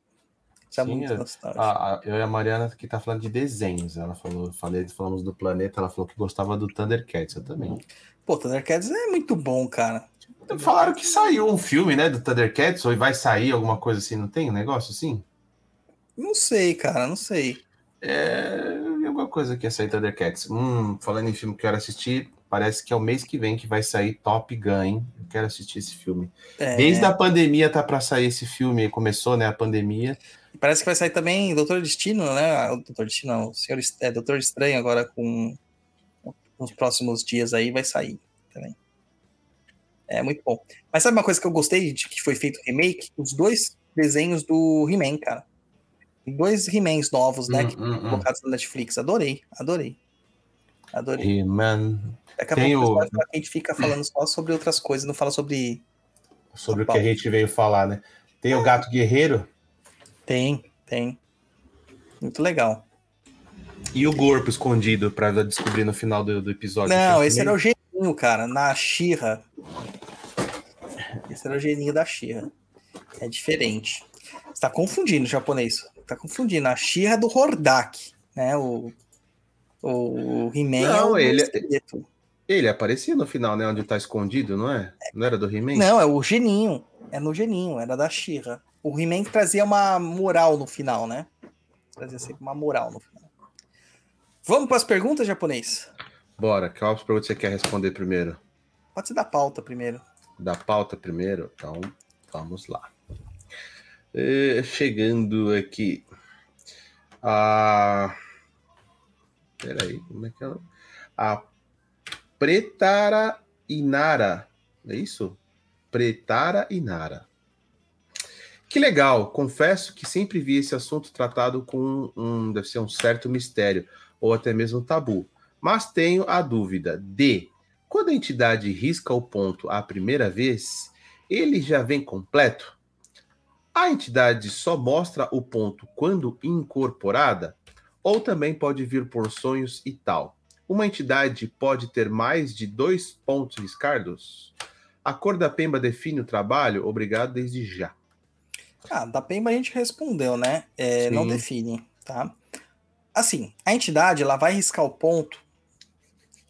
Está Sim, muito é. nostálgico. A- a- eu e a Mariana que tá falando de desenhos. Ela falou, falei, falamos do planeta, ela falou que gostava do Thundercats, eu também. Pô, Thundercats é muito bom, cara. Falaram que saiu um filme, né, do Thundercats, ou vai sair alguma coisa assim, não tem um negócio assim? Não sei, cara, não sei. É, eu vi alguma coisa que ia sair Thundercats. Hum, falando em filme que eu quero assistir, parece que é o mês que vem que vai sair Top Gun, hein? Eu quero assistir esse filme. É, Desde a pandemia tá pra sair esse filme, começou, né, a pandemia. Parece que vai sair também Doutor Destino, né? O Doutor Destino, não. O Senhor, é, Doutor Estranho agora com nos próximos dias aí vai sair também. É muito bom. Mas sabe uma coisa que eu gostei de que foi feito remake? Os dois desenhos do He-Man, cara. Dois He-Mans novos, né? Hum, que hum, hum. colocados na Netflix. Adorei, adorei. Adorei. He-Man, Daqui a tem pouco o- o... a gente fica falando só sobre outras coisas, não fala sobre. sobre o que a gente veio falar, né? Tem o Gato Guerreiro Tem, tem. Muito legal. e o Corpo Escondido pra descobrir no final do, do episódio. Não, Tem esse era o geninho, cara, na Xirra. Esse era o geninho da Xirra. É diferente. Você tá confundindo o japonês. Tá confundindo. A Xirra do Hordak, né? O, o He-Man é Não, o ele- esqueleto. Ele aparecia no final, né? Onde tá escondido, não é? Não era do He-Man? Não, é o geninho. É no geninho, era da Xirra. O He-Man trazia uma moral no final, né? Trazia sempre uma moral no final. Vamos para as perguntas, japonês? Bora, qual pergunta você quer responder primeiro? Pode ser da pauta primeiro. Da pauta primeiro? Então, vamos lá. É, chegando aqui. A. Peraí, como é que é? A Pretara Inara. É isso? Pretara Inara. Que legal. Confesso que sempre vi esse assunto tratado com um, deve ser um certo mistério, ou até mesmo tabu. Mas tenho a dúvida de quando a entidade risca o ponto a primeira vez, ele já vem completo? A entidade só mostra o ponto quando incorporada? Ou também pode vir por sonhos e tal? Uma entidade pode ter mais de dois pontos riscados? A cor da pemba define o trabalho? Obrigado desde já. Ah, da Pemba a gente respondeu, né? É, não define, tá? Assim, a entidade ela vai riscar o ponto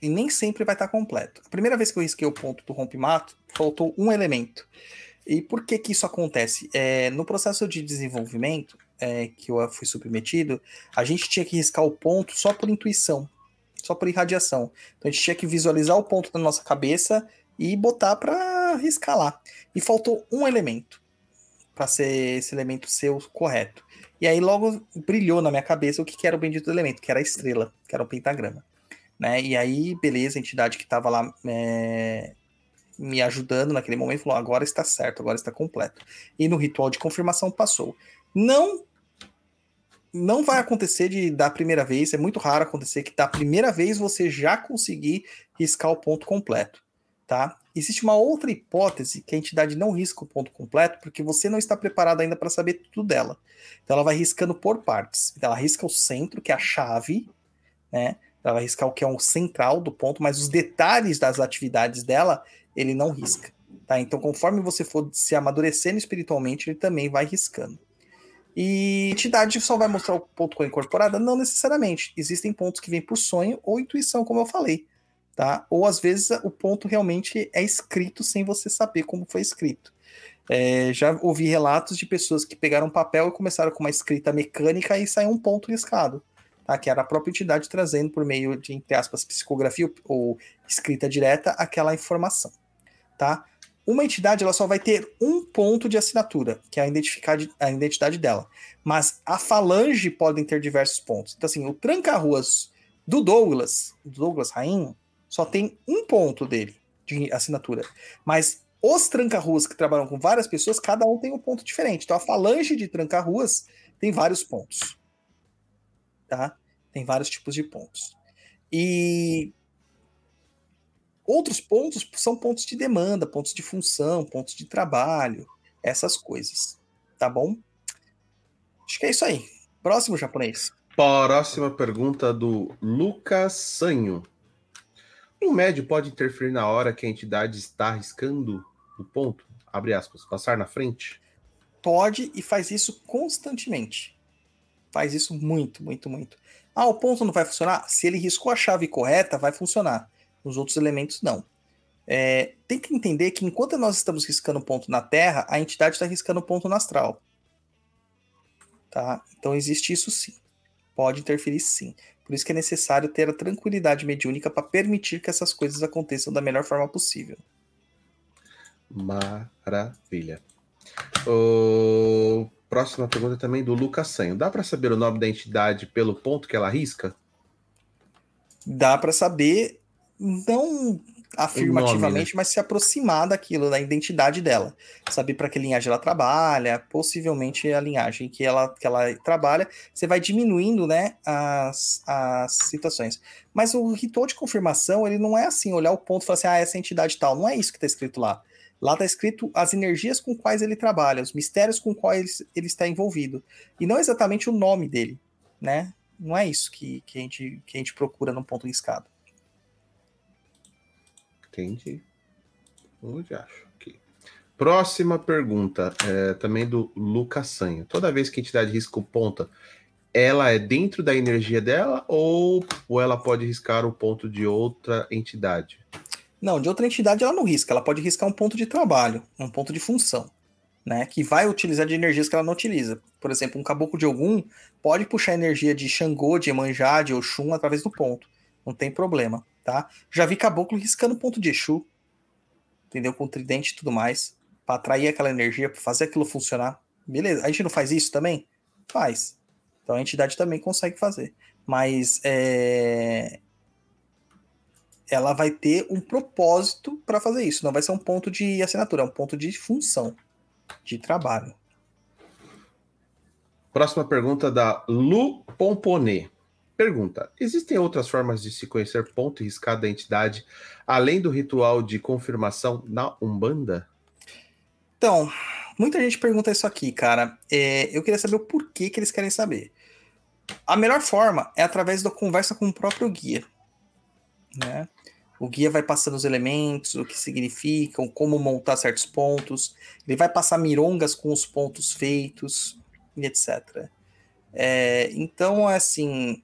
e nem sempre vai estar completo. A primeira vez que eu risquei o ponto do rompimato, faltou um elemento. E por que que isso acontece? É, no processo de desenvolvimento é, que eu fui submetido, a gente tinha que riscar o ponto só por intuição, só por irradiação. Então a gente tinha que visualizar o ponto da nossa cabeça e botar para lá. E faltou um elemento para ser esse elemento ser o correto. E aí logo brilhou na minha cabeça o que, que era o bendito elemento, que era a estrela, que era o pentagrama. Né? E aí, beleza, a entidade que estava lá é, me ajudando naquele momento falou: agora está certo, agora está completo. E no ritual de confirmação passou. Não não vai acontecer de da primeira vez, é muito raro acontecer que da primeira vez você já conseguir riscar o ponto completo, tá? Existe uma outra hipótese que a entidade não risca o ponto completo porque você não está preparado ainda para saber tudo dela. Então ela vai riscando por partes. Então, ela risca o centro, que é a chave, né? Ela vai riscar o que é o central do ponto, mas os detalhes das atividades dela, ele não risca. Tá? Então, conforme você for se amadurecendo espiritualmente, ele também vai riscando. E entidade só vai mostrar o ponto com a incorporada? Não necessariamente. Existem pontos que vêm por sonho ou intuição, como eu falei. Tá? Ou às vezes o ponto realmente é escrito sem você saber como foi escrito. É, já ouvi relatos de pessoas que pegaram um papel e começaram com uma escrita mecânica e saiu um ponto riscado. Tá? Que era a própria entidade trazendo por meio de, entre aspas, psicografia ou escrita direta aquela informação. Tá? Uma entidade ela só vai ter um ponto de assinatura, que é a a identidade dela. Mas a falange podem ter diversos pontos. Então, assim, o tranca-ruas do Douglas, do Douglas Rain, só tem um ponto dele de assinatura. Mas os tranca-ruas que trabalham com várias pessoas, cada um tem um ponto diferente. Então, a falange de tranca-ruas tem vários pontos. Tá? Tem vários tipos de pontos. E outros pontos são pontos de demanda, pontos de função, pontos de trabalho, essas coisas. Tá bom? Acho que é isso aí. Próximo japonês. Próxima pergunta do Lucas Sanho. Um médio pode interferir na hora que a entidade está arriscando o ponto? Abre aspas. Passar na frente? Pode e faz isso constantemente. Faz isso muito, muito, muito. Ah, o ponto não vai funcionar? Se ele riscou a chave correta, vai funcionar. Os outros elementos não. É, tem que entender que enquanto nós estamos riscando ponto na Terra, a entidade está riscando ponto no astral. Tá? Então existe isso sim. Pode interferir sim. Por isso que é necessário ter a tranquilidade mediúnica para permitir que essas coisas aconteçam da melhor forma possível. Maravilha. O... Próxima pergunta também do Lucas Sanho. Dá para saber o nome da entidade pelo ponto que ela risca? Dá para saber, não afirmativamente, né? mas se aproximar daquilo, da identidade dela. Saber para que linhagem ela trabalha, possivelmente a linhagem que ela, que ela trabalha. Você vai diminuindo né, as, as situações. Mas o ritual de confirmação, ele não é assim, olhar o ponto e falar assim, ah, essa entidade tal. Não é isso que está escrito lá. Lá está escrito as energias com quais ele trabalha, os mistérios com quais ele está envolvido. E não exatamente o nome dele, né? Não é isso que, que, a, gente, que a gente procura num ponto riscado. Entendi. Onde acho? Aqui. Próxima pergunta, é, também do Lucas Sanho. Toda vez que a entidade risca o ponta, ela é dentro da energia dela ou, ou ela pode riscar o ponto de outra entidade? Não, de outra entidade ela não risca, ela pode riscar um ponto de trabalho, um ponto de função, né? Que vai utilizar de energias que ela não utiliza. Por exemplo, um caboclo de algum pode puxar energia de Xangô, de Emanjá, de Oxum através do ponto. Não tem problema, tá? Já vi caboclo riscando ponto de Exu, entendeu? Com tridente e tudo mais, para atrair aquela energia, para fazer aquilo funcionar. Beleza, a gente não faz isso também? Faz. Então a entidade também consegue fazer. Mas é, ela vai ter um propósito para fazer isso. Não vai ser um ponto de assinatura, é um ponto de função, de trabalho. Próxima pergunta da Lu Pomponê. Pergunta: Existem outras formas de se conhecer ponto e riscado da entidade, além do ritual de confirmação na Umbanda? Então, muita gente pergunta isso aqui, cara. É, eu queria saber o porquê que eles querem saber. A melhor forma é através da conversa com o próprio guia. Né? O guia vai passando os elementos, o que significam, como montar certos pontos. Ele vai passar mirongas com os pontos feitos, etc. É, então, assim.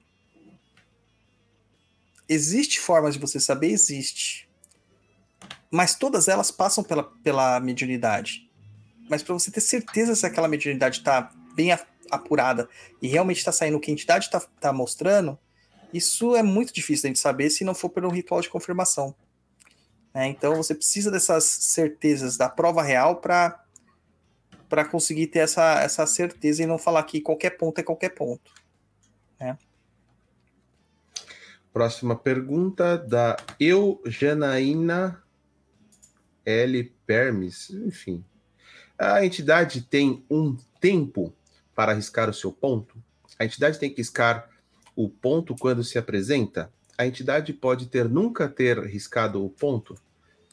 Existe formas de você saber? Existe. Mas todas elas passam pela, pela mediunidade. Mas para você ter certeza se aquela mediunidade está bem apurada e realmente está saindo o que a entidade está tá mostrando, isso é muito difícil de gente saber se não for pelo ritual de confirmação. É, então você precisa dessas certezas da prova real para para conseguir ter essa, essa certeza e não falar que qualquer ponto é qualquer ponto. Né? Próxima pergunta da Euganaína L. Permis. Enfim. A entidade tem um tempo para arriscar o seu ponto? A entidade tem que riscar o ponto quando se apresenta, a entidade pode ter nunca ter riscado o ponto.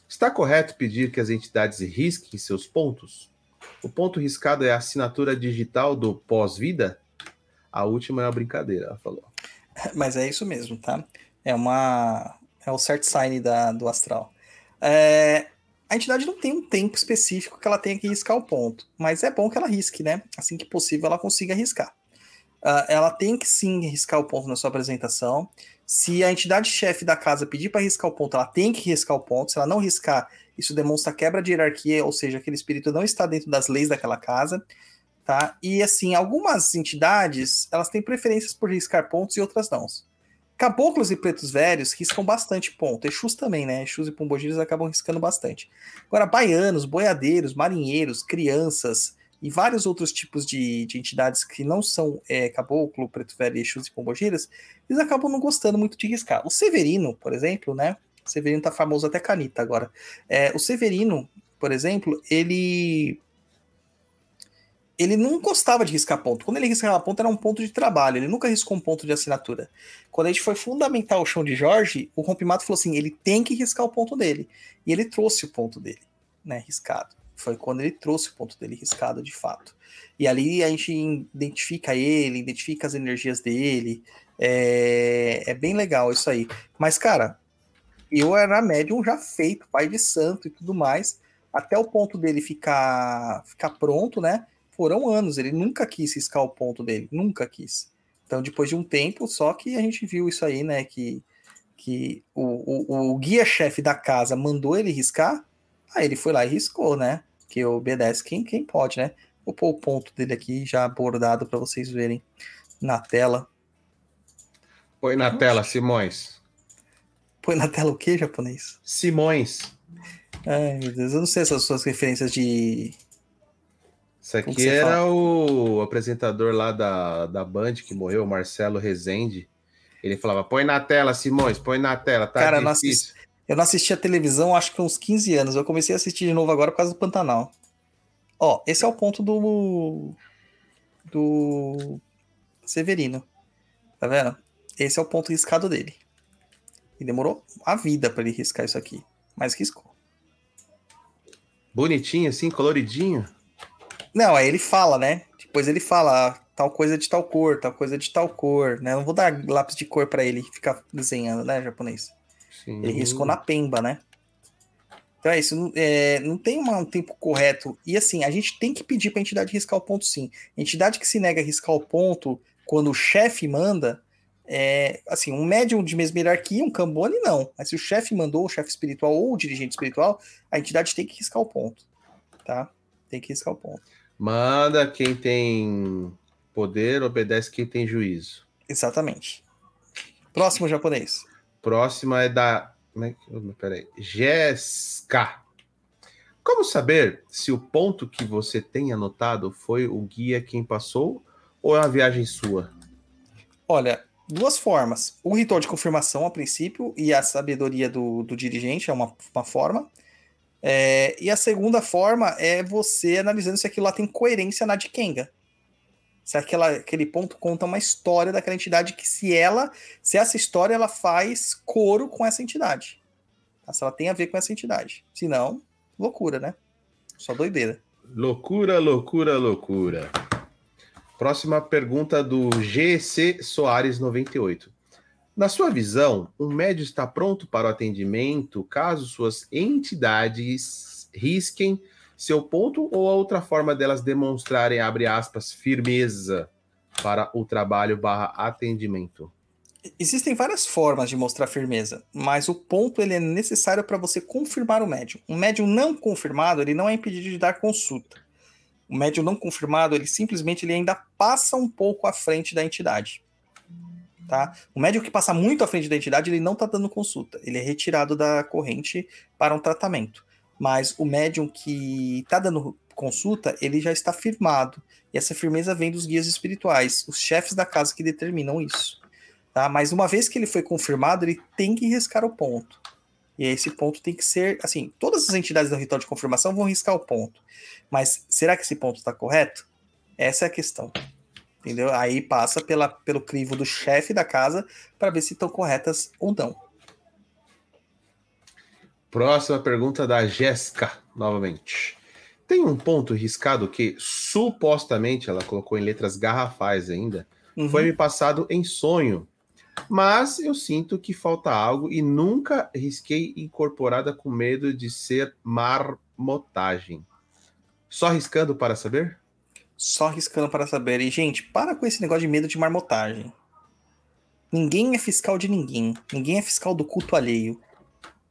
Está correto pedir que as entidades risquem seus pontos? O ponto riscado é a assinatura digital do pós-vida? A última é uma brincadeira, ela falou. (laughs) Mas é isso mesmo, tá? É uma. É o cert sign da, do astral. É, a entidade não tem um tempo específico que ela tenha que riscar o ponto, mas é bom que ela risque, né? Assim que possível, ela consiga riscar uh, ela tem que sim riscar o ponto na sua apresentação. Se a entidade chefe da casa pedir para riscar o ponto, ela tem que riscar o ponto. Se ela não riscar, isso demonstra quebra de hierarquia, ou seja, aquele espírito não está dentro das leis daquela casa. Tá? E assim, algumas entidades, elas têm preferências por riscar pontos e outras não. Caboclos e pretos velhos riscam bastante ponto. Exus também, né? Exus e pombogiros acabam riscando bastante. Agora, baianos, boiadeiros, marinheiros, crianças, e vários outros tipos de, de entidades que não são é, caboclo, preto velho, exus e pombogiras, eles acabam não gostando muito de riscar. O Severino, por exemplo, né? O Severino tá famoso até canita agora. É, o Severino, por exemplo, ele ele não gostava de riscar ponto. Quando ele riscava ponto, era um ponto de trabalho. Ele nunca riscou um ponto de assinatura. Quando a gente foi fundamentar o chão de Jorge, o Rompimato falou assim: ele tem que riscar o ponto dele. E ele trouxe o ponto dele, né? Riscado. Foi quando ele trouxe o ponto dele riscado de fato. E ali a gente identifica ele, identifica as energias dele. É, é bem legal isso aí. Mas, cara, eu era médium já feito, pai de santo e tudo mais, até o ponto dele ficar, ficar pronto, né? Foram anos, ele nunca quis riscar o ponto dele, nunca quis. Então, depois de um tempo, só que a gente viu isso aí, né? Que, que o, o, o guia-chefe da casa mandou ele riscar, aí ele foi lá e riscou, né? Que obedece quem, quem pode, né? Vou pôr o ponto dele aqui já abordado para vocês verem na tela. Põe na tela, Simões. Põe na tela o que, japonês? Simões. Ai, meu Deus, eu não sei essas suas referências de. Isso aqui era fala? o apresentador lá da, da Band que morreu, Marcelo Rezende. Ele falava: põe na tela, Simões, põe na tela, tá Cara, eu não difícil. assisti- Eu não assisti a televisão acho que uns 15 anos. Eu comecei a assistir de novo agora por causa do Pantanal. Ó, esse é o ponto do. Do. Severino. Tá vendo? Esse é o ponto riscado dele. E demorou a vida para ele riscar isso aqui. Mas riscou. Bonitinho assim, coloridinho. Não, aí ele fala, né? Depois ele fala ah, tal coisa de tal cor, tal coisa de tal cor, né? Não vou dar lápis de cor para ele ficar desenhando, né, japonês? Sim. Ele riscou na pemba, né? Então é isso, não, é, não tem uma- um tempo correto. E assim, a gente tem que pedir para a entidade riscar o ponto sim. A entidade que se nega a riscar o ponto quando o chefe manda, é, assim, um médium de mesma hierarquia, um cambone, não. Mas se o chefe mandou, o chefe espiritual ou o dirigente espiritual, a entidade tem que riscar o ponto, tá? Tem que riscar o ponto. Manda quem tem poder, obedece quem tem juízo. Exatamente. Próximo japonês. Próxima é da. Como é que. oh, Peraí. Jéssica. Como saber se o ponto que você tem anotado foi o guia quem passou ou é uma viagem sua? Olha, duas formas. O ritual de confirmação, a princípio, e a sabedoria do, do dirigente é uma, uma forma. É, e a segunda forma é você analisando se aquilo lá tem coerência na Dikenga. Se aquela, aquele ponto conta uma história daquela entidade que se ela, se essa história ela faz coro com essa entidade. Tá? Se ela tem a ver com essa entidade. Se não, loucura, né? Só doideira. Loucura, loucura, loucura. Próxima pergunta do GC Soares 98. Na sua visão, um médio está pronto para o atendimento caso suas entidades risquem seu ponto ou outra forma delas demonstrarem, abre aspas, firmeza para o trabalho barra atendimento? Existem várias formas de mostrar firmeza, mas o ponto ele é necessário para você confirmar o médium. Um médium não confirmado, ele não é impedido de dar consulta. O médium não confirmado, ele simplesmente ele ainda passa um pouco à frente da entidade. Tá? O médium que passa muito à frente da entidade, ele não está dando consulta, ele é retirado da corrente para um tratamento. Mas o médium que está dando consulta, ele já está firmado. E essa firmeza vem dos guias espirituais, os chefes da casa que determinam isso. Tá? Mas uma vez que ele foi confirmado, ele tem que riscar o ponto. E esse ponto tem que ser, assim, todas as entidades do ritual de confirmação vão riscar o ponto. Mas será que esse ponto está correto? Essa é a questão. Entendeu? Aí passa pela, pelo crivo do chefe da casa para ver se estão corretas ou não. Próxima pergunta da Jéssica, novamente. Tem um ponto riscado que supostamente ela colocou em letras garrafais ainda, Uhum. foi me passado em sonho. Mas eu sinto que falta algo e nunca risquei incorporada com medo de ser marmotagem. Só riscando para saber? Só riscando para saber. E, gente, para com esse negócio de medo de marmotagem. Ninguém é fiscal de ninguém. Ninguém é fiscal do culto alheio,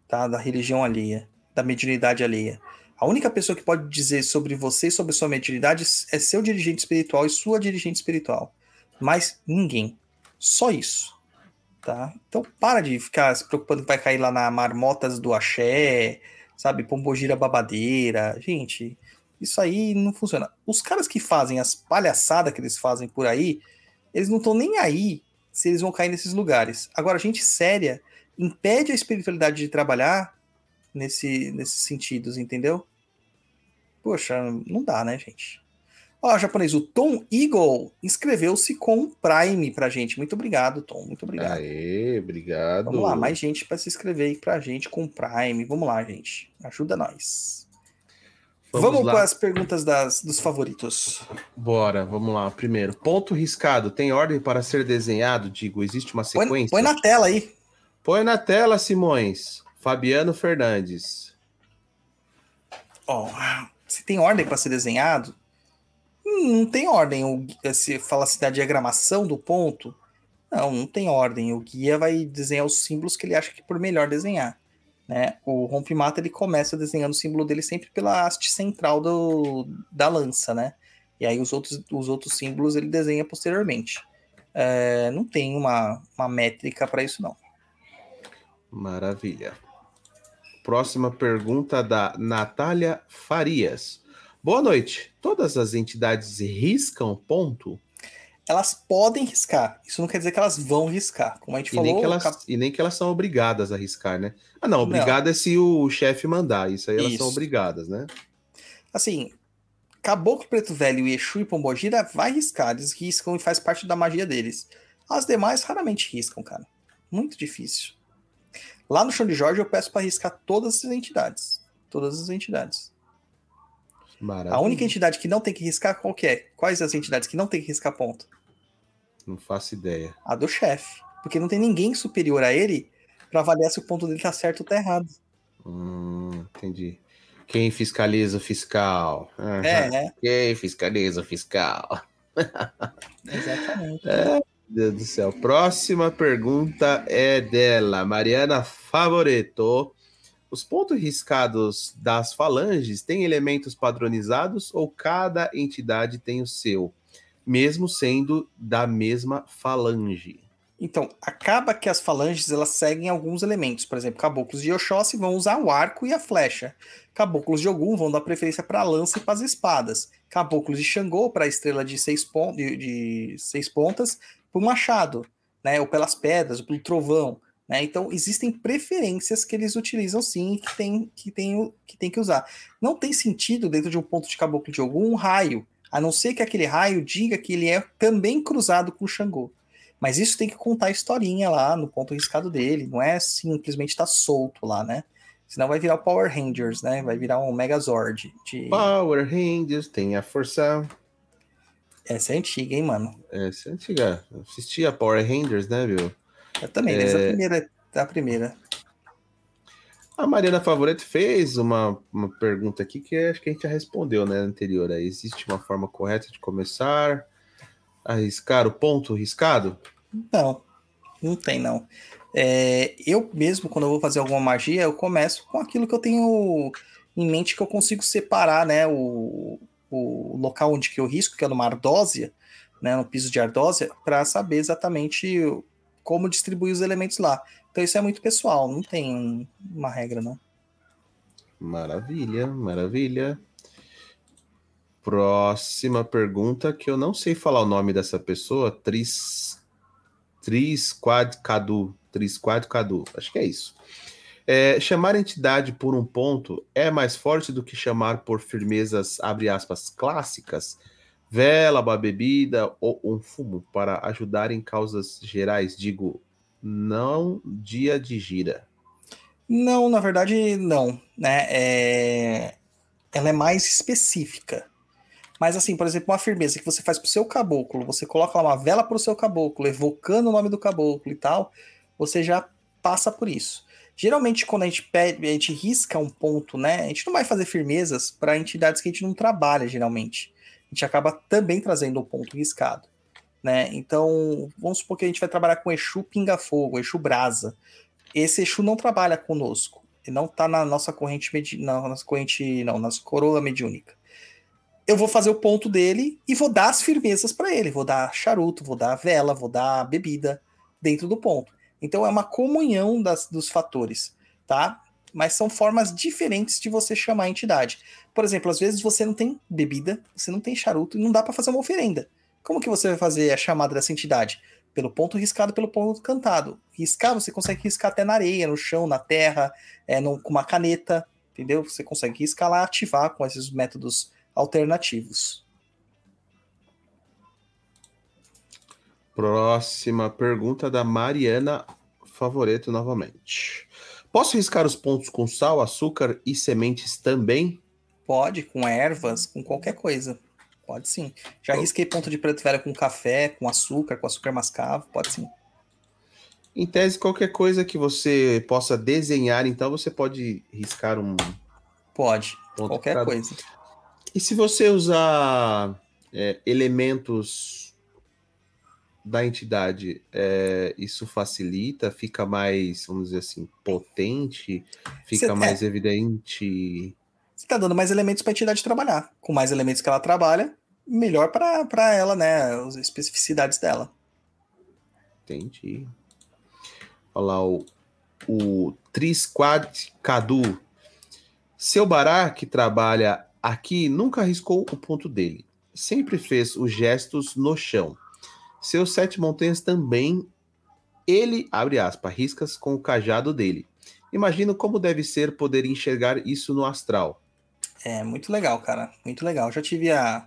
tá? Da religião alheia, da mediunidade alheia. A única pessoa que pode dizer sobre você e sobre sua mediunidade é seu dirigente espiritual e sua dirigente espiritual. Mas ninguém. Só isso. Tá? Então para de ficar se preocupando que vai cair lá na marmotas do axé, sabe? Pombogira babadeira. Gente, isso aí não funciona. Os caras que fazem as palhaçadas que eles fazem por aí, eles não estão nem aí se eles vão cair nesses lugares. Agora, gente séria impede a espiritualidade de trabalhar nesse, nesses sentidos, entendeu? Poxa, não dá, né, gente? Ó, japonês, o Tom Eagle inscreveu-se com um Prime pra gente. Muito obrigado, Tom. Muito obrigado. Aê, obrigado. Vamos lá, mais gente para se inscrever aí pra gente com Prime. Vamos lá, gente. Ajuda nós. Vamos Vamos, lá. para as perguntas das, dos favoritos. Bora, vamos lá. Primeiro, ponto riscado. Tem ordem para ser desenhado? Digo, existe uma Põe, sequência? põe na tela aí. Põe na tela, Simões. Fabiano Fernandes. Ó, se tem ordem para ser desenhado, Não tem ordem. O, se fala assim da diagramação do ponto, não, não tem ordem. O guia vai desenhar os símbolos que ele acha que por melhor desenhar. Né? O rompimata ele começa desenhando o símbolo dele sempre pela haste central do, da lança, né? E aí os outros, os outros símbolos ele desenha posteriormente. É, não tem uma, uma métrica para isso, não. Maravilha. Próxima pergunta da Natália Farias. Boa noite. Todas as entidades riscam ponto? Elas podem riscar. Isso não quer dizer que elas vão riscar. Como a gente E falou. nem, elas, cap- e nem que elas são obrigadas a riscar, né? Ah, não, obrigada é se o chefe mandar. Isso aí elas são Isso. obrigadas, né? Assim, Caboclo Preto Velho e Exu e Pombogira vai riscar. Eles riscam e faz parte da magia deles. As demais raramente riscam, cara. Muito difícil. Lá no chão de Jorge eu peço para riscar todas as entidades. Todas as entidades. Maravilha. A única entidade que não tem que riscar, qual que é? Quais as entidades que não tem que riscar ponto? Não faço ideia. A do chefe. Porque não tem ninguém superior a ele para avaliar se o ponto dele tá certo ou tá errado. Hum, entendi. Quem fiscaliza o fiscal? Aham. É, né? Quem fiscaliza o fiscal? (laughs) Exatamente. Meu Deus do céu. Próxima pergunta é dela, Mariana Favoreto. Os pontos riscados das falanges têm elementos padronizados ou cada entidade tem o seu, mesmo sendo da mesma falange? Então, acaba que as falanges elas seguem alguns elementos. Por exemplo, caboclos de Oxóssi vão usar o arco e a flecha. Caboclos de Ogum vão dar preferência para a lança e para as espadas. Caboclos de Xangô para a estrela de seis, pon de, de seis pontas, para o machado, né? ou pelas pedras, ou pelo trovão. Né? Então, existem preferências que eles utilizam sim que tem que, tem, que tem que usar. Não tem sentido, dentro de um ponto de caboclo de Ogum, um raio, a não ser que aquele raio diga que ele é também cruzado com o Xangô. Mas isso tem que contar a historinha lá no ponto riscado dele, não é simplesmente estar solto lá, né? Senão vai virar o Power Rangers, né? Vai virar um Megazord. De... Power Rangers tem a força. Essa é antiga, hein, mano? Essa é antiga. Assistia Power Rangers, né, viu? Eu também, desde a primeira. Da primeira. A Mariana Favoreto fez uma, uma pergunta aqui que acho que a gente já respondeu, né, anterior. Aí, Existe uma forma correta de começar a riscar o ponto riscado? Não, não tem, não. É, eu mesmo, quando eu vou fazer alguma magia, eu começo com aquilo que eu tenho em mente que eu consigo separar, né? O, o local onde que eu risco, que é numa ardósia, né? No piso de ardósia, para saber exatamente como distribuir os elementos lá. Então isso é muito pessoal, não tem um- uma regra, não. Maravilha, maravilha. Próxima pergunta, que eu não sei falar o nome dessa pessoa, Tris, Tris Quad Cadu, Tris Quad Cadu, acho que é isso. É, chamar entidade por um ponto é mais forte do que chamar por firmezas, abre aspas, clássicas, vela, uma bebida ou um fumo para ajudar em causas gerais, digo, não dia de gira. Não, na verdade, não. Né? É... Ela é mais específica. Mas, assim, por exemplo, uma firmeza que você faz pro seu caboclo, você coloca lá uma vela pro seu caboclo, evocando o nome do caboclo e tal, você já passa por isso. Geralmente, quando a gente pede, a gente risca um ponto, né? A gente não vai fazer firmezas para entidades que a gente não trabalha, geralmente. A gente acaba também trazendo o ponto riscado. Né? Então, vamos supor que a gente vai trabalhar com Exu Pinga-Fogo, Exu Brasa esse Exu não trabalha conosco. Ele não está na nossa corrente, medi na nossa corrente, não, nossa coroa mediúnica. Eu vou fazer o ponto dele e vou dar as firmezas para ele. Vou dar charuto, vou dar vela, vou dar bebida dentro do ponto. Então é uma comunhão das, dos fatores, tá? Mas são formas diferentes de você chamar a entidade. Por exemplo, às vezes você não tem bebida, você não tem charuto e não dá para fazer uma oferenda. Como que você vai fazer a chamada dessa entidade? pelo ponto riscado, pelo ponto cantado. Riscar, você consegue riscar até na areia, no chão, na terra, é, no- com uma caneta, entendeu? Você consegue riscar lá, ativar com esses métodos alternativos. Próxima pergunta da Mariana Favoreto novamente. Posso riscar os pontos com sal, açúcar e sementes também? Pode, com ervas, com qualquer coisa. Pode sim. Já risquei ponto de preto velho com café, com açúcar, com açúcar mascavo, pode sim. Em tese, qualquer coisa que você possa desenhar, então você pode riscar um Pode, qualquer coisa. E se você usar é, elementos da entidade, é, isso facilita, fica mais, vamos dizer assim, potente, fica Cê- mais evidente. Você tá dando mais elementos para a entidade trabalhar. Com mais elementos que ela trabalha, melhor para ela, né? As especificidades dela. Entendi. Olha lá, o, o Trisquad Cadu. Seu Bará, que trabalha aqui, nunca arriscou o ponto dele. Sempre fez os gestos no chão. Seus sete montanhas também, ele, abre aspas, riscas com o cajado dele. Imagino como deve ser poder enxergar isso no astral. É muito legal, cara. Muito legal. Já tive a,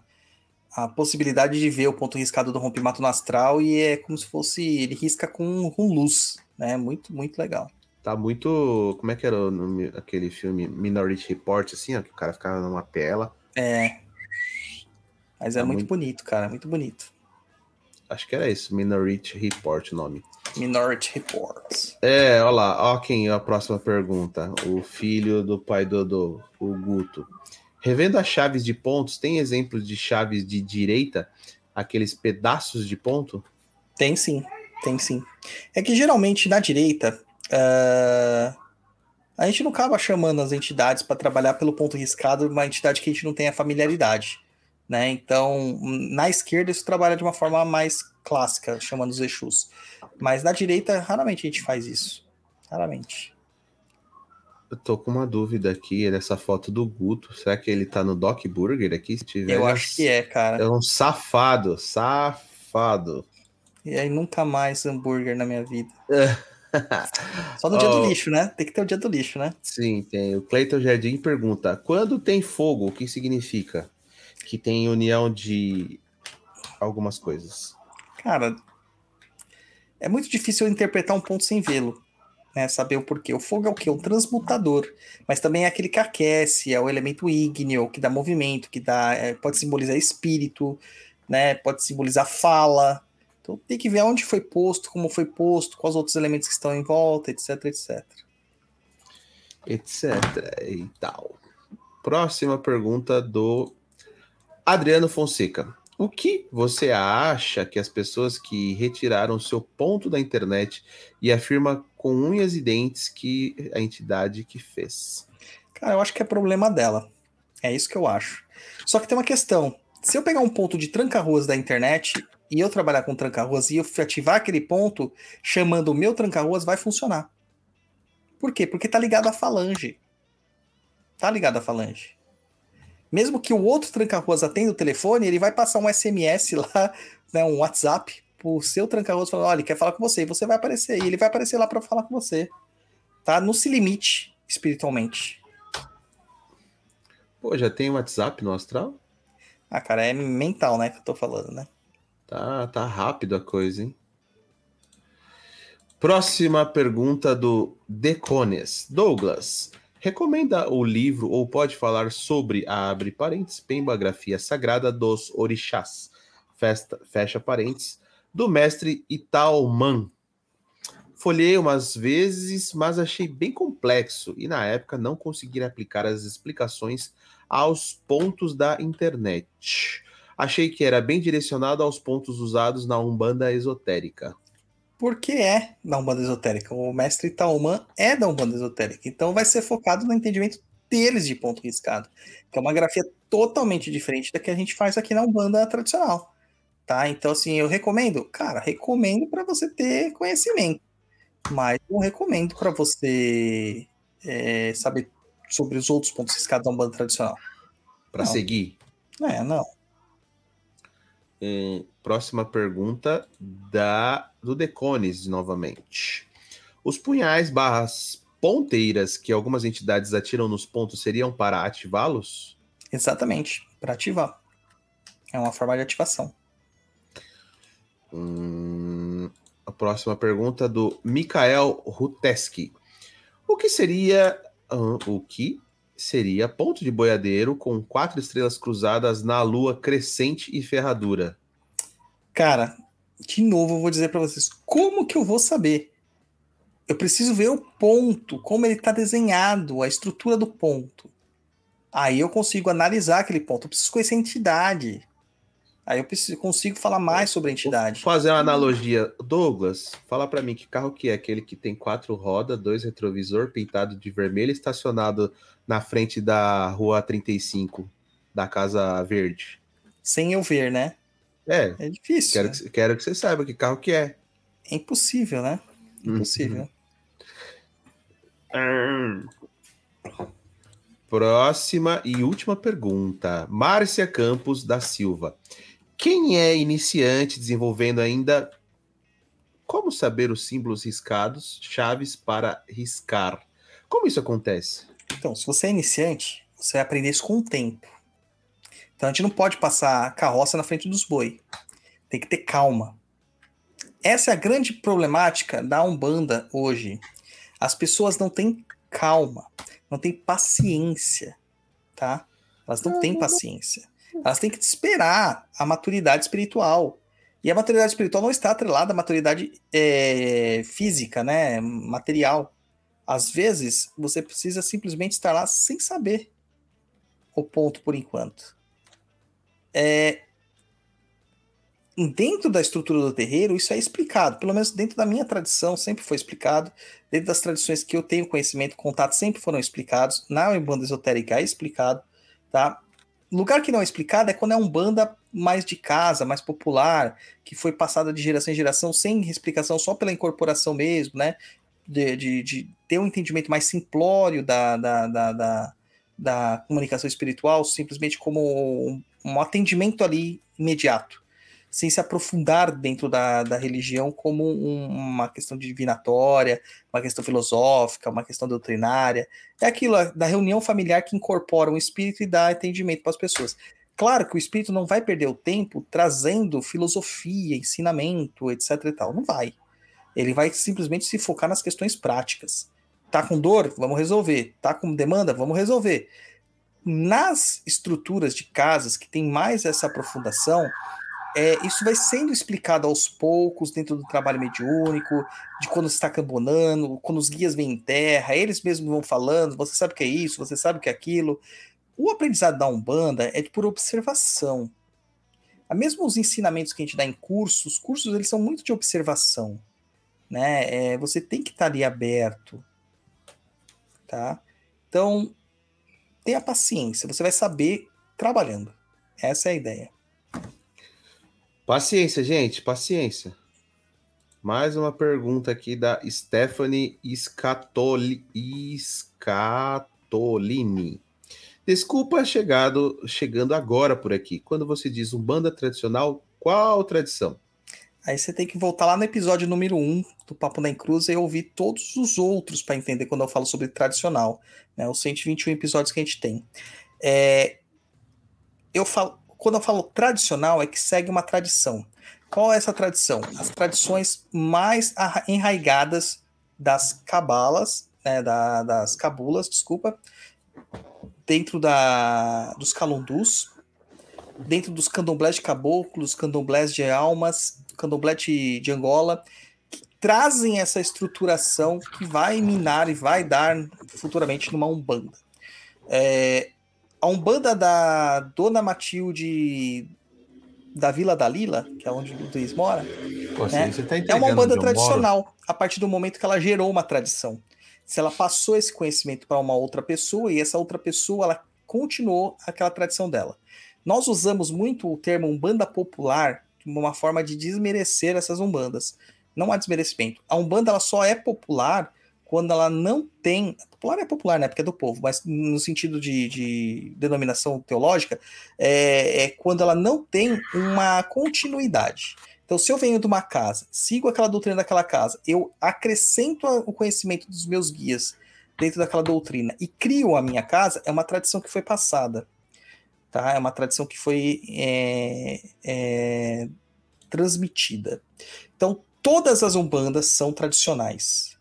a possibilidade de ver o ponto riscado do rompimato no astral e é como se fosse. Ele risca com, com luz, né? Muito, muito legal. Tá muito. Como é que era o nome, aquele filme Minority Report, assim, ó, que o cara ficava numa tela. É. Mas é Tá muito, muito- bonito, cara. Muito bonito. Acho que era isso, Minority Report o nome. Minority Reports. É, olha lá, ó quem a próxima pergunta. O filho do pai Dodô, o Guto. Revendo as chaves de pontos, tem exemplos de chaves de direita? Aqueles pedaços de ponto? Tem sim, tem sim. É que geralmente na direita. ah, a gente não acaba chamando as entidades para trabalhar pelo ponto riscado, uma entidade que a gente não tem a familiaridade. Né? Então, na esquerda, isso trabalha de uma forma mais clássica, chamando os Exus. Mas na direita, raramente a gente faz isso. Raramente. Eu tô com uma dúvida aqui nessa foto do Guto. Será que ele tá no Doc Burger aqui? Se tiver, Eu acho que é, cara. É um safado, safado. E aí nunca mais hambúrguer na minha vida. (laughs) Só no dia Oh. do lixo, né? Tem que ter o dia do lixo, né? Sim, tem. O Cleiton Jardim pergunta: quando tem fogo, o que significa? Que tem união de algumas coisas. Cara, é muito difícil eu interpretar um ponto sem vê-lo, né? Saber o porquê. O fogo é o quê? Um transmutador, mas também é aquele que aquece, é o elemento ígneo, que dá movimento, que dá, é, pode simbolizar espírito, né? Pode simbolizar fala. Então tem que ver onde foi posto, como foi posto, quais outros elementos que estão em volta, etc, etc. etc. e tal. Próxima pergunta do Adriano Fonseca. O que você acha que as pessoas que retiraram seu ponto da internet e afirma com unhas e dentes que a entidade que fez? Cara, eu acho que é problema dela. É isso que eu acho. Só que tem uma questão. Se eu pegar um ponto de tranca-ruas da internet e eu trabalhar com tranca-ruas e eu ativar aquele ponto chamando o meu tranca-ruas, vai funcionar. Por quê? Porque tá ligado à falange. Tá ligado à falange. Mesmo que o outro tranca-ruas atenda o telefone, ele vai passar um SMS lá, (laughs) né, um WhatsApp pro seu tranca-ruas falando, olha, ele quer falar com você, e você vai aparecer, e ele vai aparecer lá para falar com você. Tá? Não se limite espiritualmente. Pô, já tem WhatsApp no Astral? Ah, cara, é mental, né, que eu tô falando, né? Tá, tá rápido a coisa, hein? Próxima pergunta do Decones. Douglas, recomenda o livro ou pode falar sobre a abre parênteses, Pembografia Sagrada dos Orixás, festa, fecha parênteses, do mestre Itaoman. Folhei umas vezes, mas achei bem complexo e na época não consegui aplicar as explicações aos pontos da internet. Achei que era bem direcionado aos pontos usados na Umbanda esotérica. Porque é da Umbanda Esotérica. O mestre Itaoman é da Umbanda Esotérica. Então vai ser focado no entendimento deles de ponto riscado. Que é uma grafia totalmente diferente da que a gente faz aqui na Umbanda tradicional. Tá? Então, assim, eu recomendo? Cara, recomendo para você ter conhecimento. Mas eu recomendo para você é, saber sobre os outros pontos riscados da Umbanda tradicional. Para Não. seguir, É, não. Próxima pergunta da do Decones novamente. Os punhais barras ponteiras que algumas entidades atiram nos pontos seriam para ativá-los? Exatamente. Para ativar. É uma forma de ativação. Hum, a próxima pergunta do Mikael Ruteski. O que seria ah, o que seria ponto de boiadeiro com quatro estrelas cruzadas na lua crescente e ferradura? Cara, de novo eu vou dizer para vocês, como que eu vou saber? Eu preciso ver o ponto, como ele está desenhado, a estrutura do ponto. Aí eu consigo analisar aquele ponto. Eu preciso conhecer a entidade. Aí eu preciso, consigo falar mais sobre a entidade. Vou fazer uma analogia. Douglas, fala pra mim que carro que é aquele que tem quatro rodas, dois retrovisor pintado de vermelho, estacionado na frente da rua 35 da Casa Verde. Sem eu ver, né? É, É difícil. quero né? que, quero que você saiba que carro que é. É impossível, né? Impossível. Próxima e última pergunta. Márcia Campos da Silva. Quem é iniciante desenvolvendo ainda como saber os símbolos riscados, chaves para riscar? Como isso acontece? Então, se você é iniciante, você vai aprender isso com o tempo. Então a gente não pode passar carroça na frente dos boi. Tem que ter calma. Essa é a grande problemática da Umbanda hoje. As pessoas não têm calma, não têm paciência, tá? Elas não têm paciência. Elas têm que esperar a maturidade espiritual. E a maturidade espiritual não está atrelada à maturidade é, física, né? Material. Às vezes, você precisa simplesmente estar lá sem saber o ponto por enquanto. É, dentro da estrutura do terreiro, isso é explicado. Pelo menos dentro da minha tradição, sempre foi explicado. Dentro das tradições que eu tenho conhecimento, contato, sempre foram explicados. Na Umbanda Esotérica é explicado, tá? Lugar que não é explicado é quando é um banda mais de casa, mais popular, que foi passada de geração em geração sem explicação, só pela incorporação mesmo, né? De, de, de ter um entendimento mais simplório da, da, da, da, da comunicação espiritual, simplesmente como um, um atendimento ali imediato, sem se aprofundar dentro da, da religião como um- uma questão divinatória, uma questão filosófica, uma questão doutrinária. É aquilo da reunião familiar que incorpora um espírito e dá atendimento para as pessoas. Claro que o espírito não vai perder o tempo trazendo filosofia, ensinamento, etc e tal. Não vai. Ele vai simplesmente se focar nas questões práticas. Tá com dor? Vamos resolver. Tá com demanda? Vamos resolver. Nas estruturas de casas que tem mais essa aprofundação, é, isso vai sendo explicado aos poucos dentro do trabalho mediúnico, de quando está cambonando, quando os guias vêm em terra, eles mesmos vão falando, você sabe o que é isso, você sabe o que é aquilo. O aprendizado da Umbanda é por observação. Mesmo os ensinamentos que a gente dá em cursos, os cursos eles são muito de observação. Né? É, você tem que estar ali aberto. Tá? Então, tenha paciência, você vai saber trabalhando. Essa é a ideia. Paciência, gente, paciência. Mais uma pergunta aqui da Stephanie Scatoli... Scatolini. Desculpa chegado, chegando agora por aqui. Quando você diz um banda tradicional, qual tradição? Aí você tem que voltar lá no episódio número 1 do Papo na Cruz e ouvir todos os outros para entender quando eu falo sobre tradicional, né? Os 121 episódios que a gente tem. É, eu falo, quando eu falo tradicional, é que segue uma tradição. Qual é essa tradição? As tradições mais enraigadas das cabalas, né, da- das cabulas, desculpa, dentro da, dos calundus, dentro dos candomblés de caboclos, candomblés de almas, candomblé de, de Angola, que trazem essa estruturação que vai minar e vai dar futuramente numa Umbanda. É, a Umbanda da Dona Matilde da Vila da Lila, que é onde o Luiz mora, Pô, É. você tá é uma Umbanda eu moro? tradicional, a partir do momento que ela gerou uma tradição. Se ela passou esse conhecimento para uma outra pessoa e essa outra pessoa ela continuou aquela tradição dela. Nós usamos muito o termo Umbanda popular uma forma de desmerecer essas Umbandas. Não há desmerecimento. A Umbanda ela só é popular quando ela não tem. Popular é popular, né? Porque é do povo, mas no sentido de, de denominação teológica, é, é quando ela não tem uma continuidade. Então, se eu venho de uma casa, sigo aquela doutrina daquela casa, eu acrescento o conhecimento dos meus guias dentro daquela doutrina e crio a minha casa, é uma tradição que foi passada. Tá? É uma tradição que foi é, é, transmitida. Então, todas as umbandas são tradicionais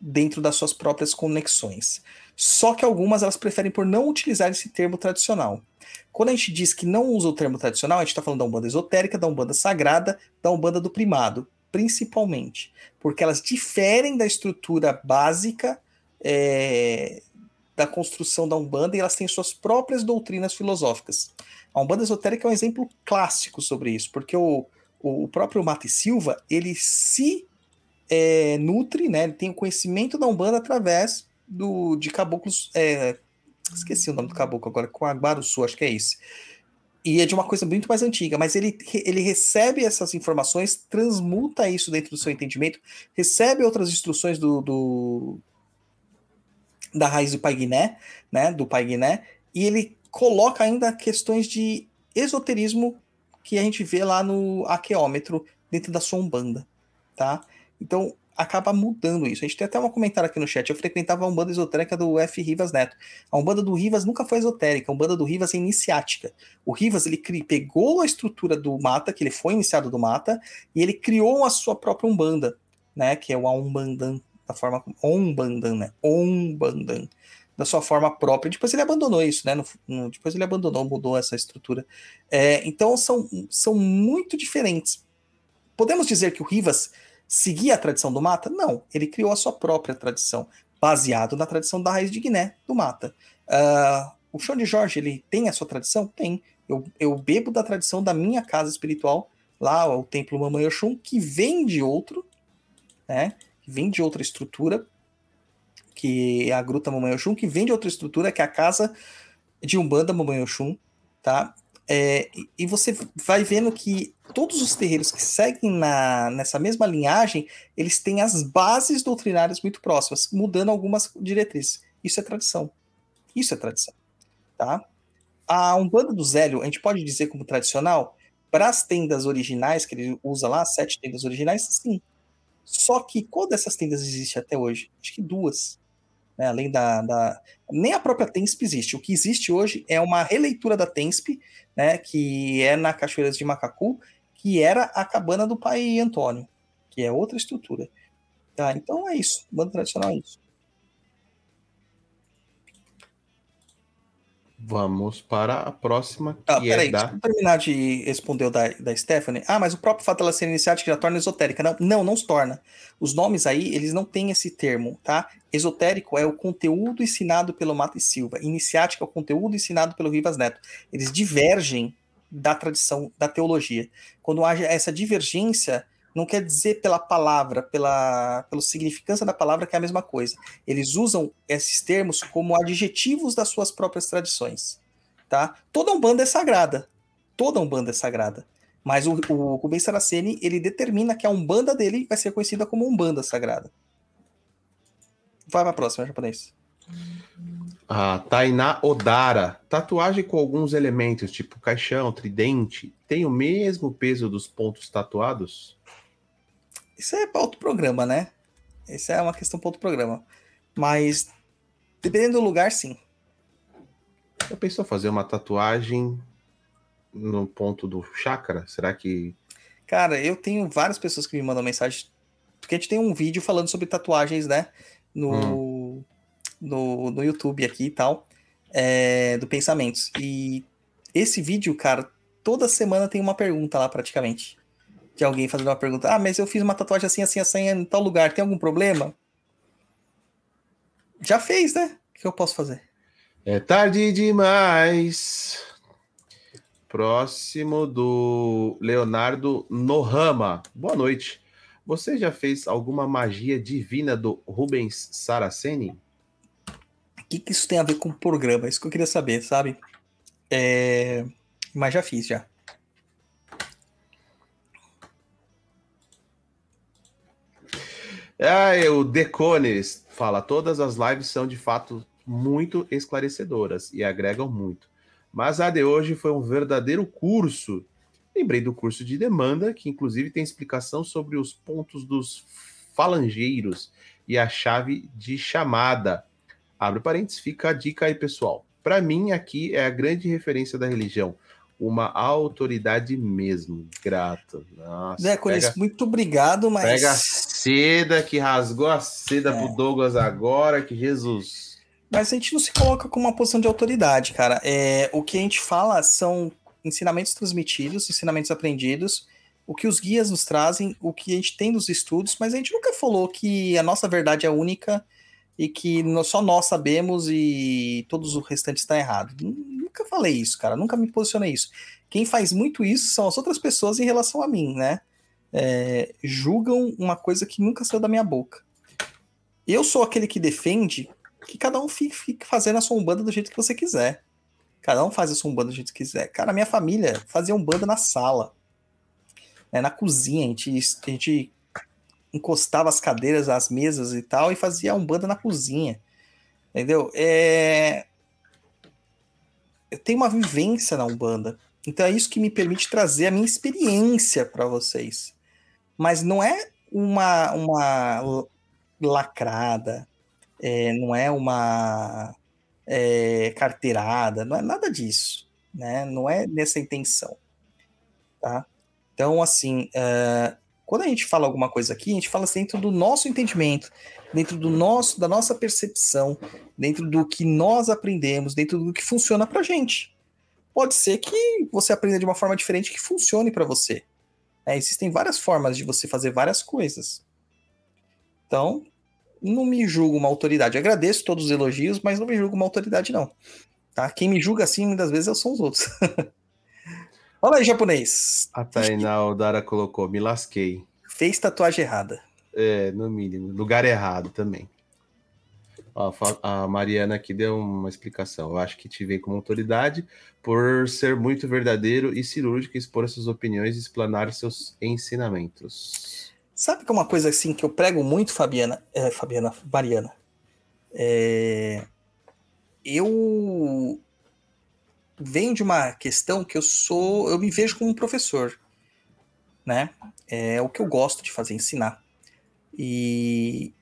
dentro das suas próprias conexões. Só que algumas elas preferem por não utilizar esse termo tradicional. Quando a gente diz que não usa o termo tradicional, a gente está falando da Umbanda esotérica, da Umbanda sagrada, da Umbanda do primado, principalmente. Porque elas diferem da estrutura básica é, da construção da Umbanda e elas têm suas próprias doutrinas filosóficas. A Umbanda esotérica é um exemplo clássico sobre isso, porque o, o próprio Mate Silva, ele se é, nutre, né, ele tem o conhecimento da Umbanda através do, de caboclos, é, esqueci o nome do caboclo agora, com Aguaruçu, acho que é esse. E é de uma coisa muito mais antiga, mas ele, ele recebe essas informações, transmuta isso dentro do seu entendimento, recebe outras instruções do, do da raiz do Pai Guiné, né, do Pai Guiné, e ele coloca ainda questões de esoterismo que a gente vê lá no aqueômetro dentro da sua Umbanda, tá? Então, acaba mudando isso. A gente tem até um comentário aqui no chat. Eu frequentava a Umbanda esotérica do F. Rivas Neto. A Umbanda do Rivas nunca foi esotérica. A Umbanda do Rivas é iniciática. O Rivas, ele pegou a estrutura do Mata, que ele foi iniciado do Mata, e ele criou a sua própria Umbanda, né? Que é o Umbandan, da forma... Umbandan, né? Umbandan da sua forma própria. Depois ele abandonou isso, né? No, no, depois ele abandonou, mudou essa estrutura. É, então são, são muito diferentes. Podemos dizer que o Rivas seguia a tradição do Mata? Não, ele criou a sua própria tradição, baseado na tradição da raiz de Guiné do Mata. Uh, o Chão de Jorge, ele tem a sua tradição? Tem. Eu, eu bebo da tradição da minha casa espiritual, lá o Templo Mamãe Oxum, que vem de outro, né? Vem de outra estrutura, que é a Gruta Mamãe Oxum, que vem de outra estrutura, que é a casa de Umbanda Mamãe Oxum, tá? É, e você vai vendo que todos os terreiros que seguem na, nessa mesma linhagem, eles têm as bases doutrinárias muito próximas, mudando algumas diretrizes. Isso é tradição. Isso é tradição. Tá? A Umbanda do Zélio, a gente pode dizer como tradicional? Para as tendas originais, que ele usa lá, sete tendas originais, sim. Só que qual dessas tendas existe até hoje? Acho que duas né, além da, da, Nem a própria TENSP existe. O que existe hoje é uma releitura da TENSP, né, que é na Cachoeiras de Macacu, que era a cabana do pai Antônio, que é outra estrutura. Tá, então é isso. Banda tradicional é isso. Vamos para a próxima, que ah, é peraí, da... deixa eu terminar de responder o da, da Stephanie. Ah, mas o próprio fato dela ser iniciática já torna esotérica. Não, não, não se torna. Os nomes aí, eles não têm esse termo, tá? Esotérico é o conteúdo ensinado pelo Mata e Silva. Iniciática é o conteúdo ensinado pelo Rivas Neto. Eles divergem da tradição, da teologia. Quando haja essa divergência, não quer dizer pela palavra, pela, pela significância da palavra que é a mesma coisa. Eles usam esses termos como adjetivos das suas próprias tradições, tá? Toda umbanda é sagrada, toda umbanda é sagrada. Mas o, o Rubens Saraceni, ele determina que a umbanda dele vai ser conhecida como umbanda sagrada. Vai para a próxima, japonês. A Tainá Odara. Tatuagem com alguns elementos, tipo caixão, tridente, tem o mesmo peso dos pontos tatuados? Isso é para outro programa, né? Isso é uma questão para outro programa. Mas, dependendo do lugar, sim. Já pensou fazer uma tatuagem no ponto do chakra? Será que. Cara, eu tenho várias pessoas que me mandam mensagem. Porque a gente tem um vídeo falando sobre tatuagens, né? No, hum. no, no YouTube aqui e tal. É, do Pensamentos. E esse vídeo, cara, toda semana tem uma pergunta lá praticamente de alguém fazendo uma pergunta: Ah, mas eu fiz uma tatuagem assim, assim, assim em tal lugar, tem algum problema? Já fez, né? O que eu posso fazer? É tarde demais. Próximo do Leonardo Nohama. Boa noite. Você já fez alguma magia divina do Rubens Saraceni? O que, que isso tem a ver com o programa? Isso que eu queria saber, sabe? É... Mas já fiz, já. Ah, o Decones fala: todas as lives são de fato muito esclarecedoras e agregam muito. Mas a de hoje foi um verdadeiro curso. Lembrei do curso de demanda, que inclusive tem explicação sobre os pontos dos falangeiros e a chave de chamada. Abre parênteses, fica a dica aí, pessoal. Para mim, aqui é a grande referência da religião uma autoridade mesmo, grato. Nossa, Zé pega, muito obrigado, mas. Pega a seda que rasgou a seda é. pro Douglas agora, que Jesus. Mas a gente não se coloca com uma posição de autoridade, cara. É, o que a gente fala são ensinamentos transmitidos, ensinamentos aprendidos, o que os guias nos trazem, o que a gente tem nos estudos, mas a gente nunca falou que a nossa verdade é única e que só nós sabemos e todos os restantes estão errados. Nunca falei isso, cara. Nunca me posicionei isso. Quem faz muito isso são as outras pessoas em relação a mim, né? É, julgam uma coisa que nunca saiu da minha boca. Eu sou aquele que defende que cada um fique, fique fazendo a sua umbanda do jeito que você quiser. Cada um faz a sua umbanda do jeito que quiser. Cara, minha família fazia umbanda na sala, né, na cozinha. A gente, a gente encostava as cadeiras, as mesas e tal, e fazia umbanda na cozinha. Entendeu? É... Eu tenho uma vivência na umbanda. Então é isso que me permite trazer a minha experiência para vocês. Mas não é uma, uma lacrada, é, não é uma é, carteirada, não é nada disso, né? Não é nessa intenção, tá? Então, assim, é, quando a gente fala alguma coisa aqui, a gente fala dentro do nosso entendimento, dentro do nosso, da nossa percepção, dentro do que nós aprendemos, dentro do que funciona pra gente. Pode ser que você aprenda de uma forma diferente que funcione para você. É, existem várias formas de você fazer várias coisas. Então, não me julgo uma autoridade. Agradeço todos os elogios, mas não me julgo uma autoridade, não. Tá? Quem me julga assim, muitas vezes, são os outros. (laughs) Fala aí, japonês. A Tainá Odara colocou, me lasquei. Fez tatuagem errada. É, no mínimo. Lugar errado também. Ó, a Mariana aqui deu uma explicação. Eu acho que te veio como autoridade por ser muito verdadeiro e cirúrgico, expor as suas opiniões e explanar seus ensinamentos. Sabe que é uma coisa assim que eu prego muito, Fabiana, é, Fabiana, Mariana? É, eu venho de uma questão que eu sou, eu me vejo como um professor, né? É o que eu gosto de fazer, ensinar. E,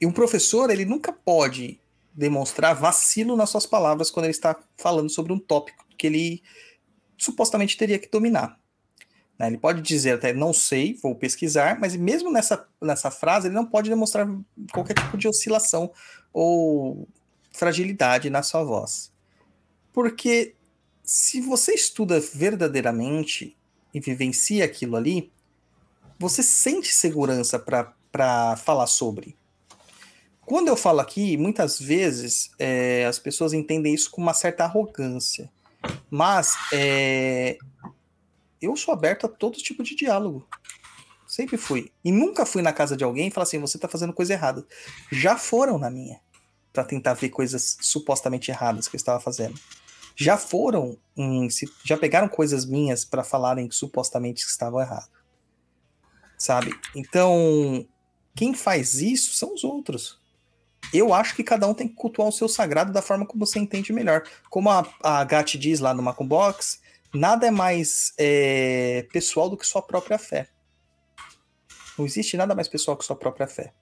e um professor, ele nunca pode demonstrar vacilo nas suas palavras quando ele está falando sobre um tópico que ele supostamente teria que dominar. né? Ele pode dizer até não sei, vou pesquisar, mas mesmo nessa, nessa frase ele não pode demonstrar qualquer tipo de oscilação ou fragilidade na sua voz. Porque se você estuda verdadeiramente e vivencia aquilo ali, você sente segurança para falar sobre. Quando eu falo aqui, muitas vezes é, as pessoas entendem isso com uma certa arrogância. Mas é, eu sou aberto a todo tipo de diálogo. Sempre fui. E nunca fui na casa de alguém e falar assim: você tá fazendo coisa errada. Já foram na minha. Pra tentar ver coisas supostamente erradas que eu estava fazendo. Já foram, em, já pegaram coisas minhas para falarem que supostamente estavam errado. Sabe? Então, quem faz isso são os outros. Eu acho que cada um tem que cultuar o seu sagrado da forma como você entende melhor. Como a, a Gatti diz lá no Macum Box, nada é mais é, pessoal do que sua própria fé. Não existe nada mais pessoal que sua própria fé.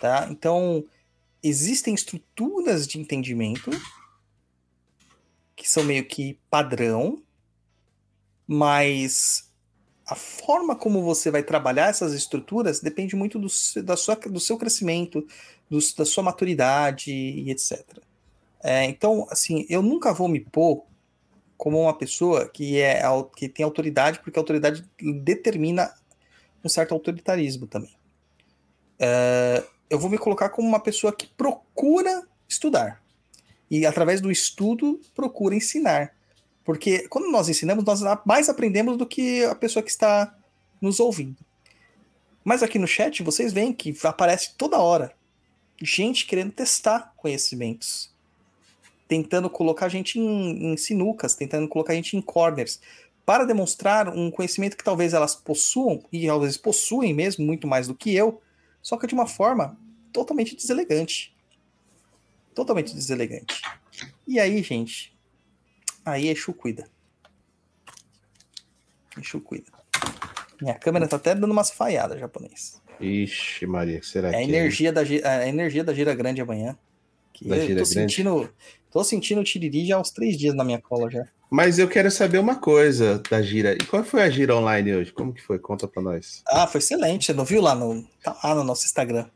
Tá? Então, existem estruturas de entendimento que são meio que padrão, mas a forma como você vai trabalhar essas estruturas depende muito do, da sua, do seu crescimento, do- da sua maturidade e etc. É, então, assim, eu nunca vou me pôr como uma pessoa que, é, que tem autoridade, porque a autoridade determina um certo autoritarismo também. É, eu vou me colocar como uma pessoa que procura estudar. E através do estudo, procura ensinar. Porque quando nós ensinamos, nós mais aprendemos do que a pessoa que está nos ouvindo. Mas aqui no chat, vocês veem que aparece toda hora gente querendo testar conhecimentos. Tentando colocar a gente em, em sinucas, tentando colocar a gente em corners, para demonstrar um conhecimento que talvez elas possuam, e vezes possuem mesmo, muito mais do que eu, só que de uma forma totalmente deselegante. Totalmente deselegante. E aí, gente, aí Exu cuida. Exu cuida. Minha câmera tá até dando umas falhadas, japonês. Ixi, Maria, será É que a energia da, gi- a energia da gira grande amanhã. Que Da eu gira tô grande? sentindo, tô sentindo o tiriri já há uns três dias na minha cola já. Mas eu quero saber uma coisa da gira. E qual foi a gira online hoje? Como que foi? Conta pra nós. Ah, foi excelente. Você não viu lá no, tá lá no nosso Instagram?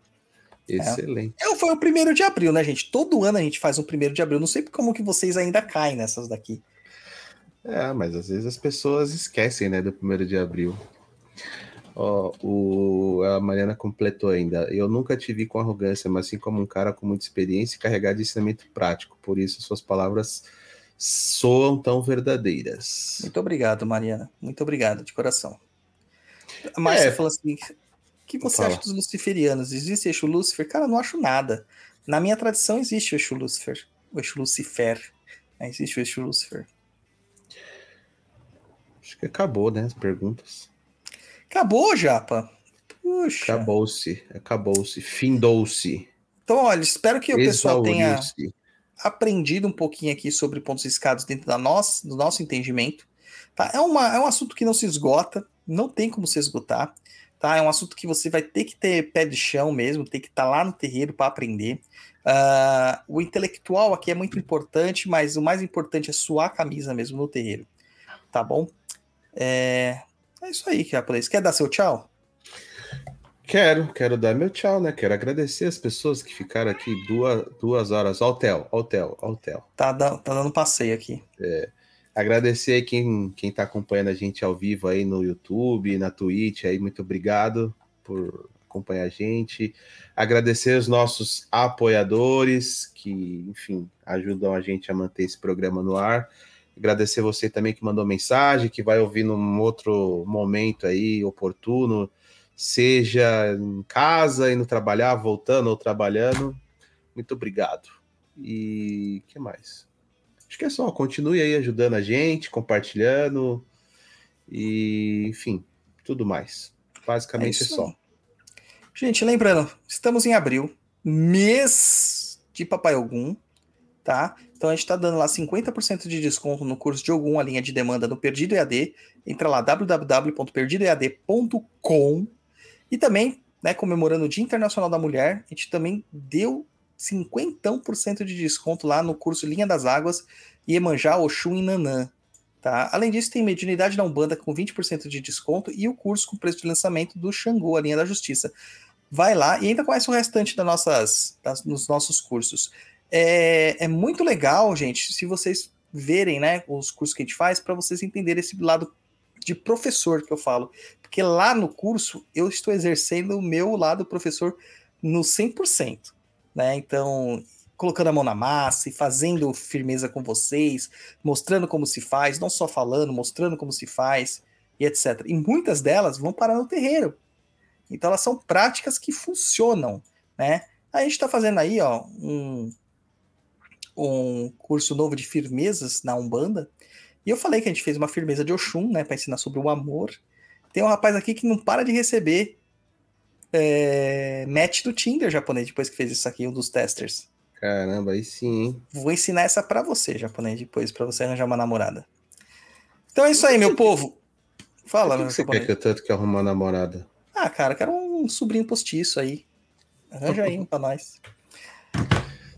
Excelente. Eu, foi o primeiro de abril, né, gente? Todo ano a gente faz um primeiro de abril. Não sei como que vocês ainda caem nessas daqui. É, mas às vezes as pessoas esquecem, né, do primeiro de abril. Ó, o, a Mariana completou ainda. Eu nunca te vi com arrogância, mas sim como um cara com muita experiência e carregado de ensinamento prático. Por isso, suas palavras soam tão verdadeiras. Muito obrigado, Mariana. Muito obrigado, de coração. A Márcia É. falou assim: que você Fala. acha dos luciferianos? Existe eixo Lúcifer? Cara, não acho nada. Na minha tradição existe o eixo Lúcifer. O eixo Lucifer. né? Existe o eixo Lúcifer. Acho que acabou, né? As perguntas. Acabou, Japa. Puxa. Acabou-se. Acabou-se. Findou-se. Então, olha, espero que o pessoal tenha aprendido um pouquinho aqui sobre pontos riscados dentro da nossa, do nosso entendimento. Tá? É, uma, é um assunto que não se esgota, não tem como se esgotar. Tá? É um assunto que você vai ter que ter pé de chão mesmo, tem que estar lá no terreiro para aprender. Ah, o intelectual aqui é muito importante, mas o mais importante é suar a camisa mesmo no terreiro. Tá bom? É, é isso aí, japonês. Quer dar seu tchau? Quero, quero dar meu tchau, né? Quero agradecer as pessoas que ficaram aqui duas, duas horas. Ó, o Theo. Tá, dando- tá dando passeio aqui. Agradecer quem, quem tá acompanhando a gente ao vivo aí no YouTube, na Twitch, aí, muito obrigado por acompanhar a gente. Agradecer os nossos apoiadores que, enfim, ajudam a gente a manter esse programa no ar. Agradecer você também que mandou mensagem, que vai ouvir num outro momento aí oportuno, seja em casa, indo trabalhar, voltando ou trabalhando. Muito obrigado. E que mais? Acho que é só, continue aí ajudando a gente, compartilhando e, enfim, tudo mais. Basicamente é, isso só. Gente, lembrando, estamos em abril, mês de Papai Ogum, tá? Então a gente tá dando lá 50% de desconto no curso de Ogum, a linha de demanda no Perdido EAD. Entra lá www.perdidoead.com e também, né, comemorando o Dia Internacional da Mulher, a gente também deu 50% de desconto lá no curso Linha das Águas, Iemanjá, Oxum e Nanã. Tá? Além disso, tem mediunidade na Umbanda com 20% de desconto e o curso com preço de lançamento do Xangô, a linha da justiça. Vai lá e ainda conhece o restante das nossas, das, nos nossos cursos. É, é muito legal, gente, se vocês verem né, os cursos que a gente faz, para vocês entenderem esse lado de professor que eu falo. Porque lá no curso eu estou exercendo o meu lado professor no 100%. Né? Então, colocando a mão na massa e fazendo firmeza com vocês, mostrando como se faz, não só falando, mostrando como se faz e etc. E muitas delas vão parar no terreiro. Então elas são práticas que funcionam, né? A gente está fazendo aí, ó, um, um curso novo de firmezas na Umbanda. E eu falei que a gente fez uma firmeza de Oxum, né, para ensinar sobre o amor. Tem um rapaz aqui que não para de receber é, match do Tinder japonês depois que fez isso aqui, um dos testers. Caramba, aí sim, hein? Vou ensinar essa para você, japonês, depois, para você arranjar uma namorada. Então é isso aí, meu povo. Fala, Por que, meu que você japonês. quer que eu tanto que arrumar uma namorada? Ah, cara, quero um sobrinho postiço aí. Arranja aí um pra nós.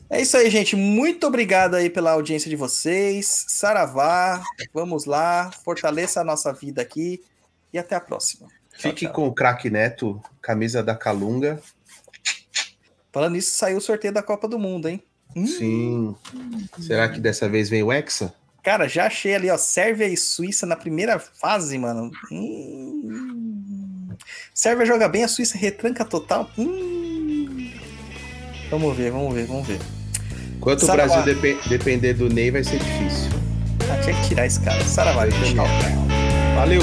É isso aí, gente. Muito obrigado aí pela audiência de vocês. Saravá, vamos lá. Fortaleça a nossa vida aqui. E até a próxima. Fique tchau. com o craque Neto, camisa da Calunga. Falando nisso, saiu o sorteio da Copa do Mundo, hein? Hum, Sim. Será que dessa vez vem o Hexa? Cara, já achei ali, ó. Sérvia e Suíça na primeira fase, mano. Hum. Sérvia joga bem, a Suíça retranca total. Hum. Vamos ver, vamos ver, vamos ver. Enquanto o Saravá. Brasil depe- depender do Ney, vai ser difícil. Ah, tinha que tirar esse cara. Saravá, tchau. Valeu!